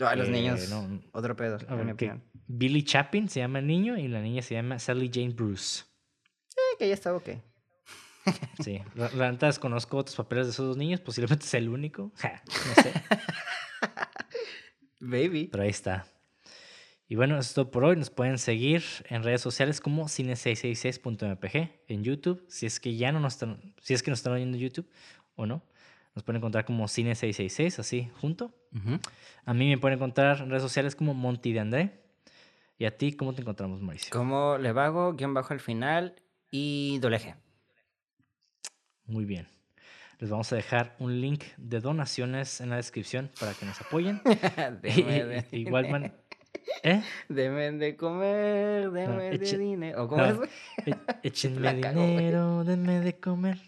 Ay, los niños. no- Otro pedo, en. Billy Chapin se llama el niño y la niña se llama Sally Jane Bruce. Eh, que ya está ok. Sí, la, neta desconozco otros papeles de esos dos niños, posiblemente es el único. Ja, no sé. <laughs> Baby. Pero ahí está. Y bueno, eso es todo por hoy. Nos pueden seguir en redes sociales como cine666.mpg en YouTube. Si es que ya no nos están, si es que nos están oyendo en YouTube o no, nos pueden encontrar como cine666, así, junto. A mí me pueden encontrar en redes sociales como Monty de André. ¿Y a ti cómo te encontramos, Mauricio? Como Levago, guion bajo al final y doleje. Muy bien. Les vamos a dejar un link de donaciones en la descripción para que nos apoyen. Deme <laughs> de, y- <laughs> igual man- ¿Eh? deme de comer, deme de dinero. ¿O cómo no. es? E- <laughs> Échenme dinero, denme de comer.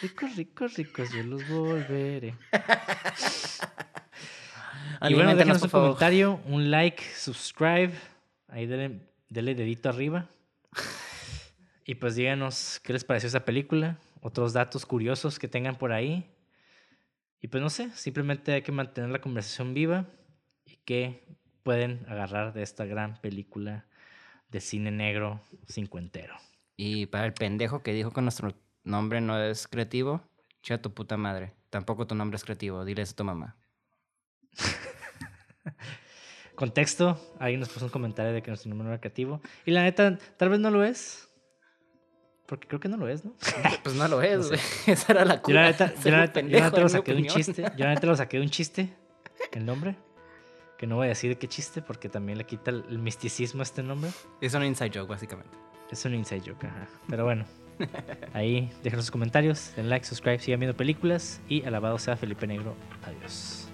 Ricos, ricos, ricos, yo los volveré. Y bueno, déjenos un comentario, un like, subscribe. Ahí denle, denle dedito arriba. Y pues díganos qué les pareció esa película, otros datos curiosos que tengan por ahí. Y pues no sé, simplemente hay que mantener la conversación viva y que pueden agarrar de esta gran película de cine negro cincuentero. Y para el pendejo que dijo que nuestro nombre no es creativo, chica tu puta madre. Tampoco tu nombre es creativo, dile eso a tu mamá. <laughs> Contexto, alguien nos puso un comentario de que nuestro nombre no era creativo. Y la neta, tal vez no lo es. Porque creo que no lo es, ¿no? <laughs> Pues no lo es, sé. güey. <laughs> Esa era la Yo cura. <laughs> la neta, yo la neta- yo la neta lo saqué de un chiste. Yo la neta lo saqué de un chiste. El nombre. Que no voy a decir de qué chiste porque también le quita el, el misticismo a este nombre. Es un inside joke, básicamente. Es un inside joke, ajá. Pero bueno. Ahí dejen sus comentarios, den like, subscribe, sigan viendo películas y alabado sea Felipe Negro. Adiós.